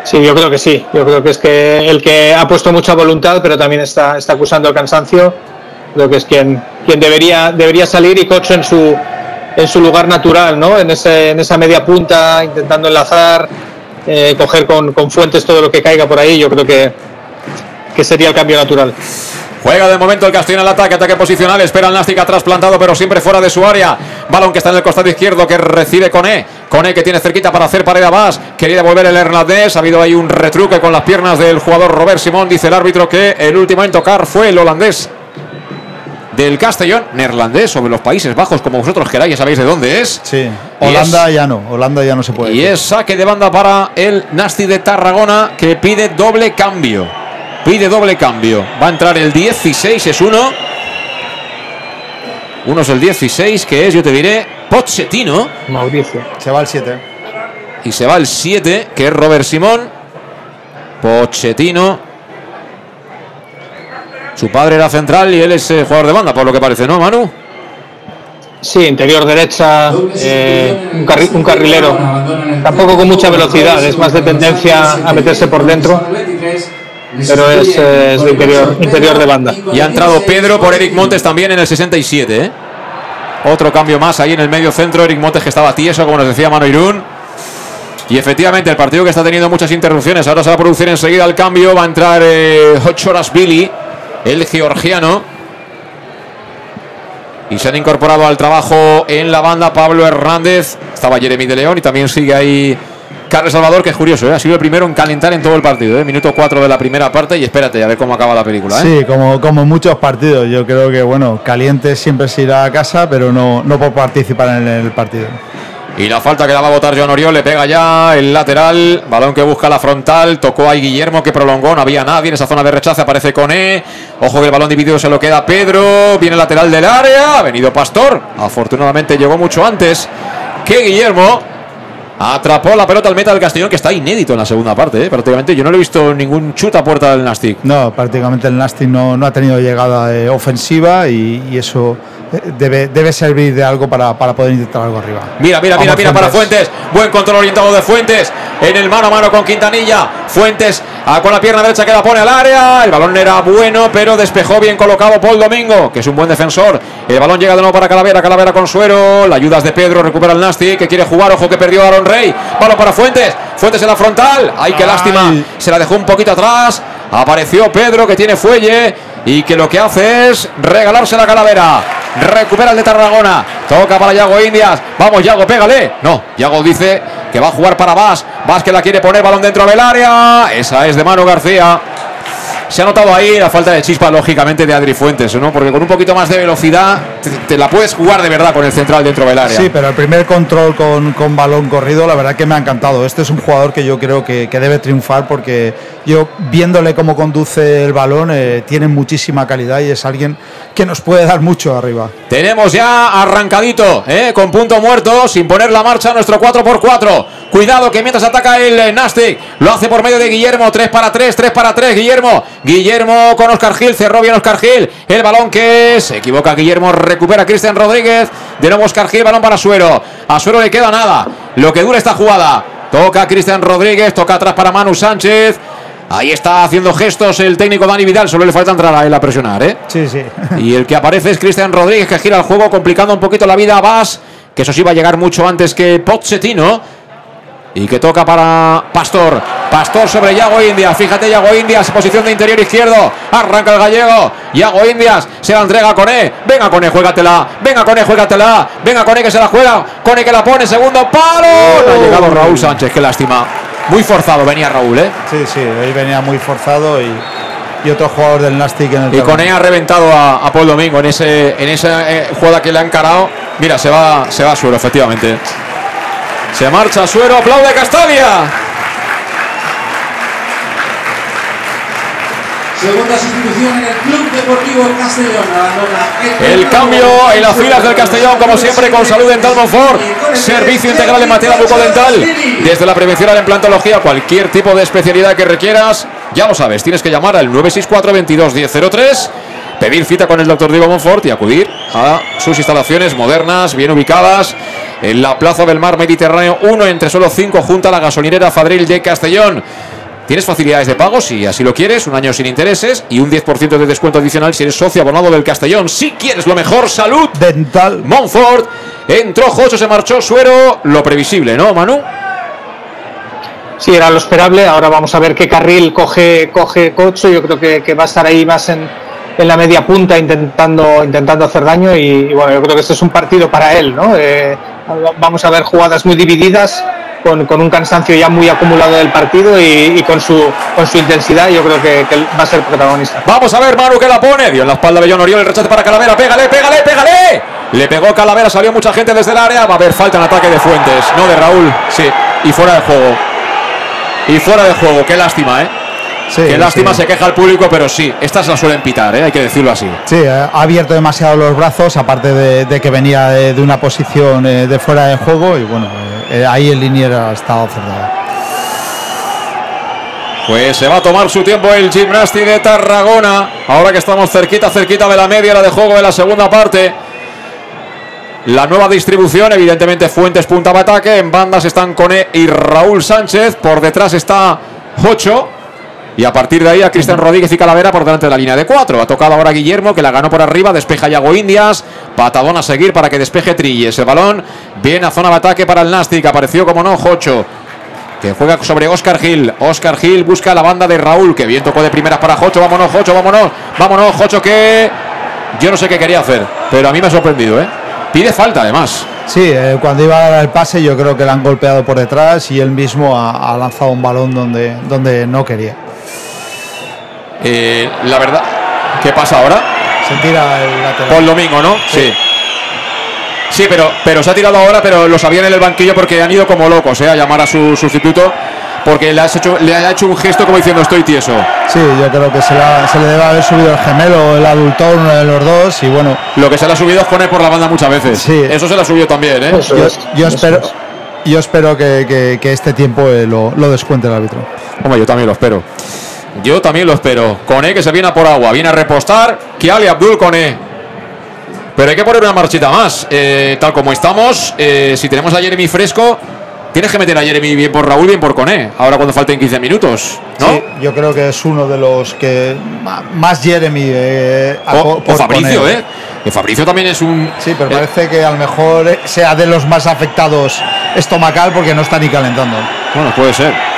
Sí, yo creo que sí. Yo creo que es que el que ha puesto mucha voluntad, pero también está, está acusando el cansancio. Creo que es quien, quien debería, debería salir y Cocho en su, en su lugar natural, ¿no? En, ese, en esa media punta, intentando enlazar, eh, coger con, con fuentes todo lo que caiga por ahí. Yo creo que, que sería el cambio natural. Juega de momento el Castellón al ataque, ataque posicional. Espera el Nástic atrás plantado, pero siempre fuera de su área. Balón que está en el costado izquierdo que recibe Coné. Coné que tiene cerquita para hacer pared a más. Quería devolver el irlandés. Ha habido ahí un retruque con las piernas del jugador Robert Simón. Dice el árbitro que el último en tocar fue el holandés del Castellón. Neerlandés sobre los Países Bajos, como vosotros queráis, ya sabéis de dónde es. Sí. Holanda es- ya no, Holanda ya no se puede. Y es saque de banda para el Nasti de Tarragona que pide doble cambio. Pide doble cambio. Va a entrar el 16, es uno. Uno es el 16, que es, yo te diré, Pochettino. Mauricio. Se va al 7. Y se va el 7, que es Robert Simón. Pochettino. Su padre era central y él es eh, jugador de banda, por lo que parece, ¿no, Manu? Sí, interior derecha, eh, un, carri- un carrilero. Tampoco con mucha velocidad, es más de tendencia a meterse por dentro. Pero es, eh, es de interior, interior de banda. Y ha entrado Pedro por Eric Montes también en el 67. ¿eh? Otro cambio más ahí en el medio centro. Eric Montes que estaba tieso, como nos decía Mano Irún. Y efectivamente, el partido que está teniendo muchas interrupciones. Ahora se va a producir enseguida el cambio. Va a entrar eh, ocho horas Billy, el georgiano. Y se han incorporado al trabajo en la banda Pablo Hernández. Estaba Jeremy de León y también sigue ahí Carlos Salvador, que es curioso, ¿eh? ha sido el primero en calentar en todo el partido. ¿eh? Minuto 4 de la primera parte y espérate a ver cómo acaba la película. ¿eh? Sí, como, como en muchos partidos. Yo creo que, bueno, caliente siempre se irá a casa, pero no, no por participar en el partido. Y la falta que la va a votar John Oriol, le pega ya el lateral, balón que busca la frontal, tocó ahí Guillermo que prolongó, no había nadie en esa zona de rechace, aparece Coné, ojo que el balón dividido se lo queda Pedro, viene el lateral del área, ha venido Pastor, afortunadamente llegó mucho antes que Guillermo, atrapó la pelota al meta del Castellón que está inédito en la segunda parte, ¿eh? prácticamente yo no le he visto ningún chute a puerta del Nastic. No, prácticamente el Nasty no, no ha tenido llegada eh, ofensiva y, eso debe, debe servir de algo para, para poder intentar algo arriba. Mira, mira, mira, Vamos, mira para Fuentes. Buen control orientado de Fuentes. En el mano a mano con Quintanilla. Fuentes ah, con la pierna derecha que la pone al área. El balón era bueno, pero despejó bien colocado Paul Domingo, que es un buen defensor. El balón llega de nuevo para Calavera. Calavera con suero. La ayudas de Pedro. Recupera el Nasti, que quiere jugar. Ojo que perdió Aaron Rey. Balón para Fuentes. Fuentes en la frontal. Ay, qué lástima. Se la dejó un poquito atrás. Apareció Pedro, que tiene fuelle. Y que lo que hace es regalarse la calavera. Recupera el de Tarragona. Toca para Yago Indias. Vamos, Yago, pégale. No, Yago dice que va a jugar para Vas. Vas que la quiere poner, balón dentro del área. Esa es de Manu García. Se ha notado ahí la falta de chispa, lógicamente, de Adri Fuentes, ¿no? Porque con un poquito más de velocidad te, te la puedes jugar de verdad con el central dentro del área. Sí, pero el primer control con, con balón corrido, la verdad que me ha encantado. Este es un jugador que yo creo que, que debe triunfar porque yo, viéndole cómo conduce el balón, eh, tiene muchísima calidad y es alguien que nos puede dar mucho arriba. Tenemos ya arrancadito, ¿eh? con punto muerto, sin poner la marcha nuestro 4x4. Cuidado que mientras ataca el eh, Nastic, lo hace por medio de Guillermo. 3 para 3, 3 para 3, Guillermo. Guillermo con Oscar Gil, cerró bien Oscar Gil. El balón que se equivoca Guillermo, recupera Cristian Rodríguez. De nuevo Oscar Gil, balón para Suero. A Suero le queda nada. Lo que dura esta jugada. Toca Cristian Rodríguez, toca atrás para Manu Sánchez. Ahí está haciendo gestos el técnico Dani Vidal, solo le falta entrar a él a presionar, ¿eh? Sí, sí. Y el que aparece es Cristian Rodríguez, que gira el juego, complicando un poquito la vida a Vas, que eso sí va a llegar mucho antes que Pochettino. Y que toca para Pastor. Pastor sobre Yago Indias. Fíjate, Yago Indias, posición de interior izquierdo. Arranca el gallego. Yago Indias se la entrega a Cone. Venga, Cone, juégatela. Venga, Cone, juégatela. Venga, Cone, que se la juega. Cone que la pone. Segundo palo. No ha llegado Raúl Sánchez, qué lástima. Muy forzado venía Raúl, ¿eh? Sí, sí, ahí venía muy forzado y, y otro jugador del Nastic en el Y. Cone ha reventado a, a Paul Domingo en ese en esa eh, jugada que le ha encarado. Mira, se va, se va a suelo, efectivamente. Se marcha Suero, aplaude Castalia. Segunda sustitución en el Club Deportivo Castellón. Abandona El cambio en las filas del Castellón, como siempre, con Salud Dental Monfort. Servicio integral en materia bucodental. Desde la prevención a la implantología, cualquier tipo de especialidad que requieras, ya lo sabes, tienes que llamar al 964 22 1003 pedir cita con el doctor Diego Monfort y acudir a sus instalaciones modernas, bien ubicadas en la Plaza del Mar Mediterráneo 1 entre solo 5 junto a la gasolinera Fadril de Castellón. Tienes facilidades de pago si así lo quieres, un año sin intereses y un 10% de descuento adicional si eres socio abonado del Castellón. Si quieres lo mejor, salud. Dental. Monfort. Entró Jocho, se marchó Suero. Lo previsible, ¿no, Manu? Sí, era lo esperable. Ahora vamos a ver qué carril coge, coge Cocho. Yo creo que, que va a estar ahí más en, en la media punta intentando, intentando hacer daño. Y, bueno, yo creo que este es un partido para él. ¿no? Eh, vamos a ver jugadas muy divididas. Con, con, un cansancio ya muy acumulado del partido y, con, su, con su intensidad, yo creo que, va a ser protagonista. Vamos a ver, Manu que la pone. Dio en la espalda John Oriol el rechace para Calavera. Pégale, pégale, pégale. Le pegó Calavera, salió mucha gente desde el área. Va a haber falta en ataque de Fuentes, no de Raúl. Sí, y fuera de juego. Y fuera de juego, qué lástima, ¿eh? Sí, Qué lástima, sí. se queja el público, pero sí, estas las suelen pitar, ¿eh? hay que decirlo así. Sí, ha abierto demasiado los brazos, aparte de, de que venía de, de una posición eh, de fuera de juego y bueno, eh, ahí el liniero ha estado cerrado. Pues se va a tomar su tiempo el Gimnasti de Tarragona. Ahora que estamos cerquita, cerquita de la media, la de juego de la segunda parte. La nueva distribución, evidentemente Fuentes punta de ataque. En bandas están Cone y Raúl Sánchez. Por detrás está Jocho. Y a partir de ahí a Cristian Rodríguez y Calavera por delante de la línea de cuatro. Ha tocado ahora Guillermo, que la ganó por arriba. Despeja Yago Indias. Patadón a seguir para que despeje Trilles. El balón viene a zona de ataque para el Nastic. Apareció como no Jocho. Que juega sobre Oscar Gil. Oscar Gil busca la banda de Raúl. Que bien tocó de primeras para Jocho. Vámonos, Jocho, vámonos. Vámonos, Jocho, que yo no sé qué quería hacer. Pero a mí me ha sorprendido, ¿eh? Pide falta, además. Sí, eh, cuando iba a dar el pase yo creo que le han golpeado por detrás y él mismo ha, ha lanzado un balón donde, donde no quería. Eh, la verdad, ¿qué pasa ahora? Se tira el lateral. Por domingo, ¿no? Sí. Sí, pero, pero se ha tirado ahora, pero lo sabían en el banquillo porque han ido como locos ¿eh? a llamar a su sustituto. Porque le, has hecho, le ha hecho un gesto como diciendo estoy tieso. Sí, yo creo que se, la, se le debe haber subido el gemelo, el adultor, uno de los dos, y bueno. Lo que se le ha subido es poner por la banda muchas veces. Sí. Eso se le ha subido también, ¿eh? Yo, yo espero, yo espero que, que, que este tiempo eh, lo, lo, descuente el árbitro. Hombre, yo también lo espero. Yo también lo espero. Cone que se viene a por agua, viene a repostar. Kiali Abdul Cone. Pero hay que poner una marchita más. Eh, tal como estamos, eh, si tenemos a Jeremy fresco, tienes que meter a Jeremy bien por Raúl, bien por Cone. Ahora cuando falten 15 minutos, ¿no? Sí, yo creo que es uno de los que más Jeremy. Eh, o, o Fabricio, Cone. ¿eh? Que Fabricio también es un. Sí, pero parece que a lo mejor sea de los más afectados estomacal porque no está ni calentando. Bueno, puede ser.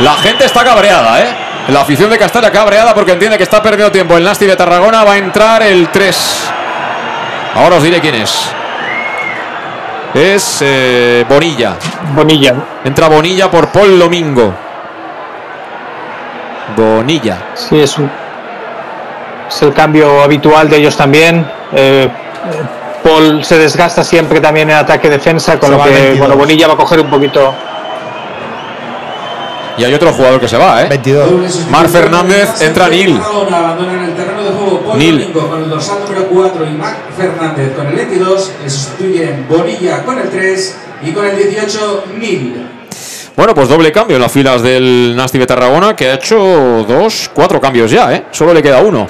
La gente está cabreada, ¿eh? La afición de Castella cabreada porque entiende que está perdiendo tiempo. El Nasti de Tarragona va a entrar el 3. Ahora os diré quién es. es eh, Bonilla. Bonilla. Entra Bonilla por Paul Domingo. Bonilla. Sí, es, un, es el cambio habitual de ellos también. Eh, Paul se desgasta siempre también en ataque-defensa, con Se lo que 22. bueno, Bonilla va a coger un poquito. Y hay otro jugador que se va, ¿eh? 22. Mar Fernández, entra Nil. Nil. Con el dorsal número 4 y Mac Fernández con el 22. Le sustituyen Bonilla con el 3 y con el 18 Nil. Bueno, pues doble cambio en las filas del Nasty de Tarragona, que ha hecho dos, cuatro cambios ya, ¿eh? Solo le queda uno.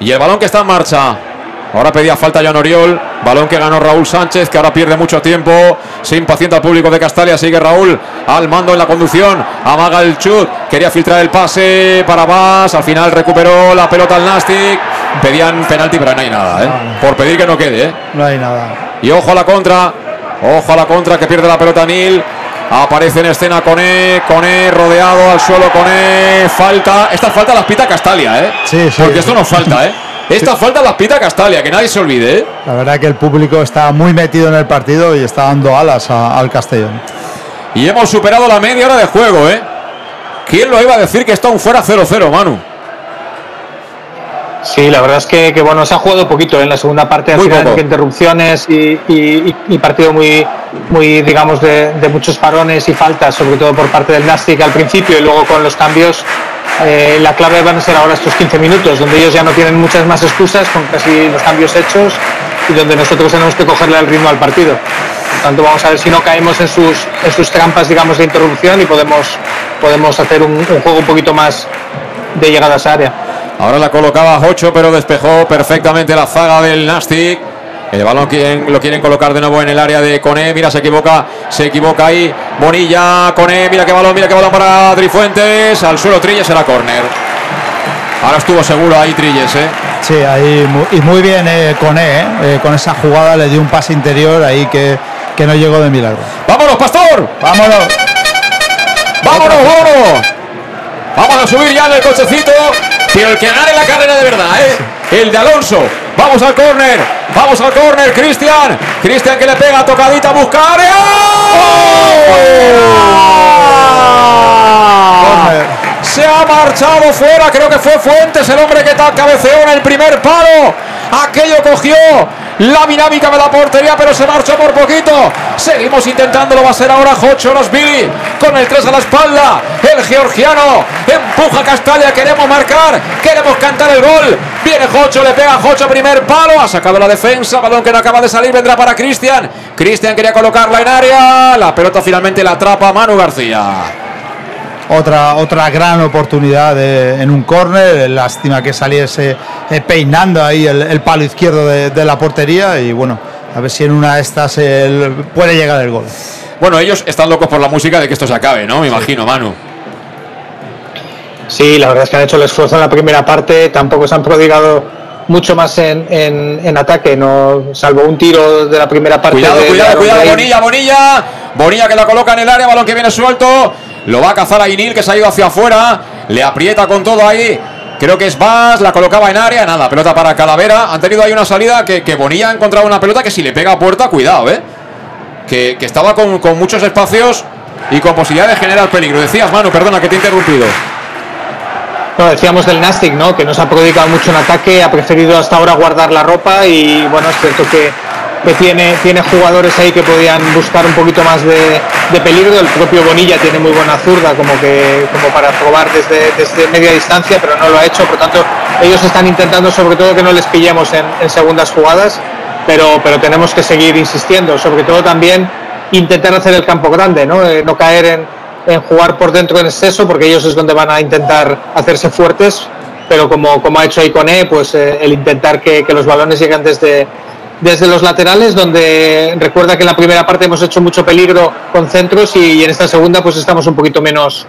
Y el balón que está en marcha. Ahora pedía falta Jan Oriol. Balón que ganó Raúl Sánchez, que ahora pierde mucho tiempo. Se impacienta el público de Castalia. Sigue Raúl al mando en la conducción. Amaga el chut. Quería filtrar el pase para Vas. Al final recuperó la pelota al Nastic. Pedían penalti, pero no hay nada, ¿eh? Por pedir que no quede, ¿eh? No hay nada. Y ojo a la contra. Ojo a la contra que pierde la pelota Nil. Aparece en escena Coné. Coné rodeado al suelo. Coné. Falta. Esta falta las pita Castalia, ¿eh? Sí, sí. Porque esto no falta, ¿eh? Esta falta las pita Castalia, que nadie se olvide, ¿eh? La verdad que el público está muy metido en el partido y está dando alas a- al Castellón. Y hemos superado la media hora de juego, ¿eh? ¿Quién lo iba a decir que está un fuera 0-0, Manu? Sí, la verdad es que, que, bueno, se ha jugado poquito en la segunda parte, Muy final, poco. interrupciones y, y- y partido muy, muy digamos, de, de muchos parones y faltas, sobre todo por parte del Nastic al principio y luego con los cambios. Eh, la clave van a ser ahora estos 15 minutos, donde ellos ya no tienen muchas más excusas con casi los cambios hechos y donde nosotros tenemos que cogerle el ritmo al partido. Por tanto, vamos a ver si no caemos en sus, en sus trampas, digamos, de interrupción y podemos, podemos hacer un, juego un poquito más de llegada a esa área. Ahora la colocaba Ocho, pero despejó perfectamente la zaga del Nastic. El balón lo quieren colocar de nuevo en el área de Coné. Mira, se equivoca, se equivoca ahí. Bonilla, Coné, mira qué balón, mira qué balón para Trifuentes. Al suelo Trilles era córner. Ahora estuvo seguro ahí Trilles, ¿eh? Sí, ahí y muy bien eh, con E, eh, con esa jugada le dio un pase interior ahí que, que no llegó de milagro. ¡Vámonos, Pastor! ¡Vámonos! ¡Vámonos, vámonos! Vamos a subir ya en el cochecito. Pero el que gane la carrera de verdad, ¿eh? El de Alonso. Vamos al córner. Vamos al córner, Cristian. Cristian que le pega tocadita, busca área. Se ha marchado fuera, creo que fue Fuentes el hombre que tal cabeceó en el primer palo. Aquello cogió la dinámica de la portería, pero se marchó por poquito. Seguimos intentándolo, va a ser ahora Jocho Billy con el 3 a la espalda. El georgiano empuja a Castalia, queremos marcar, queremos cantar el gol. Viene Jocho, le pega a Jocho primer palo, ha sacado la defensa, balón que no acaba de salir, vendrá para Cristian. Cristian quería colocarla en área, la pelota finalmente la atrapa Manu García. Otra, otra gran oportunidad de- en un córner. Lástima que saliese eh, peinando ahí el, el palo izquierdo de, de la portería. Y bueno, a ver si en una de estas el- puede llegar el gol. Bueno, ellos están locos por la música de que esto se acabe, ¿no? Me imagino, Manu. Sí, la verdad es que han hecho el esfuerzo en la primera parte, tampoco se han prodigado mucho más en, en- en ataque, no salvo un tiro de la primera parte. Cuidado, de- cuidado, cuidado. Bonilla, Bonilla. Bonilla que la coloca en el área, balón que viene suelto. Lo va a cazar a Inil que se ha ido hacia afuera. Le aprieta con todo ahí. Creo que es Vaz, la colocaba en área. Nada, pelota para Calavera. Han tenido ahí una salida que, que Bonilla ha encontrado una pelota que si le pega a puerta, cuidado, ¿eh? Que, que estaba con, con muchos espacios y con posibilidad de generar peligro. Decías, Manu, perdona que te he interrumpido. No, decíamos del Nastic, ¿no? Que no se ha prodigado mucho en ataque, ha preferido hasta ahora guardar la ropa y bueno, es cierto que, que tiene, tiene jugadores ahí que podían buscar un poquito más de, peligro. El propio Bonilla tiene muy buena zurda como que como para probar desde, desde media distancia, pero no lo ha hecho. Por tanto, ellos están intentando sobre todo que no les pillemos en, en segundas jugadas, pero, pero tenemos que seguir insistiendo. Sobre todo también intentar hacer el campo grande, no, Eh, no caer en, en jugar por dentro en exceso, porque ellos es donde van a intentar hacerse fuertes, pero como, como ha hecho Iconé, pues eh, el intentar que, que los balones lleguen desde, desde los laterales, donde recuerda que en la primera parte hemos hecho mucho peligro con centros y, en esta segunda pues estamos un poquito menos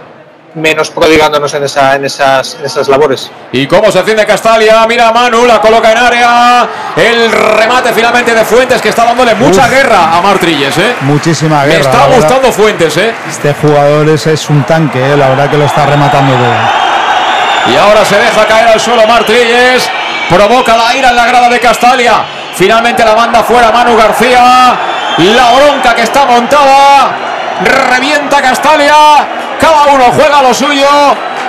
menos prodigándonos en, esa, en, esas, en esas labores. Y cómo se enciende Castalia, mira a Manu, la coloca en área. El remate finalmente de Fuentes que está dándole mucha Uf. guerra a Martrilles, ¿eh? Muchísima Me guerra. está la verdad. gustando Fuentes, ¿eh? Este jugador es, es un tanque, eh, la verdad que lo está rematando todo. Y ahora se deja caer al suelo Martrilles. Provoca la ira en la grada de Castalia. Finalmente la manda fuera Manu García. La bronca que está montada. Revienta Castalia. Cada uno juega lo suyo.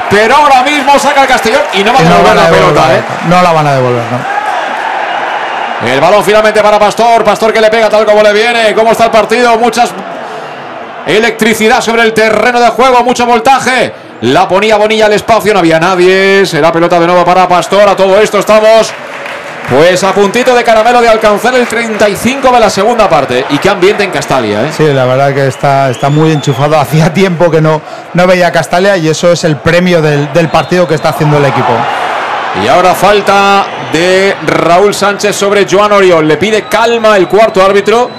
Pero ahora mismo saca el Castellón y no va a no devolver van a la pelota. ¿eh? No la van a devolver, no. El balón finalmente para Pastor. Pastor que le pega tal como le viene. ¿Cómo está el partido? Muchas electricidad sobre el terreno de juego. Mucho voltaje. La ponía Bonilla al espacio. No había nadie. Será pelota de nuevo para Pastor. A todo esto estamos. Pues a puntito de caramelo de alcanzar el 35 de la segunda parte. Y qué ambiente en Castalia, ¿eh? Sí, la verdad que está, está muy enchufado. Hacía tiempo que no, no veía a Castalia y eso es el premio del, del partido que está haciendo el equipo. Y ahora falta de Raúl Sánchez sobre Joan Oriol. Le pide calma el cuarto árbitro.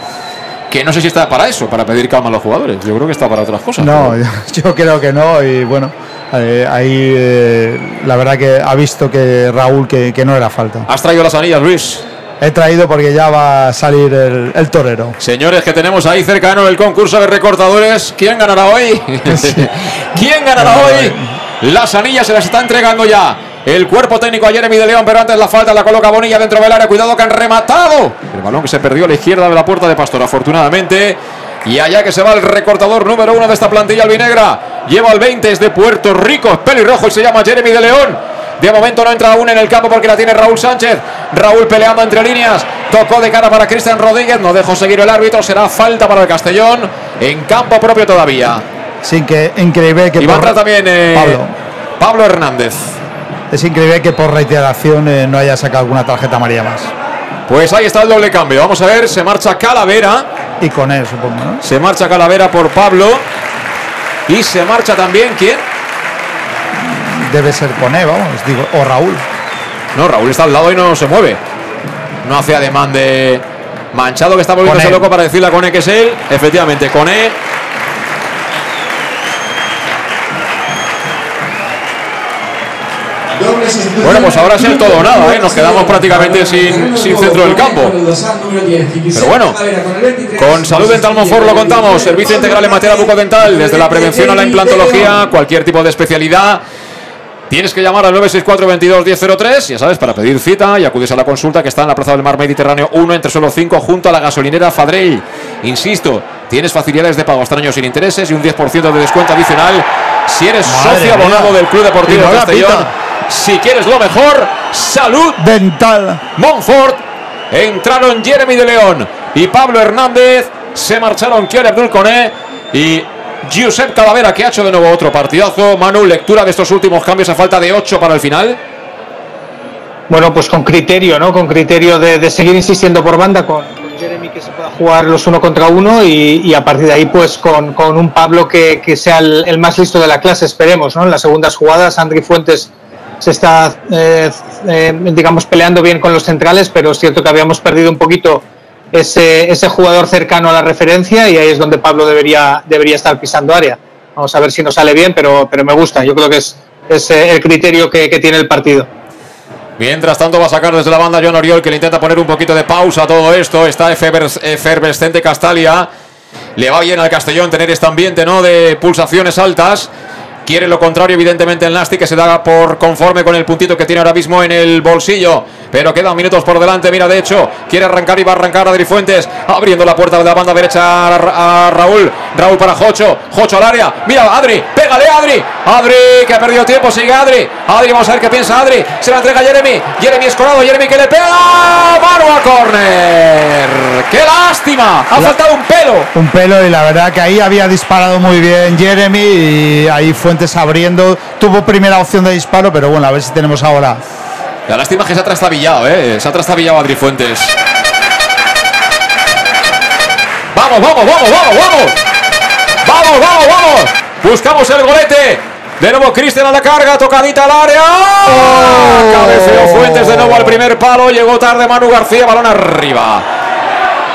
Que no sé si está para eso, para pedir calma a los jugadores. Yo creo que está para otras cosas. No, pero- yo creo que no. Y bueno, eh, ahí eh, la verdad que ha visto que Raúl que, que no era falta. Has traído las anillas, Luis. He traído porque ya va a salir el, el torero. Señores, que tenemos ahí cercano el concurso de recortadores. ¿Quién ganará hoy? ¿Quién ganará hoy? Las anillas se las está entregando ya. El cuerpo técnico a Jeremy de León, pero antes la falta la coloca Bonilla dentro del área. Cuidado que han rematado. El balón que se perdió a la izquierda de la puerta de Pastor, afortunadamente. Y allá que se va el recortador número uno de esta plantilla albinegra. Lleva el 20, es de Puerto Rico, es pelirrojo y se llama Jeremy de León. De momento no entra aún en el campo porque la tiene Raúl Sánchez. Raúl peleando entre líneas. Tocó de cara para Cristian Rodríguez. No dejó seguir el árbitro. Será falta para el Castellón. En campo propio todavía. Sí, que increíble que Y va a por- también eh, Pablo. Pablo Hernández. Es increíble que por reiteración eh, no haya sacado alguna tarjeta amarilla más. Pues ahí está el doble cambio. Vamos a ver. Se marcha Calavera. Y con él, supongo, ¿no? Se marcha Calavera por Pablo. Y se marcha también. ¿Quién? Debe ser con él, vamos, digo, o Raúl. No, Raúl está al lado y no se mueve. No hace ademán de Manchado que está volviéndose loco para decirle a Cone que es él. Efectivamente, Cone. Bueno, pues ahora es el todo o nada, ¿eh? Nos quedamos prácticamente sin, sin centro del campo. Pero bueno, con Salud Dental Monfort lo contamos. Servicio integral en materia bucodental, desde la prevención a la implantología, cualquier tipo de especialidad. Tienes que llamar al 964 22 1003, ya sabes, para pedir cita y acudes a la consulta que está en la Plaza del Mar Mediterráneo 1 entre solo 5 junto a la gasolinera Fadrell. Insisto, tienes facilidades de pago hasta años sin intereses y un 10% de descuento adicional si eres Madre socio mía. abonado del Club Deportivo Castellón. pita. Si quieres lo mejor, salud dental. Montfort. Entraron Jeremy de León y Pablo Hernández. Se marcharon Kier Abdul Koné y Giuseppe Calavera, que ha hecho de nuevo otro partidazo. Manu, lectura de estos últimos cambios a falta de 8 para el final. Bueno, pues con criterio, ¿no? Con criterio de, de seguir insistiendo por banda con, con Jeremy que se pueda jugar los uno contra uno y, y a partir de ahí, pues con, con un Pablo que, que sea el, el más listo de la clase, esperemos, ¿no? En las segundas jugadas, Andri Fuentes se está, eh, eh, digamos, peleando bien con los centrales, pero es cierto que habíamos perdido un poquito ese, ese jugador cercano a la referencia y ahí es donde Pablo debería, debería estar pisando área. Vamos a ver si nos sale bien, pero, pero me gusta. Yo creo que es, es eh, el criterio que, que tiene el partido. Mientras tanto va a sacar desde la banda John Oriol que le intenta poner un poquito de pausa a todo esto. Está eferves- efervescente Castalia. Le va bien al Castellón tener este ambiente ¿no? de pulsaciones altas. Quiere lo contrario, evidentemente, el Nasti, que se da por conforme con el puntito que tiene ahora mismo en el bolsillo. Pero quedan minutos por delante. Mira, de hecho, quiere arrancar y va a arrancar Adri Fuentes. Abriendo la puerta de la banda derecha a, Ra- a Raúl. Raúl para Jocho. Jocho al área. Mira, Adri. Pégale, Adri. Adri, que ha perdido tiempo. Sigue Adri. Adri, vamos a ver qué piensa Adri. Se la entrega Jeremy. Jeremy escorado. Jeremy que le pega. Mano a córner. ¡Qué lástima! Ha La- faltado un pelo. Un pelo y la verdad que ahí había disparado muy bien Jeremy y ahí Fuentes abriendo. Tuvo primera opción de disparo, pero bueno, a ver si tenemos ahora. La lástima es que se ha trastabillado, ¿eh? Se ha trastabillado Adri Fuentes. ¡Vamos, vamos, vamos, vamos, vamos! ¡Vamos, vamos, vamos! Buscamos el golete. De nuevo Cristian a la carga, tocadita al área. ¡Oh! Cabeceó Fuentes de nuevo al primer palo. Llegó tarde Manu García, balón arriba.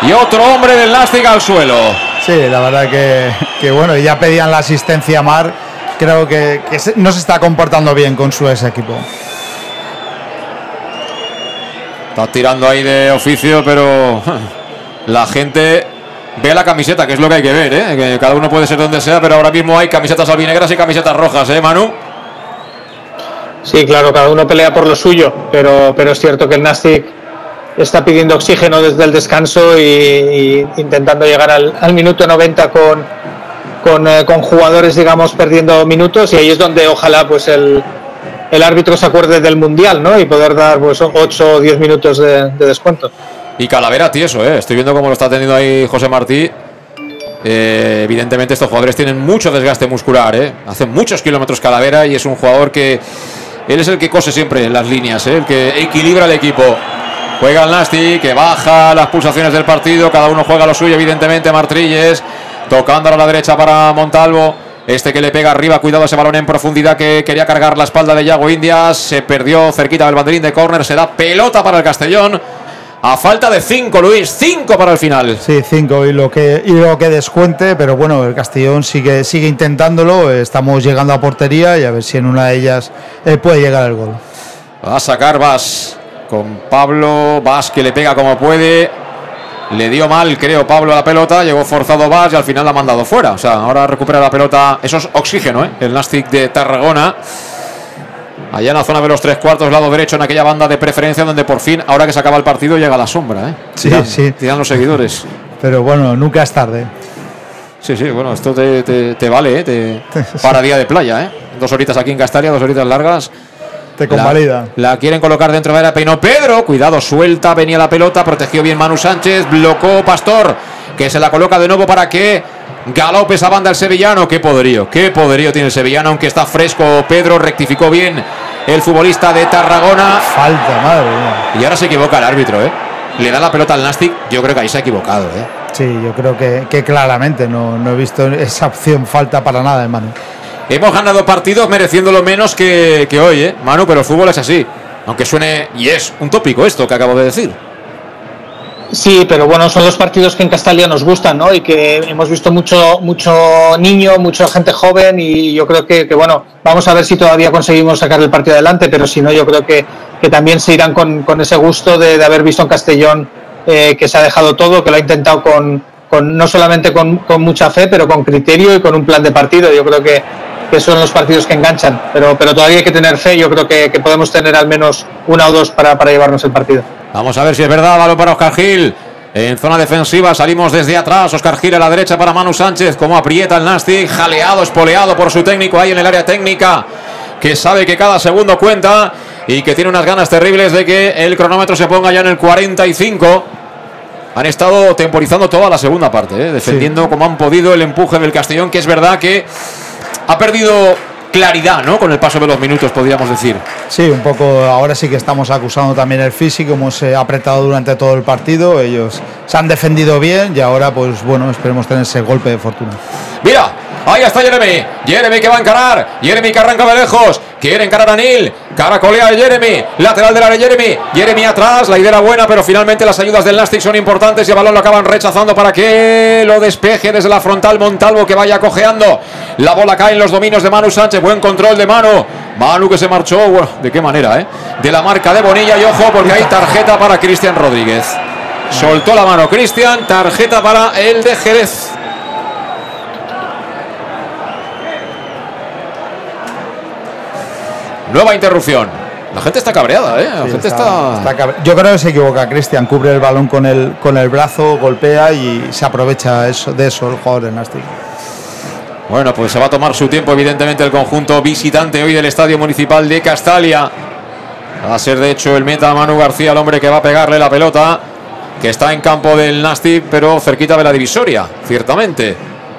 Y otro hombre del Nastic al suelo. Sí, la verdad que, que bueno, y ya pedían la asistencia a Mar. Creo que, no se está comportando bien con su ex equipo. Está tirando ahí de oficio, pero la gente ve la camiseta, que es lo que hay que ver, ¿eh? Que cada uno puede ser donde sea, pero ahora mismo hay camisetas albinegras y camisetas rojas, ¿eh, Manu? Sí, claro, cada uno pelea por lo suyo, pero, pero es cierto que el Nastic está pidiendo oxígeno desde el descanso y, y intentando llegar al, al minuto 90 con, con, eh, con, jugadores, digamos, perdiendo minutos y ahí es donde ojalá pues el, el árbitro se acuerde del Mundial, ¿no? Y poder dar pues 8 o 10 minutos de, de descuento. Y Calavera tieso, ¿eh? Estoy viendo cómo lo está teniendo ahí José Martí. Eh, evidentemente estos jugadores tienen mucho desgaste muscular, ¿eh? Hacen muchos kilómetros Calavera y es un jugador que... Él es el que cose siempre las líneas, ¿eh? el que equilibra el equipo. Juega el Nasty, que baja las pulsaciones del partido, cada uno juega lo suyo, evidentemente Martrilles, tocando a la derecha para Montalvo. Este que le pega arriba, cuidado ese balón en profundidad que quería cargar la espalda de Yago Indias. Se perdió cerquita del banderín de córner. Se da pelota para el Castellón. A falta de 5, Luis, 5 para el final. Sí, 5 y lo que y lo que descuente, pero bueno, el Castellón sigue sigue intentándolo, estamos llegando a portería y a ver si en una de ellas eh, puede llegar el gol. Va a sacar Vas con Pablo, Vas que le pega como puede. Le dio mal, creo, Pablo a la pelota, llegó forzado Vas y al final la ha mandado fuera. O sea, ahora recupera la pelota, eso es oxígeno, ¿eh? el Nastic de Tarragona. Allá en la zona de los tres cuartos, lado derecho, en aquella banda de preferencia, donde por fin, ahora que se acaba el partido, llega la sombra. ¿eh? Sí, Dirán- sí. dirán los seguidores. Pero bueno, nunca es tarde. Sí, sí, bueno, esto te, te- te vale, ¿eh? Te- para día de playa. ¿eh? Dos horitas aquí en Castalia, dos horitas largas. Te convalida. La, la quieren colocar dentro de la peinó Pedro. Cuidado, suelta, venía la pelota, protegió bien Manu Sánchez, blocó Pastor, que se la coloca de nuevo para que galope esa banda el sevillano. Qué poderío, qué poderío tiene el sevillano, aunque está fresco. Pedro rectificó bien el futbolista de Tarragona. Falta, madre mía. Y ahora se equivoca el árbitro, ¿eh? Le da la pelota al Nastic. Yo creo que ahí se ha equivocado, ¿eh? Sí, yo creo que, que claramente no, no he visto esa opción falta para nada, hermano. Hemos ganado partidos mereciéndolo menos que, hoy, ¿eh? Manu, pero el fútbol es así. Aunque suene, y es un tópico esto que acabo de decir. Sí, pero bueno, son los partidos que en Castalia nos gustan, ¿no? Y que hemos visto mucho, mucho niño, mucha gente joven y yo creo que, que, bueno, vamos a ver si todavía conseguimos sacar el partido adelante, pero si no, yo creo que, que también se irán con, con ese gusto de, de haber visto en Castellón eh, que se ha dejado todo, que lo ha intentado con, con no solamente con, con mucha fe, pero con criterio y con un plan de partido. Yo creo que, que son los partidos que enganchan, pero, pero todavía hay que tener fe, yo creo que, que podemos tener al menos una o dos para, para llevarnos el partido. Vamos a ver si es verdad. Balón para Oscar Gil. En zona defensiva salimos desde atrás. Oscar Gil a la derecha para Manu Sánchez. Como aprieta el Nastic. Jaleado, espoleado por su técnico ahí en el área técnica. Que sabe que cada segundo cuenta. Y que tiene unas ganas terribles de que el cronómetro se ponga ya en el 45. Han estado temporizando toda la segunda parte. ¿eh? Defendiendo como han podido el empuje del Castellón. Que es verdad que ha perdido claridad, ¿no? Con el paso de los minutos, podríamos decir. Sí, un poco. Ahora sí que estamos acusando también el físico, hemos eh, apretado durante todo el partido. Ellos se han defendido bien y ahora, pues bueno, esperemos tener ese golpe de fortuna. Mira, ahí está Jeremy. Jeremy que va a encarar. Jeremy que arranca de lejos. Quiere encarar a Neil. Caracolea a Jeremy. Lateral del área Jeremy. Jeremy atrás. La idea era buena, pero finalmente las ayudas del Nastic son importantes y el balón lo acaban rechazando para que lo despeje desde la frontal Montalvo que vaya cojeando. La bola cae en los dominios de Manu Sánchez. Buen control de Manu. Manu que se marchó. ¿De qué manera, eh? De la marca de Bonilla y ojo porque hay tarjeta para Cristian Rodríguez. Soltó la mano Cristian. Tarjeta para el de Jerez. Nueva interrupción. La gente está cabreada, ¿eh? La Sí, gente está... Yo creo que se equivoca Cristian, cubre el balón con el, con el brazo, golpea y se aprovecha eso, de eso el jugador del Nastic. Bueno, pues se va a tomar su tiempo, evidentemente, el conjunto visitante hoy del Estadio Municipal de Castalia. Va a ser, de hecho, el meta Manu García, el hombre que va a pegarle la pelota, que está en campo del Nastic, pero cerquita de la divisoria, ciertamente.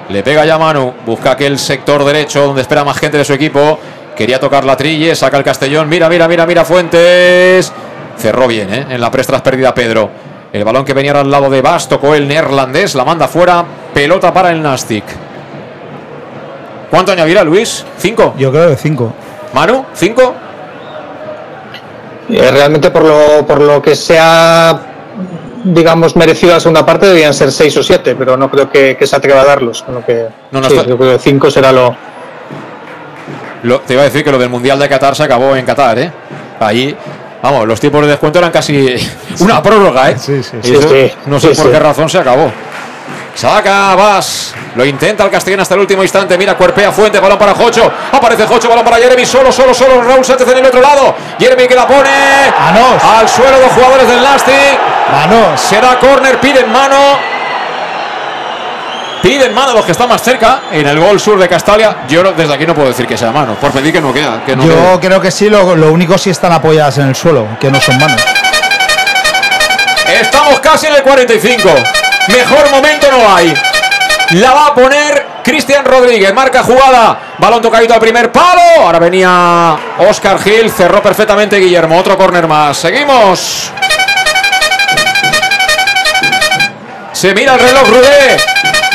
Le pega ya Manu, busca aquel sector derecho donde espera más gente de su equipo. Quería tocar la trille, saca el Castellón. Mira, mira, mira, mira, Fuentes. Cerró bien, ¿eh? En la prestras perdida Pedro. El balón que venía al lado de Bas, tocó el neerlandés, la manda fuera. Pelota para el Nastic. ¿Cuánto añadirá Luis? ¿Cinco? Yo creo que cinco. ¿Manu? ¿Cinco? Eh, realmente por lo, por lo que se ha, digamos, merecido la segunda parte deberían ser seis o siete, pero no creo que, que se atreva a darlos. con lo que, No, no sí, está- yo creo que cinco será lo... Lo- te iba a decir que lo del Mundial de Qatar se acabó en Qatar, ¿eh? Allí, vamos, los tiempos de descuento eran casi una prórroga, ¿eh? Sí, sí, sí. Eso, Sí, sí. no sé Sí, por sí. qué razón se acabó. Saca Vas. Lo intenta el Castellón hasta el último instante. Mira, cuerpea Fuente. Balón para Jocho. Aparece Jocho. Balón para Jeremy. Solo, solo, solo. Raúl Sánchez en el otro lado. Jeremy que la pone. Manos. Al suelo dos jugadores del Nasty. Manos. Será córner. Piden mano. Piden mano los que están más cerca en el gol sur de Castalia. Yo desde aquí no puedo decir que sea mano. Por pedir que no queda. Que no Yo creo que sí, lo, lo único sí están apoyadas en el suelo, que no son manos. Estamos casi en el 45. Mejor momento no hay. La va a poner Cristian Rodríguez. Marca jugada. Balón tocadito al primer palo. Ahora venía Oscar Gil. Cerró perfectamente Guillermo. Otro córner más. Seguimos. Se mira el reloj Rudé.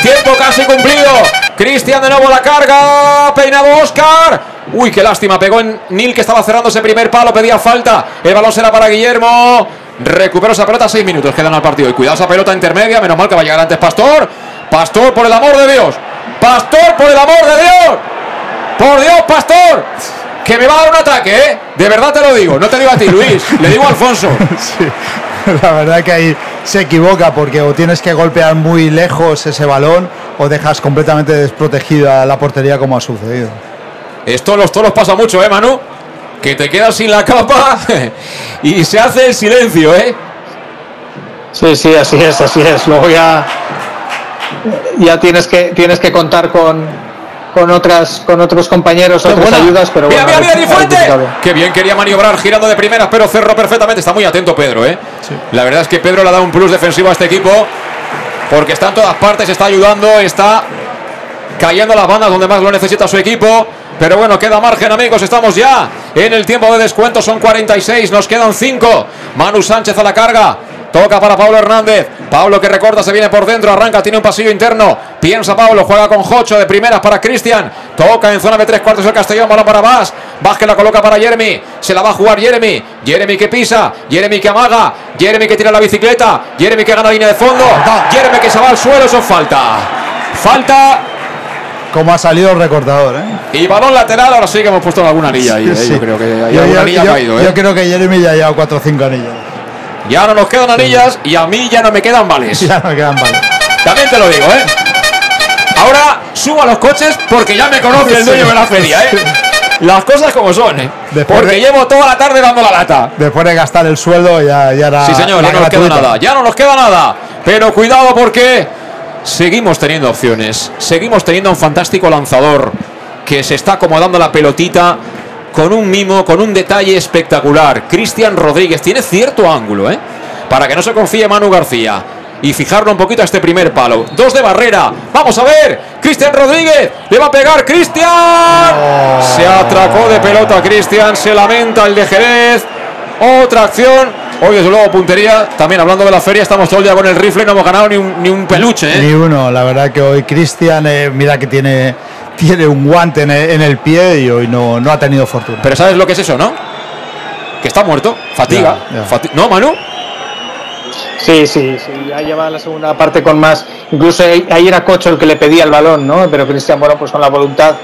Tiempo casi cumplido. Cristian de nuevo la carga. Peinado Oscar. Uy, qué lástima. Pegó en Nil que estaba cerrando ese primer palo. Pedía falta. El balón será para Guillermo. Recuperó esa pelota. Seis minutos quedan al partido. Y cuidado esa pelota intermedia. Menos mal que va a llegar antes Pastor. Pastor, por el amor de Dios. Pastor, por el amor de Dios. Por Dios, Pastor. Que me va a dar un ataque, ¿eh? De verdad te lo digo. No te digo a ti, Luis. Le digo a Alfonso. La verdad que ahí se equivoca porque o tienes que golpear muy lejos ese balón o dejas completamente desprotegida la portería como ha sucedido. Esto a los toros pasa mucho, ¿eh, Manu? Que te quedas sin la capa y se hace el silencio, ¿eh? Sí, sí, así es, así es. Luego ya, ya tienes que tienes que contar con, con otras con otros compañeros, otras buena. ayudas, pero mira, bueno. mira, mira, qué bien quería maniobrar girando de primeras, pero cerró perfectamente. Está muy atento Pedro, ¿eh? La verdad es que Pedro le ha dado un plus defensivo a este equipo porque está en todas partes, está ayudando, está cayendo a las bandas donde más lo necesita su equipo. Pero bueno, queda margen, amigos. Estamos ya en el tiempo de descuento. Son 46, nos quedan 5. Manu Sánchez a la carga. Toca para Pablo Hernández. Pablo que recorta, se viene por dentro, arranca, tiene un pasillo interno. Piensa Pablo, juega con Jocho de primeras para Cristian. Toca en zona de tres cuartos el Castellón, balón para Vaz. Vaz que la coloca para Jeremy. Se la va a jugar Jeremy. Jeremy que pisa. Jeremy que amaga. Jeremy que tira la bicicleta. Jeremy que gana línea de fondo. Jeremy que se va al suelo, eso es falta. Falta Como ha salido el recortador, ¿eh? y balón lateral, ahora sí que hemos puesto alguna anilla ahí. Sí, eh, sí. Yo creo que hay Yo- alguna yo- anilla yo- caído, ¿eh? yo creo que Jeremy ya ha llevado 4 o 5 anillos. Ya no nos quedan anillas y a mí ya no me quedan vales. Ya no quedan vale. También te lo digo, ¿eh? Ahora subo a los coches porque ya me conoce el dueño de la feria, ¿eh? Las cosas como son, ¿eh? Después Porque de- llevo toda la tarde dando la lata. Después de gastar el sueldo ya, ya era. Sí, señor, ya no nos queda nada. Ya no nos queda nada. Pero cuidado porque seguimos teniendo opciones. Seguimos teniendo un fantástico lanzador que se está acomodando la pelotita con un mimo, con un detalle espectacular. Cristian Rodríguez tiene cierto ángulo, ¿eh? Para que no se confíe Manu García. Y fijarlo un poquito a este primer palo. Dos de barrera. Vamos a ver. Cristian Rodríguez. Le va a pegar Cristian. Se atracó de pelota Cristian. Se lamenta el de Jerez. Otra acción. Hoy, desde luego, puntería. También hablando de la feria, estamos todo el día con el rifle. No hemos ganado ni un, ni un peluche, ¿eh? Ni uno, la verdad que hoy Cristian, eh, mira que tiene, tiene un guante en el, en el pie y hoy no, no ha tenido fortuna. Pero ¿sabes lo que es eso, no? Que está muerto. Fatiga. Ya, ya. Fati- ¿No, Manu? Sí, sí, sí, ya lleva la segunda parte con más. Incluso ahí era Cocho el que le pedía el balón, ¿no? Pero Cristian, bueno, pues con la voluntad.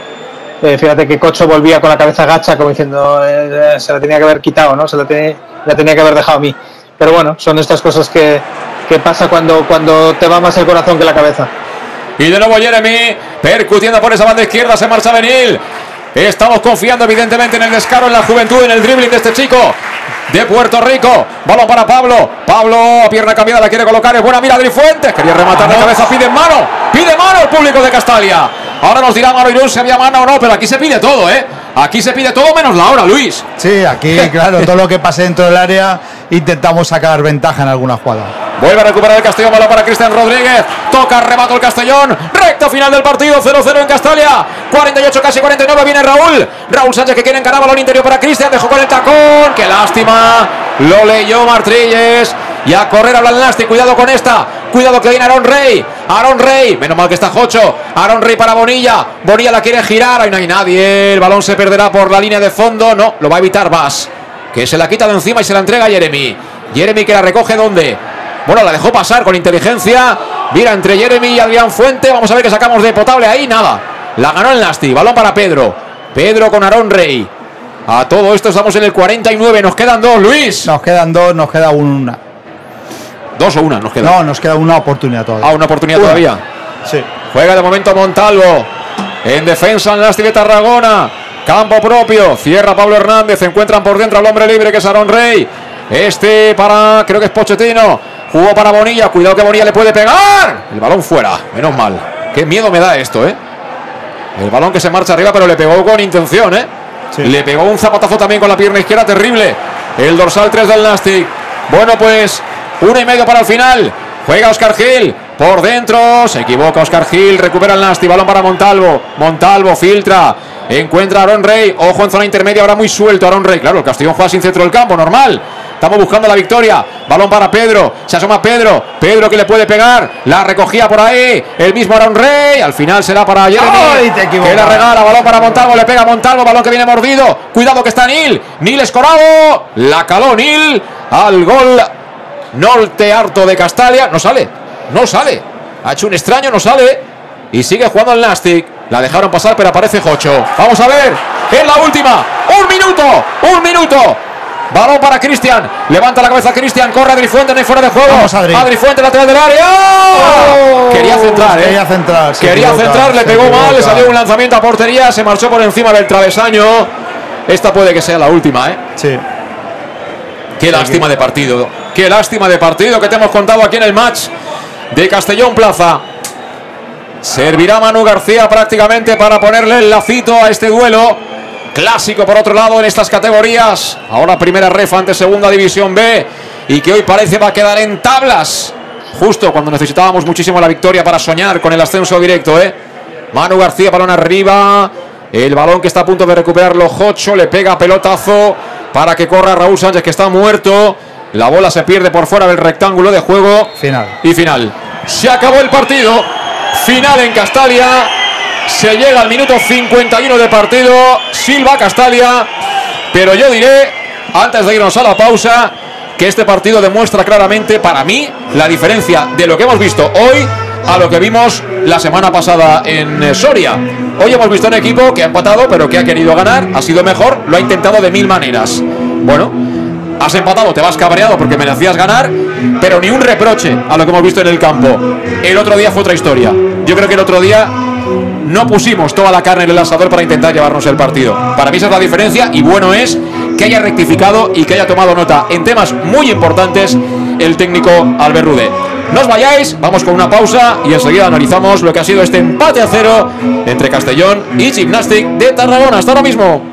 eh, fíjate que Cocho volvía con la cabeza gacha, como diciendo, eh, eh, se la tenía que haber quitado, ¿no? Se la, tenía- la tenía que haber dejado a mí. Pero bueno, son estas cosas que, que pasa cuando, cuando te va más el corazón que la cabeza. Y de nuevo Jeremy, percutiendo por esa banda izquierda, se marcha Benil. Estamos confiando evidentemente en el descaro, en la juventud, en el dribbling de este chico de Puerto Rico. Balón para Pablo. Pablo, a pierna cambiada, la quiere colocar. Es buena mira Adri Fuentes. Quería rematar de cabeza, pide mano. Pide mano el público de Castalia. Ahora nos dirá Mano Irún si había mano o no, pero aquí se pide todo, ¿eh? Aquí se pide todo menos la hora, Luis. Sí, aquí, claro, todo lo que pase dentro del área intentamos sacar ventaja en alguna jugada. Vuelve a recuperar el Castellón, balón para Cristian Rodríguez. Toca, remato el Castellón. Recta final del partido, 0-0 en Castalia. 48, casi 49, viene Raúl. Raúl Sánchez que quiere encarar balón interior para Cristian. Dejó con el tacón. Qué lástima. Lo leyó Martrilles. Y a correr a Blanasti. Cuidado con esta. Cuidado que viene Aaron Rey. Aaron Rey. Menos mal que está Jocho. Aaron Rey para Bonilla. Bonilla la quiere girar. Ahí no hay nadie. El balón se perderá por la línea de fondo. No, lo va a evitar Vas. Que se la quita de encima y se la entrega a Jeremy. Jeremy que la recoge donde. Bueno, la dejó pasar con inteligencia. Mira entre Jeremy y Adrián Fuente. Vamos a ver qué sacamos de potable ahí. Nada. La ganó el Nasty. Balón para Pedro. Pedro con Aaron Rey. A todo esto estamos en el 49. Nos quedan dos, Luis. Nos quedan dos, nos queda una. ¿Dos o una? Nos queda. No, nos queda una oportunidad todavía. Ah, una oportunidad todavía. Sí. Juega de momento Montalvo. En defensa en Nasti de Tarragona. Campo propio. Cierra Pablo Hernández. Encuentran por dentro al hombre libre que es Aaron Rey. Este para, creo que es Pochettino. Jugó para Bonilla. Cuidado que Bonilla le puede pegar. El balón fuera. Menos mal. Qué miedo me da esto, ¿eh? El balón que se marcha arriba, pero le pegó con intención, ¿eh? Le pegó un zapatazo también con la pierna izquierda, terrible. El dorsal 3 del Nastic. Bueno, pues uno y medio para el final. Juega Oscar Gil. Por dentro. Se equivoca Oscar Gil. Recupera el Nasty. Balón para Montalvo. Montalvo filtra. Encuentra a Aaron Rey. Ojo en zona intermedia. Ahora muy suelto Aaron Rey. Claro, el Castellón juega sin centro del campo. Normal. Estamos buscando la victoria. Balón para Pedro. Se asoma Pedro. Pedro que le puede pegar. La recogía por ahí. El mismo Aaron Rey. Al final será para Jeremy. ¡Ay, te equivocas! que la regala. Balón para Montalvo. Le pega a Montalvo. Balón que viene mordido. Cuidado que está Nil. Nil escorado. La caló Nil. Al gol. Norte harto de Castalia. No sale. No sale. Ha hecho un extraño. No sale. Y sigue jugando el Nastic. La dejaron pasar, pero aparece Jocho. Vamos a ver. Es la última. Un minuto. Un minuto. Balón para Cristian. Levanta la cabeza Cristian. Corre Adri Fuente. No hay fuera de juego. Vamos, Adri. Fuente, lateral del área. Quería centrar, ¿eh? Quería centrar. Quería equivoca, centrar. Le pegó mal. Le salió un lanzamiento a portería. Se marchó por encima del travesaño. Esta puede que sea la última, ¿eh? Sí. Qué lástima de partido. Qué lástima de partido que te hemos contado aquí en el match de Castellón Plaza. Servirá Manu García prácticamente para ponerle el lacito a este duelo. Clásico por otro lado en estas categorías. Ahora primera ref ante segunda división B. Y que hoy parece va a quedar en tablas. Justo cuando necesitábamos muchísimo la victoria para soñar con el ascenso directo, ¿eh? Manu García, balón arriba. El balón que está a punto de recuperarlo Jocho. Le pega pelotazo para que corra Raúl Sánchez, que está muerto. La bola se pierde por fuera del rectángulo de juego. Final. Y final. Se acabó el partido. Final en Castalia. Se llega al minuto 51 de partido. Silva Castalia. Pero yo diré, antes de irnos a la pausa, que este partido demuestra claramente, para mí, la diferencia de lo que hemos visto hoy a lo que vimos la semana pasada en eh, Soria. Hoy hemos visto un equipo que ha empatado, pero que ha querido ganar, ha sido mejor, lo ha intentado de mil maneras. Bueno, has empatado, te vas cabreado porque merecías ganar, pero ni un reproche a lo que hemos visto en el campo. El otro día fue otra historia. Yo creo que el otro día no pusimos toda la carne en el asador para intentar llevarnos el partido. Para mí esa es la diferencia y bueno es que haya rectificado y que haya tomado nota en temas muy importantes el técnico Albert Rude. No os vayáis, vamos con una pausa y enseguida analizamos lo que ha sido este empate a cero entre Castellón y Gymnastic de Tarragona. Hasta ahora mismo.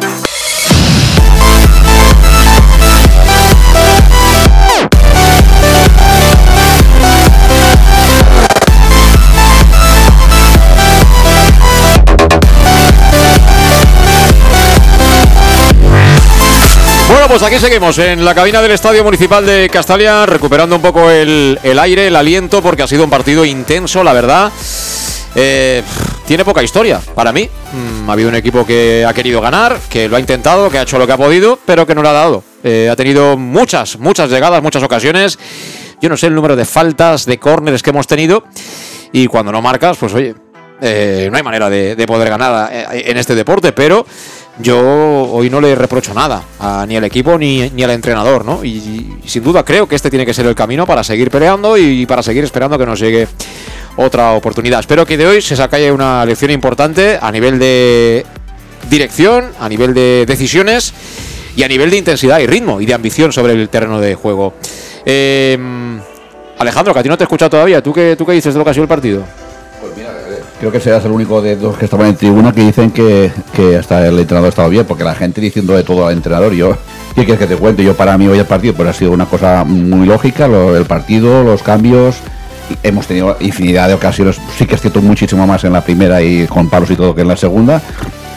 Pues aquí seguimos en la cabina del Estadio Municipal de Castalia, recuperando un poco el, el aire, el aliento, porque ha sido un partido intenso, la verdad. Eh, tiene poca historia para mí. Mm, ha habido un equipo que ha querido ganar, que lo ha intentado, que ha hecho lo que ha podido, pero que no lo ha dado. Eh, ha tenido muchas, muchas llegadas, muchas ocasiones. Yo no sé el número de faltas, de córneres que hemos tenido. Y cuando no marcas, pues oye, eh, no hay manera de, de poder ganar eh, en este deporte, pero yo hoy no le reprocho nada a, ni al equipo ni, ni al entrenador, ¿no? Y, sin duda creo que este tiene que ser el camino para seguir peleando y para seguir esperando que nos llegue otra oportunidad. Espero que de hoy se saque una lección importante a nivel de dirección, a nivel de decisiones y a nivel de intensidad y ritmo y de ambición sobre el terreno de juego. Eh, Alejandro, que a ti no te he escuchado todavía, ¿tú qué, ¿tú qué dices de lo que ha sido el partido? Creo que serás el único de dos que estaban en tribuna que dicen que, que hasta el entrenador estaba bien, porque la gente diciendo de todo al entrenador, yo, ¿qué quieres que te cuente? Yo para mí hoy el partido pues ha sido una cosa muy lógica, el partido, los cambios, hemos tenido infinidad de ocasiones, sí que es cierto muchísimo más en la primera y con palos y todo que en la segunda,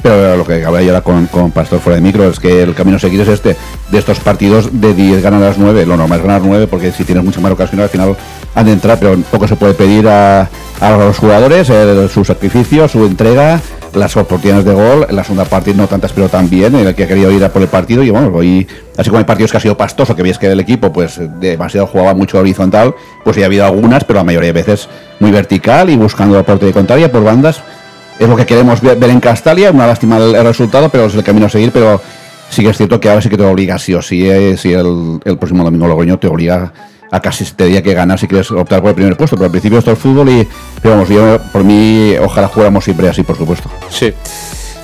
pero lo que hablaba yo ahora con, con Pastor fuera de micro es que el camino a seguir es este, de estos partidos de 10 ganan las 9, lo normal es ganar 9 porque si tienes muchas más ocasiones al final han de entrar, pero poco se puede pedir a, a los jugadores, su sacrificio, su entrega, las oportunidades de gol, en la segunda parte no tantas pero también, en el que ha querido ir a por el partido y bueno, hoy, así como hay partidos que ha sido pastoso, que veis que el equipo pues demasiado jugaba mucho horizontal, pues ya ha habido algunas, pero la mayoría de veces muy vertical y buscando aporte de contraria por bandas. Es lo que queremos ver, en Castalia, una lástima el, el resultado, pero es el camino a seguir, pero sí que es cierto que ahora sí que te obliga, sí o sí, eh, si el, el próximo domingo Logroño te obliga a casi te diría que ganar si quieres optar por el primer puesto, pero al principio esto es fútbol y, pero vamos, yo por mí ojalá jugáramos siempre así, por supuesto. Sí.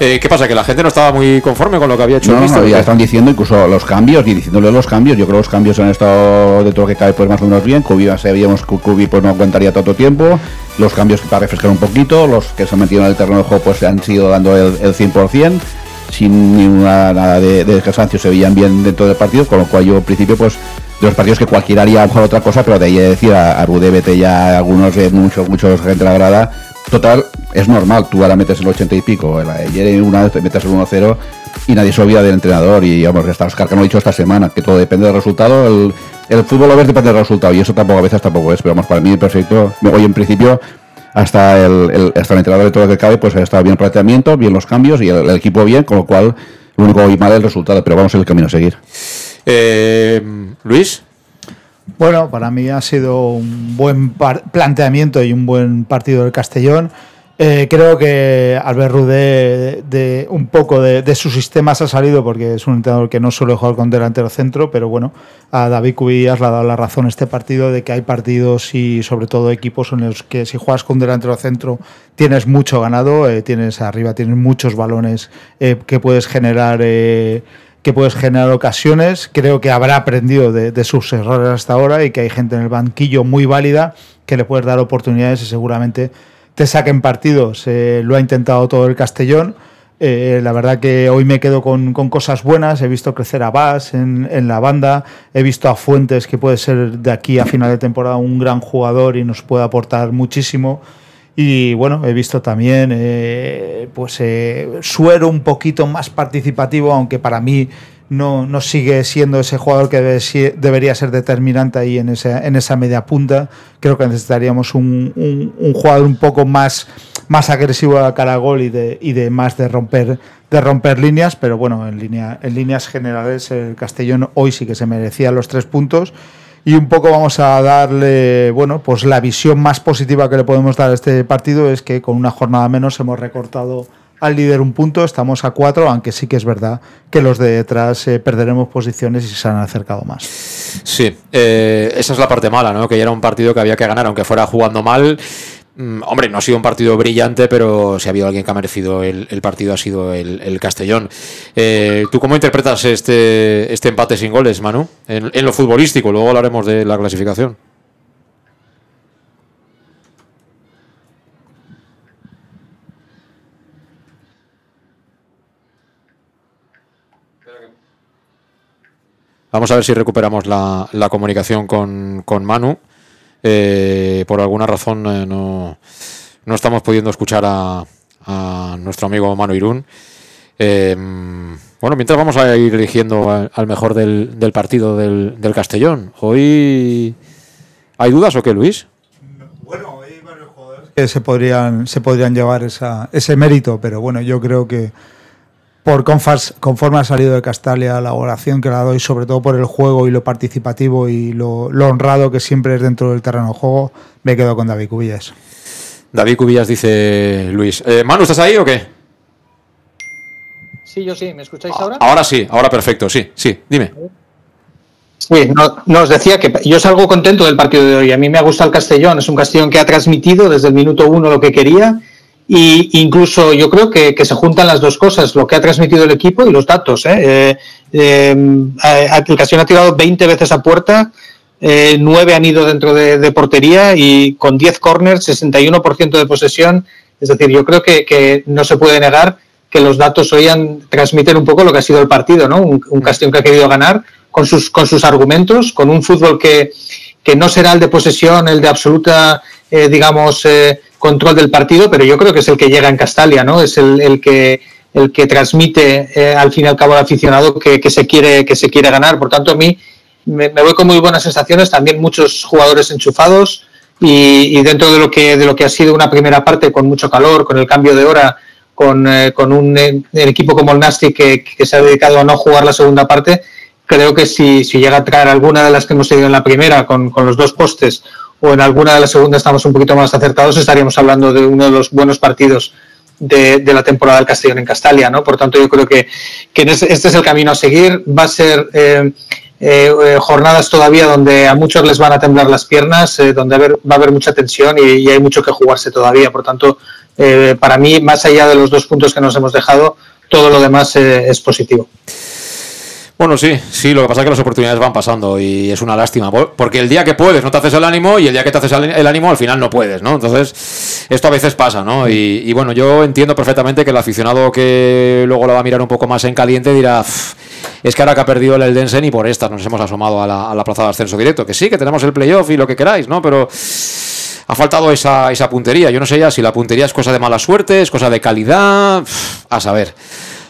Eh, ¿Qué pasa? ¿Que la gente no estaba muy conforme con lo que había hecho No, el no, ya están diciendo incluso los cambios y diciéndole los cambios. Yo creo que los cambios han estado de todo lo que cabe pues más o menos bien. Cubi sabíamos que Cubi pues no aguantaría tanto tiempo. Los cambios para refrescar un poquito, los que se han metido en el terreno de juego pues se han sido dando el, el 100%. Sin ninguna nada de, de cansancio se veían bien dentro del partido, con lo cual yo al principio pues de los partidos que cualquiera haría a lo mejor otra cosa, pero de ahí a decir a, a Rudé, vete ya algunos de muchos, muchos gente la grada. Total, es normal, tú ahora metes el 80 y pico, ayer una vez te metes el 1-0 y nadie se olvida del entrenador. Y vamos, que Oscar que lo ha dicho esta semana, que todo depende del resultado. El, el fútbol a veces depende del resultado y eso tampoco a veces tampoco es, pero vamos, para mí perfecto. Hoy en principio, hasta el, hasta el entrenador de todo lo que cabe, pues ha estado bien el planteamiento, bien los cambios y el, equipo bien, con lo cual lo único hoy mal es el resultado, pero vamos en el camino a seguir. Eh, Luis. Bueno, para mí ha sido un buen planteamiento y un buen partido del Castellón. Eh, creo que Albert Rudé de, de un poco de, de sus sistemas ha salido porque es un entrenador que no suele jugar con delantero centro, pero bueno, a David Cubillas le ha dado la razón este partido de que hay partidos y sobre todo equipos en los que si juegas con delantero centro tienes mucho ganado, eh, tienes arriba, tienes muchos balones eh, que puedes generar. Que puedes generar ocasiones. Creo que habrá aprendido de, sus errores hasta ahora y que hay gente en el banquillo muy válida que le puedes dar oportunidades y seguramente te saquen partidos. Eh, lo ha intentado todo el Castellón. Eh, la verdad que hoy me quedo con, cosas buenas. He visto crecer a Bas en, en la banda. He visto a Fuentes, que puede ser de aquí a final de temporada un gran jugador y nos puede aportar muchísimo. Y bueno, he visto también eh, pues eh, Suero un poquito más participativo, aunque para mí no, no sigue siendo ese jugador que debe debería ser determinante ahí en esa, en esa media punta. Creo que necesitaríamos un, un- un jugador un poco más, más agresivo a cara a gol y de, y de más de romper, de romper líneas, pero bueno, en, línea, en líneas generales el Castellón hoy sí que se merecía los tres puntos y un poco vamos a darle, bueno, pues la visión más positiva que le podemos dar a este partido es que con una jornada menos hemos recortado al líder un punto, estamos a cuatro, aunque sí que es verdad que los de detrás eh, perderemos posiciones y se han acercado más. Sí, eh, esa es la parte mala, ¿no? Que ya era un partido que había que ganar, aunque fuera jugando mal. Mm, hombre, no ha sido un partido brillante, pero si ha habido alguien que ha merecido el, partido ha sido el, Castellón. Eh, ¿Tú cómo interpretas este, este empate sin goles, Manu? En, en lo futbolístico, luego hablaremos de la clasificación. Vamos a ver si recuperamos la, comunicación con, Manu. Eh, por alguna razón eh, no, estamos pudiendo escuchar a, nuestro amigo Manu Irún. Eh, bueno, mientras vamos a ir eligiendo al, mejor del, partido del, Castellón. ¿Hoy hay dudas o qué, Luis? Bueno, hay varios jugadores que se podrían llevar ese mérito, pero bueno, yo creo que por conforme ha salido de Castalia, la oración que la doy, sobre todo por el juego y lo participativo y lo, honrado que siempre es dentro del terreno de juego, me quedo con David Cubillas. David Cubillas dice Luis. Eh, Manu, ¿estás ahí o qué? Sí, yo sí. ¿Me escucháis ahora? Ahora sí, ahora perfecto, sí, sí, dime. Sí, no, os decía que yo salgo contento del partido de hoy. A mí me ha gustado el Castellón. Es un Castellón que ha transmitido desde el minuto uno lo que quería y incluso yo creo que, se juntan las dos cosas, lo que ha transmitido el equipo y los datos. ¿eh? Eh, eh, ha tirado 20 veces a puerta, eh, 9 han ido dentro de, portería y con 10 corners, 61% de posesión. Es decir, yo creo que, no se puede negar que los datos hoy han, transmiten un poco lo que ha sido el partido, ¿no? Un, un Castellón que ha querido ganar con sus, con sus argumentos, con un fútbol que, que no será el de posesión, el de absoluta, digamos, control del partido, pero yo creo que es el que llega en Castalia, ¿no? Es el, que el que transmite eh, al fin y al cabo al aficionado que, se quiere que se quiere ganar. Por tanto, a mí me, voy con muy buenas sensaciones, también muchos jugadores enchufados y, dentro de lo que de lo que ha sido una primera parte con mucho calor, con el cambio de hora, con, eh, con un eh, equipo como el Nasty que, se ha dedicado a no jugar la segunda parte, creo que si, si llega a traer alguna de las que hemos tenido en la primera con, con los dos postes o en alguna de las segundas estamos un poquito más acertados, estaríamos hablando de uno de los buenos partidos de, la temporada del Castellón en Castalia, ¿no? Por tanto, yo creo que, este es el camino a seguir. Va a ser eh, eh, jornadas todavía donde a muchos les van a temblar las piernas, eh, donde va a haber mucha tensión y, hay mucho que jugarse todavía. Por tanto, para mí, más allá de los dos puntos que nos hemos dejado, todo lo demás es positivo. Bueno, sí, sí, lo que pasa es que las oportunidades van pasando y es una lástima, porque el día que puedes no te haces el ánimo y el día que te haces el ánimo al final no puedes, ¿no? Entonces, esto a veces pasa, ¿no? Y, bueno, yo entiendo perfectamente que el aficionado que luego lo va a mirar un poco más en caliente dirá, es que ahora que ha perdido el Eldense y por estas nos hemos asomado a la, plaza de ascenso directo, que sí, que tenemos el playoff y lo que queráis, ¿no? Pero ha faltado esa, esa puntería. Yo no sé ya si la puntería es cosa de mala suerte, es cosa de calidad, a saber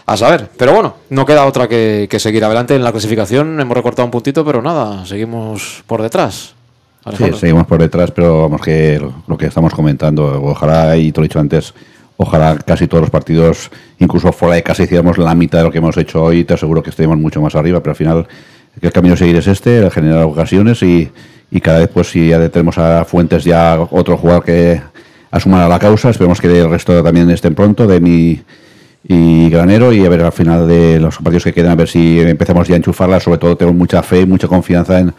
a saber. Pero bueno, no queda otra que, seguir adelante en la clasificación. Hemos recortado un puntito, pero nada, seguimos por detrás. Sí, seguimos por detrás, pero vamos que lo que estamos comentando, ojalá, y te lo he dicho antes, ojalá casi todos los partidos, incluso fuera de casa, hiciéramos la mitad de lo que hemos hecho hoy, te aseguro que estemos mucho más arriba, pero al final el camino a seguir es este, generar ocasiones y, y cada vez pues si ya tenemos a Fuentes ya otro jugador que asuma la causa, esperemos que el resto también estén pronto, de mi y Granero y a ver al final de los partidos que quedan, a ver si empezamos ya a enchufarla. Sobre todo tengo mucha fe y mucha confianza en,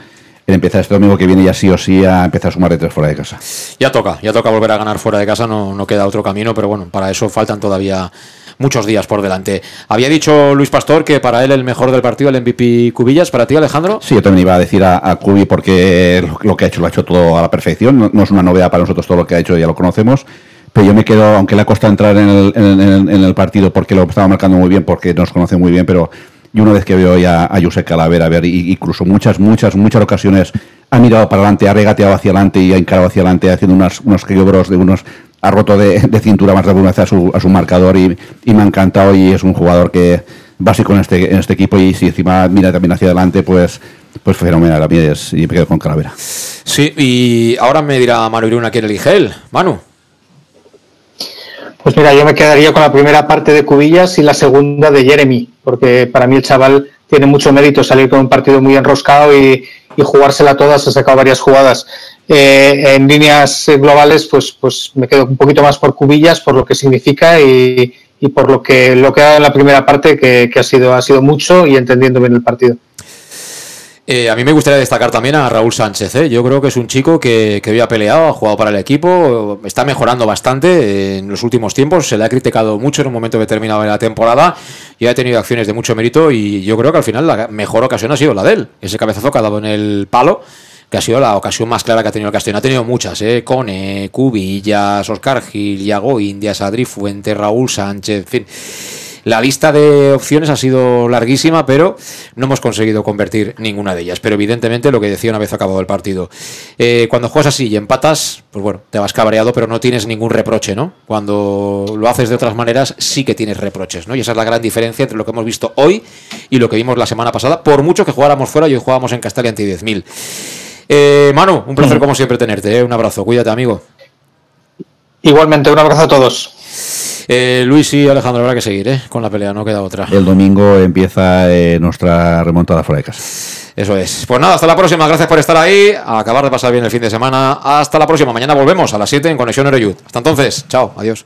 empezar este domingo que viene ya sí o sí a empezar a sumar de tres fuera de casa. Ya toca, ya toca volver a ganar fuera de casa, no, no queda otro camino, pero bueno, para eso faltan todavía muchos días por delante. Había dicho Luis Pastor que para él el mejor del partido, el MVP Cubillas, para ti Alejandro. Sí, yo también iba a decir a, Cubi porque lo que ha hecho lo ha hecho todo a la perfección, no es una novedad para nosotros todo lo que ha hecho, ya lo conocemos pero yo me quedo, aunque le ha costado entrar en el, en, el, partido porque lo estaba marcando muy bien, porque nos conoce muy bien, pero y una vez que veo ya a Josep Calavera, a ver, incluso muchas, muchas, muchas ocasiones ha mirado para adelante, ha regateado hacia adelante y ha encarado hacia adelante, haciendo unos, unos de unos, ha roto de, cintura más de alguna vez a su, a su marcador y, me ha encantado y es un jugador que básico en este, en este equipo y si encima mira también hacia adelante, pues pues fenomenal, a mí es, y me quedo con Calavera. Sí, y ahora me dirá Manu Iruna quién elige él. Manu. Pues mira, yo me quedaría con la primera parte de Cubillas y la segunda de Jeremy, porque para mí el chaval tiene mucho mérito salir con un partido muy enroscado y, jugársela todas, ha sacado varias jugadas. Eh, en líneas globales, pues, pues me quedo un poquito más por Cubillas, por lo que significa y, por lo que lo que ha dado en la primera parte, que, ha sido ha sido mucho y entendiendo bien el partido. Eh, a mí me gustaría destacar también a Raúl Sánchez. ¿eh? Yo creo que es un chico que, que había peleado, ha jugado para el equipo, está mejorando bastante en los últimos tiempos. Se le ha criticado mucho en un momento determinado de la temporada y ha tenido acciones de mucho mérito. Y yo creo que al final la mejor ocasión ha sido la de él. Ese cabezazo que ha dado en el palo que ha sido la ocasión más clara que ha tenido el Castellón. Ha tenido muchas, ¿eh? Cone, Cubillas, Oscar Gil, Yago Indias, Adri Fuente, Raúl Sánchez, en fin. La lista de opciones ha sido larguísima, pero no hemos conseguido convertir ninguna de ellas. Pero evidentemente lo que decía una vez acabado el partido. Eh, cuando juegas así y empatas, pues bueno, te vas cabreado, pero no tienes ningún reproche, ¿no? Cuando lo haces de otras maneras, sí que tienes reproches, ¿no? Y esa es la gran diferencia entre lo que hemos visto hoy y lo que vimos la semana pasada, por mucho que jugáramos fuera y hoy jugábamos en Castalia ante 10.000. Eh, Manu, un placer como siempre tenerte, ¿eh? un abrazo, cuídate amigo. Igualmente, un abrazo a todos. Eh, Luis y Alejandro, habrá que seguir ¿eh? con la pelea, no queda otra. El domingo empieza eh, nuestra remontada fuera de casa. Eso es. Pues nada, hasta la próxima. Gracias por estar ahí. A acabar de pasar bien el fin de semana. Hasta la próxima. Mañana volvemos a las 7 en Conexión Ereyud. Hasta entonces. Chao. Adiós.